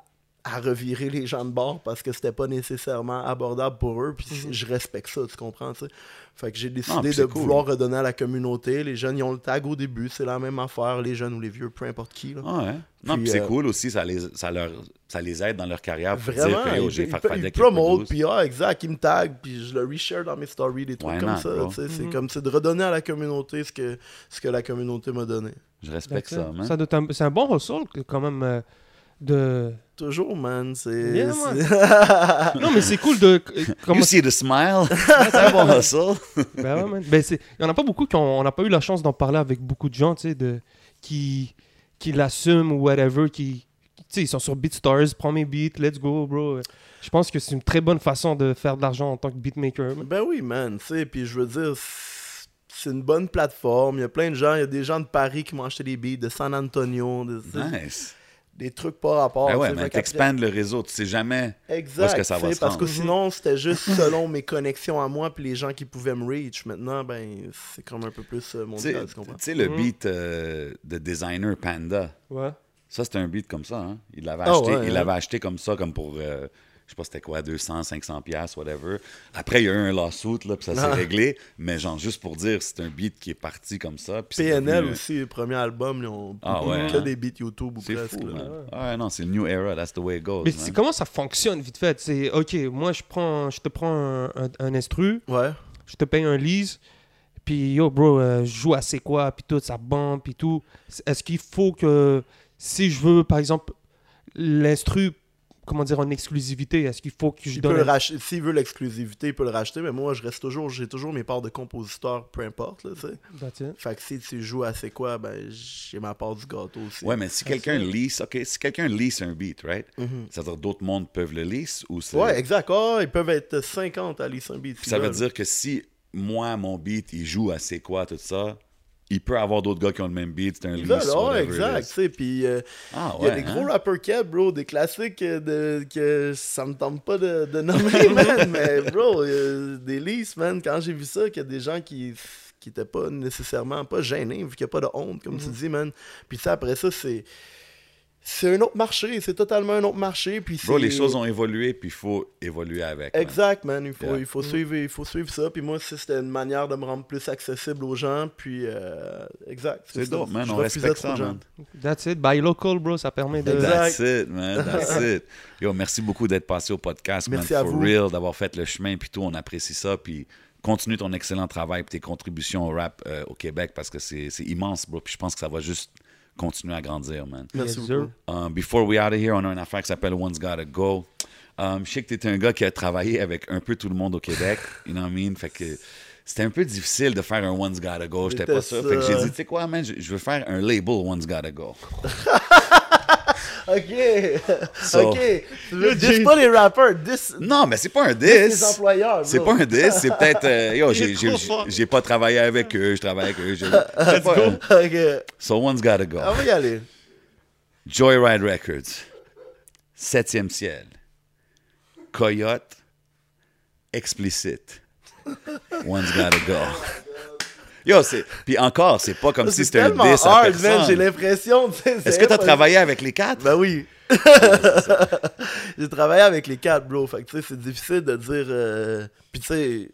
à revirer les gens de bord parce que c'était pas nécessairement abordable pour eux. Puis, Mhm. je respecte ça, tu comprends, tu sais. Fait que j'ai décidé de cool. vouloir redonner à la communauté. Les jeunes, ils ont le tag au début. C'est la même affaire, les jeunes ou les vieux, peu importe qui. Là. Ah ouais. Non, Puis, puis c'est euh, cool aussi, ça les, ça, leur, ça les aide dans leur carrière pour Vraiment, dire que ils, j'ai ils- farfadet ils promote, produce. puis ah, exact, ils me taguent, puis je le reshare dans mes stories, des trucs Why comme not, ça. C'est Mhm. comme c'est de redonner à la communauté ce que, ce que la communauté m'a donné. Je respecte ça, man. C'est un bon que, quand même euh, de. Toujours, man. C'est. Yeah, Non, mais c'est cool de. euh, comment- You see the smile? c'est un bon hustle. Ben ouais, man. Ben, c'est- il y en a pas beaucoup qui ont... on n'a pas eu la chance d'en parler avec beaucoup de gens, tu sais, de... qui, qui l'assument ou whatever, qui, tu sais, ils sont sur BeatStars, prends mes beats, let's go, bro. Je pense que c'est une très bonne façon de faire de l'argent en tant que beatmaker. man. Ben oui, man, tu sais, puis je veux dire, c'est- une bonne plateforme. Il y a plein de gens, il y a des gens de Paris qui m'ont acheté des beats, de San Antonio, des, Nice. Des trucs pas rapport. Ben tu ouais, sais, mais t'expandes le réseau, tu sais jamais. Exact, où est-ce que ça va tu se parce rendre. que sinon, c'était juste selon mes connexions à moi puis les gens qui pouvaient me reach. Maintenant, ben, c'est comme un peu plus euh, Tu sais- mondial, tu comprends? tu sais, le Mhm. beat euh, de designer Panda, Ouais. ça c'était un beat comme ça. Hein? Il l'avait Ah acheté, ouais, il hein? l'avait acheté comme ça, comme pour, euh, sais pas c'était quoi, 200, 500 pièces, whatever. Après, il y a eu un lawsuit, là, puis ça s'est Ah. réglé. Mais genre, juste pour dire, c'est un beat qui est parti comme ça. PNL devenu- aussi, le premier album, ils ont Ah ouais, que hein? des beats YouTube ou presque. fou, là. man. Ah ouais, non, c'est le new era, that's the way it goes, Mais man. comment ça fonctionne vite fait? C'est ok, moi je prends, je te prends un, un, un instru, Ouais. je te paye un lease, puis yo bro, euh, je joue à c'est quoi, puis tout, ça bombe, puis tout. Est-ce qu'il faut que si je veux par exemple l'instru comment dire, en exclusivité Est-ce qu'il faut que je Il peut le donne. S'il veut l'exclusivité, il peut le racheter, mais moi, je reste toujours, j'ai toujours mes parts de compositeur, peu importe, là, tu sais. Fait que si tu joues à c'est quoi, ben, j'ai ma part du gâteau aussi. Ouais, mais si quelqu'un lease, OK, si quelqu'un lease un beat, right? Mhm. C'est-à-dire d'autres mondes peuvent le lease ou c'est... Ouais, exact. Ah, ils peuvent être 50 à lire un beat. Ça veut dire que si moi, mon beat, il joue à c'est quoi, tout ça, il peut avoir d'autres gars qui ont le même beat, c'est un Exact, ouais, exact, tu sais, puis euh, Ah il y a des gros hein? rappers cap, bro, des classiques euh, de, que ça me tente pas de, de nommer, man, mais bro, euh, des leases, man, quand j'ai vu ça, qu'il y a des gens qui qui étaient pas nécessairement pas gênés, vu qu'il n'y a pas de honte, comme tu Mhm. dis, man. Puis ça, après ça, c'est c'est un autre marché, c'est totalement un autre marché, puis Bro, les choses ont évolué, puis il faut évoluer avec. man. Exact, man. Il faut, Yeah. il, faut suivre, il faut suivre ça. Puis moi, c'était une manière de me rendre plus accessible aux gens. Puis, euh, exact. C'est ça. dope, man. Je On respecte ça, man. That's it. Buy local, bro. Ça permet de. That's it, man. That's it. Yo, merci beaucoup d'être passé au podcast, Merci man. à For vous. real, d'avoir fait le chemin, puis tout. On apprécie ça. Puis continue ton excellent travail, puis tes contributions au rap euh, au Québec, parce que c'est c'est immense, bro. Puis je pense que ça va juste continuer à grandir, man. Merci Yes, beaucoup. Um, before we out of here, on a une affaire qui s'appelle One's Gotta Go. Um, je sais que tu un gars qui a travaillé avec un peu tout le monde au Québec. You know what I mean? Fait que c'était un peu difficile de faire un One's Gotta Go. J'étais pas sûr. Fait que j'ai dit, tu sais quoi, man, je, je veux faire un label One's Gotta Go. Ok. So- ok. Veux dis pas les rappers. Dis, Non, mais c'est pas un dis les 10. employeurs. C'est pas un 10, c'est peut-être. euh, yo, j'ai- pas travaillé avec eux, je travaille avec eux. je- c'est pas un- Ok. So One's Gotta Go. On va y aller. Joyride Records, Septième Ciel, Coyote, Explicite, One's Gotta Go. Yo, c'est. Puis encore, c'est pas comme si c'était un tellement 10 à hard, man. J'ai personne. l'impression. tu sais, Est-ce que t'as travaillé avec les quatre? Ben oui. J'ai travaillé avec les quatre, bro. Fait que tu sais, c'est difficile de dire. euh, Puis tu sais.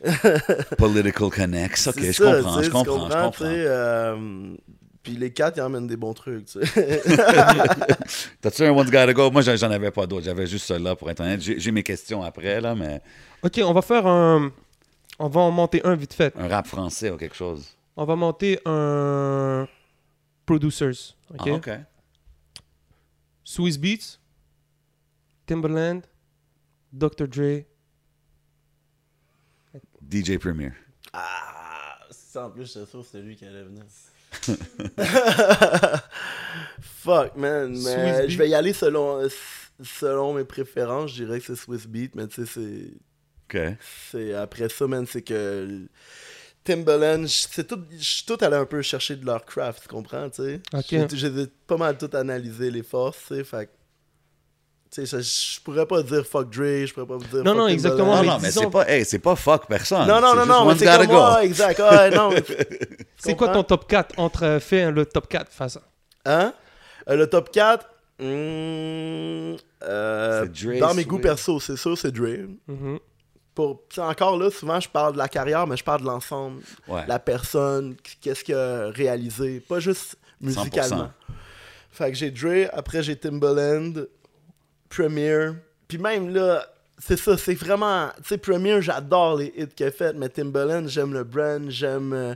Political Connects. Ok, c'est je ça, comprends, je comprends, je tu sais, comprends. euh, Puis les quatre, ils emmènent des bons trucs, tu sais. T'as-tu un One's Gotta Go? Moi, j'en avais pas d'autres. J'avais juste celui-là pour être honnête. J'ai j'ai mes questions après, là, mais Ok, on va faire un. On va en monter un vite fait. un rap français ou quelque chose. On va monter un. Producers. Ok? Ah, ok. Swiss Beats, Timberland, Dr. Dre. DJ Premier. Ah, ça en plus, sûr que c'était lui qui allait venir. Fuck, man. Mais je vais y aller selon, selon mes préférences. Je dirais que c'est Swiss Beat, mais tu sais, c'est. Ok. C'est après ça, man, c'est que Timbaland, j- c'est tout, je suis tout allé un peu chercher de leur craft, tu comprends, tu sais? Ok. J'ai- pas mal tout analysé les forces, tu sais, fait que, tu sais, je, je pourrais pas dire fuck Dre, je pourrais pas vous dire Non, fuck non, Timbaland. exactement, Non, mais non, mais disons- c'est pas, hey, c'est pas fuck personne. Non, non, C'est non, non, c'est comme moi, exact, ouais, non, C'est quoi ton top 4 entre euh, fais le top 4 face à... Hein? Euh, le top 4, hmm, euh, C'est Dre, dans mes goûts perso, c'est sûr, c'est Dre. Mhm. Pour, encore là, souvent, je parle de la carrière, mais je parle de l'ensemble. Ouais. la personne, qu'est-ce qu'il a réalisé, pas juste musicalement. Fait que j'ai Dre, après j'ai Timbaland, Premier, puis même là, c'est ça, c'est vraiment, tu sais, Premier, j'adore les hits qu'il a fait, mais Timbaland, j'aime le brand, j'aime, euh,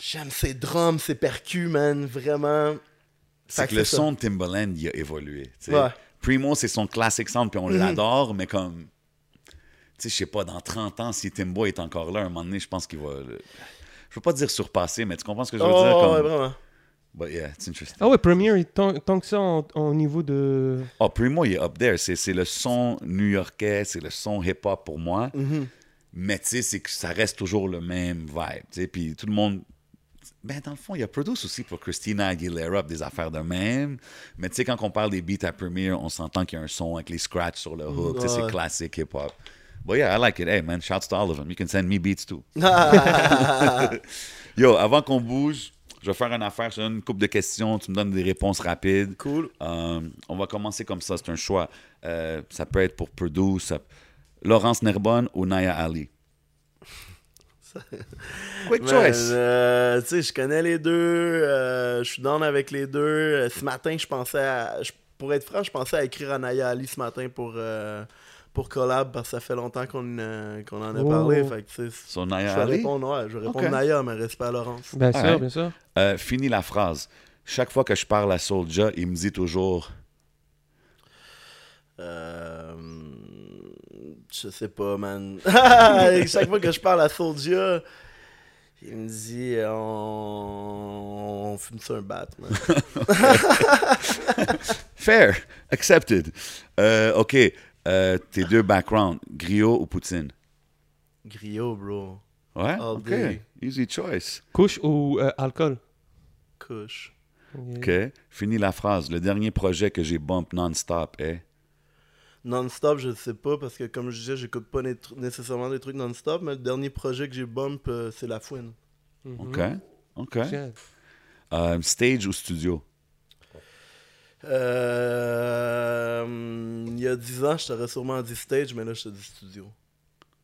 j'aime ses drums, ses percus, man, vraiment. C'est que le ça. son de Timbaland, il a évolué. Ouais. Primo, c'est son classic sound, puis on Mhm. l'adore, mais comme. Tu sais, je sais pas, dans 30 ans, si Timbo est encore là, à un moment donné, je pense qu'il va. Je veux pas dire surpasser, mais tu comprends ce que je veux Oh, dire? ouais, Comme... vraiment. But yeah, it's interesting. Ah ouais, Premier, tant, tant que ça au niveau de... Oh, Primo, il est up there. C'est c'est le son new-yorkais, c'est le son hip-hop pour moi. Mhm. Mais tu sais, c'est que ça reste toujours le même vibe. tu sais. Puis tout le monde. Ben, dans le fond, il a produit aussi pour Christina Aguilera des affaires de même. Mais tu sais, quand on parle des beats à Premiere, on s'entend qu'il y a un son avec les scratchs sur le hook. tu sais, Ouais. C'est classique hip-hop. But yeah, I like it. Hey, man, shouts to all of them. You can send me beats too. Yo, avant qu'on bouge, je vais faire une affaire. Donne une couple de questions. Tu me donnes des réponses rapides. cool. Euh, on va commencer comme ça, c'est un choix. Euh, ça peut être pour Purdue, ça- Laurence Nerbonne ou Naya Ali? Quick choice. euh, tu sais, je connais les deux. euh, je suis down avec les deux. Euh, ce matin, je pensais à. pour être franc, je pensais à écrire à Naya Ali ce matin pour, pour collab parce que ça fait longtemps qu'on euh, qu'on en a Oh. parlé. Fait que, tu sais, So, je Naya vais Ali? répondre, ouais, je vais répondre. Naya, mais respect à Laurence. Bien sûr, bien sûr. Euh, fini la phrase. Chaque fois que je parle à Soulja, il me dit toujours Euh, je sais pas, man. Chaque fois que je parle à Soulja, il me dit on, on fume sur un bat, man. Fair, accepted. Euh, OK, euh, tes deux backgrounds, griot ou poutine? Griot, bro. Ouais? All OK, day. easy choice. Couche ou euh, alcool? Kush. OK, fini la phrase. Le dernier projet que j'ai bump non-stop est... Non-stop, je sais pas, parce que comme je disais, j'écoute pas né- nécessairement des trucs non-stop, mais le dernier projet que j'ai bump, euh, c'est La Fouine. OK, OK. Euh, stage ou studio? Euh, il y a 10 ans, je t'aurais sûrement dit stage, mais là, je te dis studio.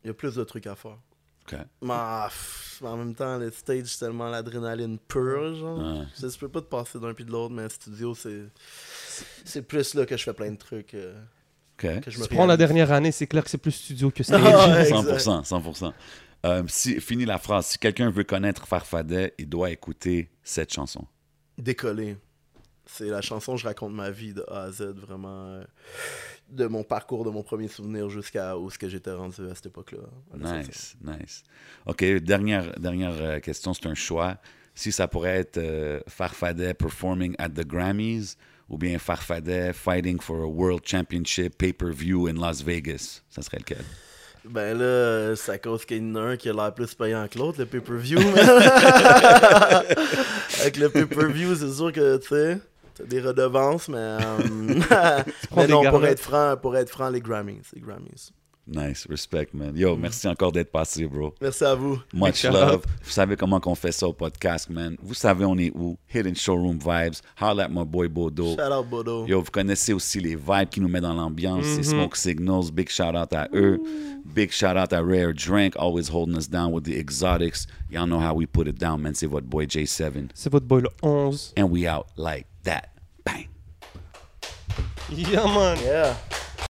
Il y a plus de trucs à faire. Mais ah, en même temps, le stage, c'est tellement l'adrénaline pure, genre. Ouais. Je, je peux pas te passer d'un puis de l'autre, mais studio, c'est. C'est plus là que je fais plein de trucs. euh, que je me Tu prends la dernière année, c'est clair que c'est plus studio que stage. Ah ouais, exact. 100%, 100%. Euh, si, fini la phrase. Si quelqu'un veut connaître Farfadet, il doit écouter cette chanson. Décoller. C'est la chanson, je raconte ma vie de A à Z, vraiment. euh, de mon parcours, de mon premier souvenir jusqu'à où ce que j'étais rendu à cette époque-là. Ça. Nice, nice. OK, dernière, dernière euh, question, c'est un choix. Si ça pourrait être euh, Farfadet performing at the Grammys ou bien Farfadet fighting for a World Championship pay-per-view in Las Vegas, ça serait lequel? Ben là, c'est à cause qu'il y en a un qui a l'air plus payant que l'autre, le pay-per-view. Avec le pay-per-view, c'est sûr que, tu sais, des redevances, mais... euh, mais des non, pour être, franc, pour être franc, les Grammys, les Grammys. Nice, respect, man. Yo, merci encore d'être passé, bro. Merci à vous. Much love. Vous savez comment qu'on fait ça au podcast, man. Vous savez on est où. Hidden Showroom Vibes. Holla at my boy Bodo. Shout out, Bodo. Yo, vous connaissez aussi les vibes qui nous mettent dans l'ambiance. C'est Smoke Signals. Big shout out à eux. Big shout out à Rare Drink, always holding us down with the exotics. Y'all know how we put it down, man. C'est votre boy J7. C'est votre boy le 11. And we out like that. Bang. Yeah, man. Yeah.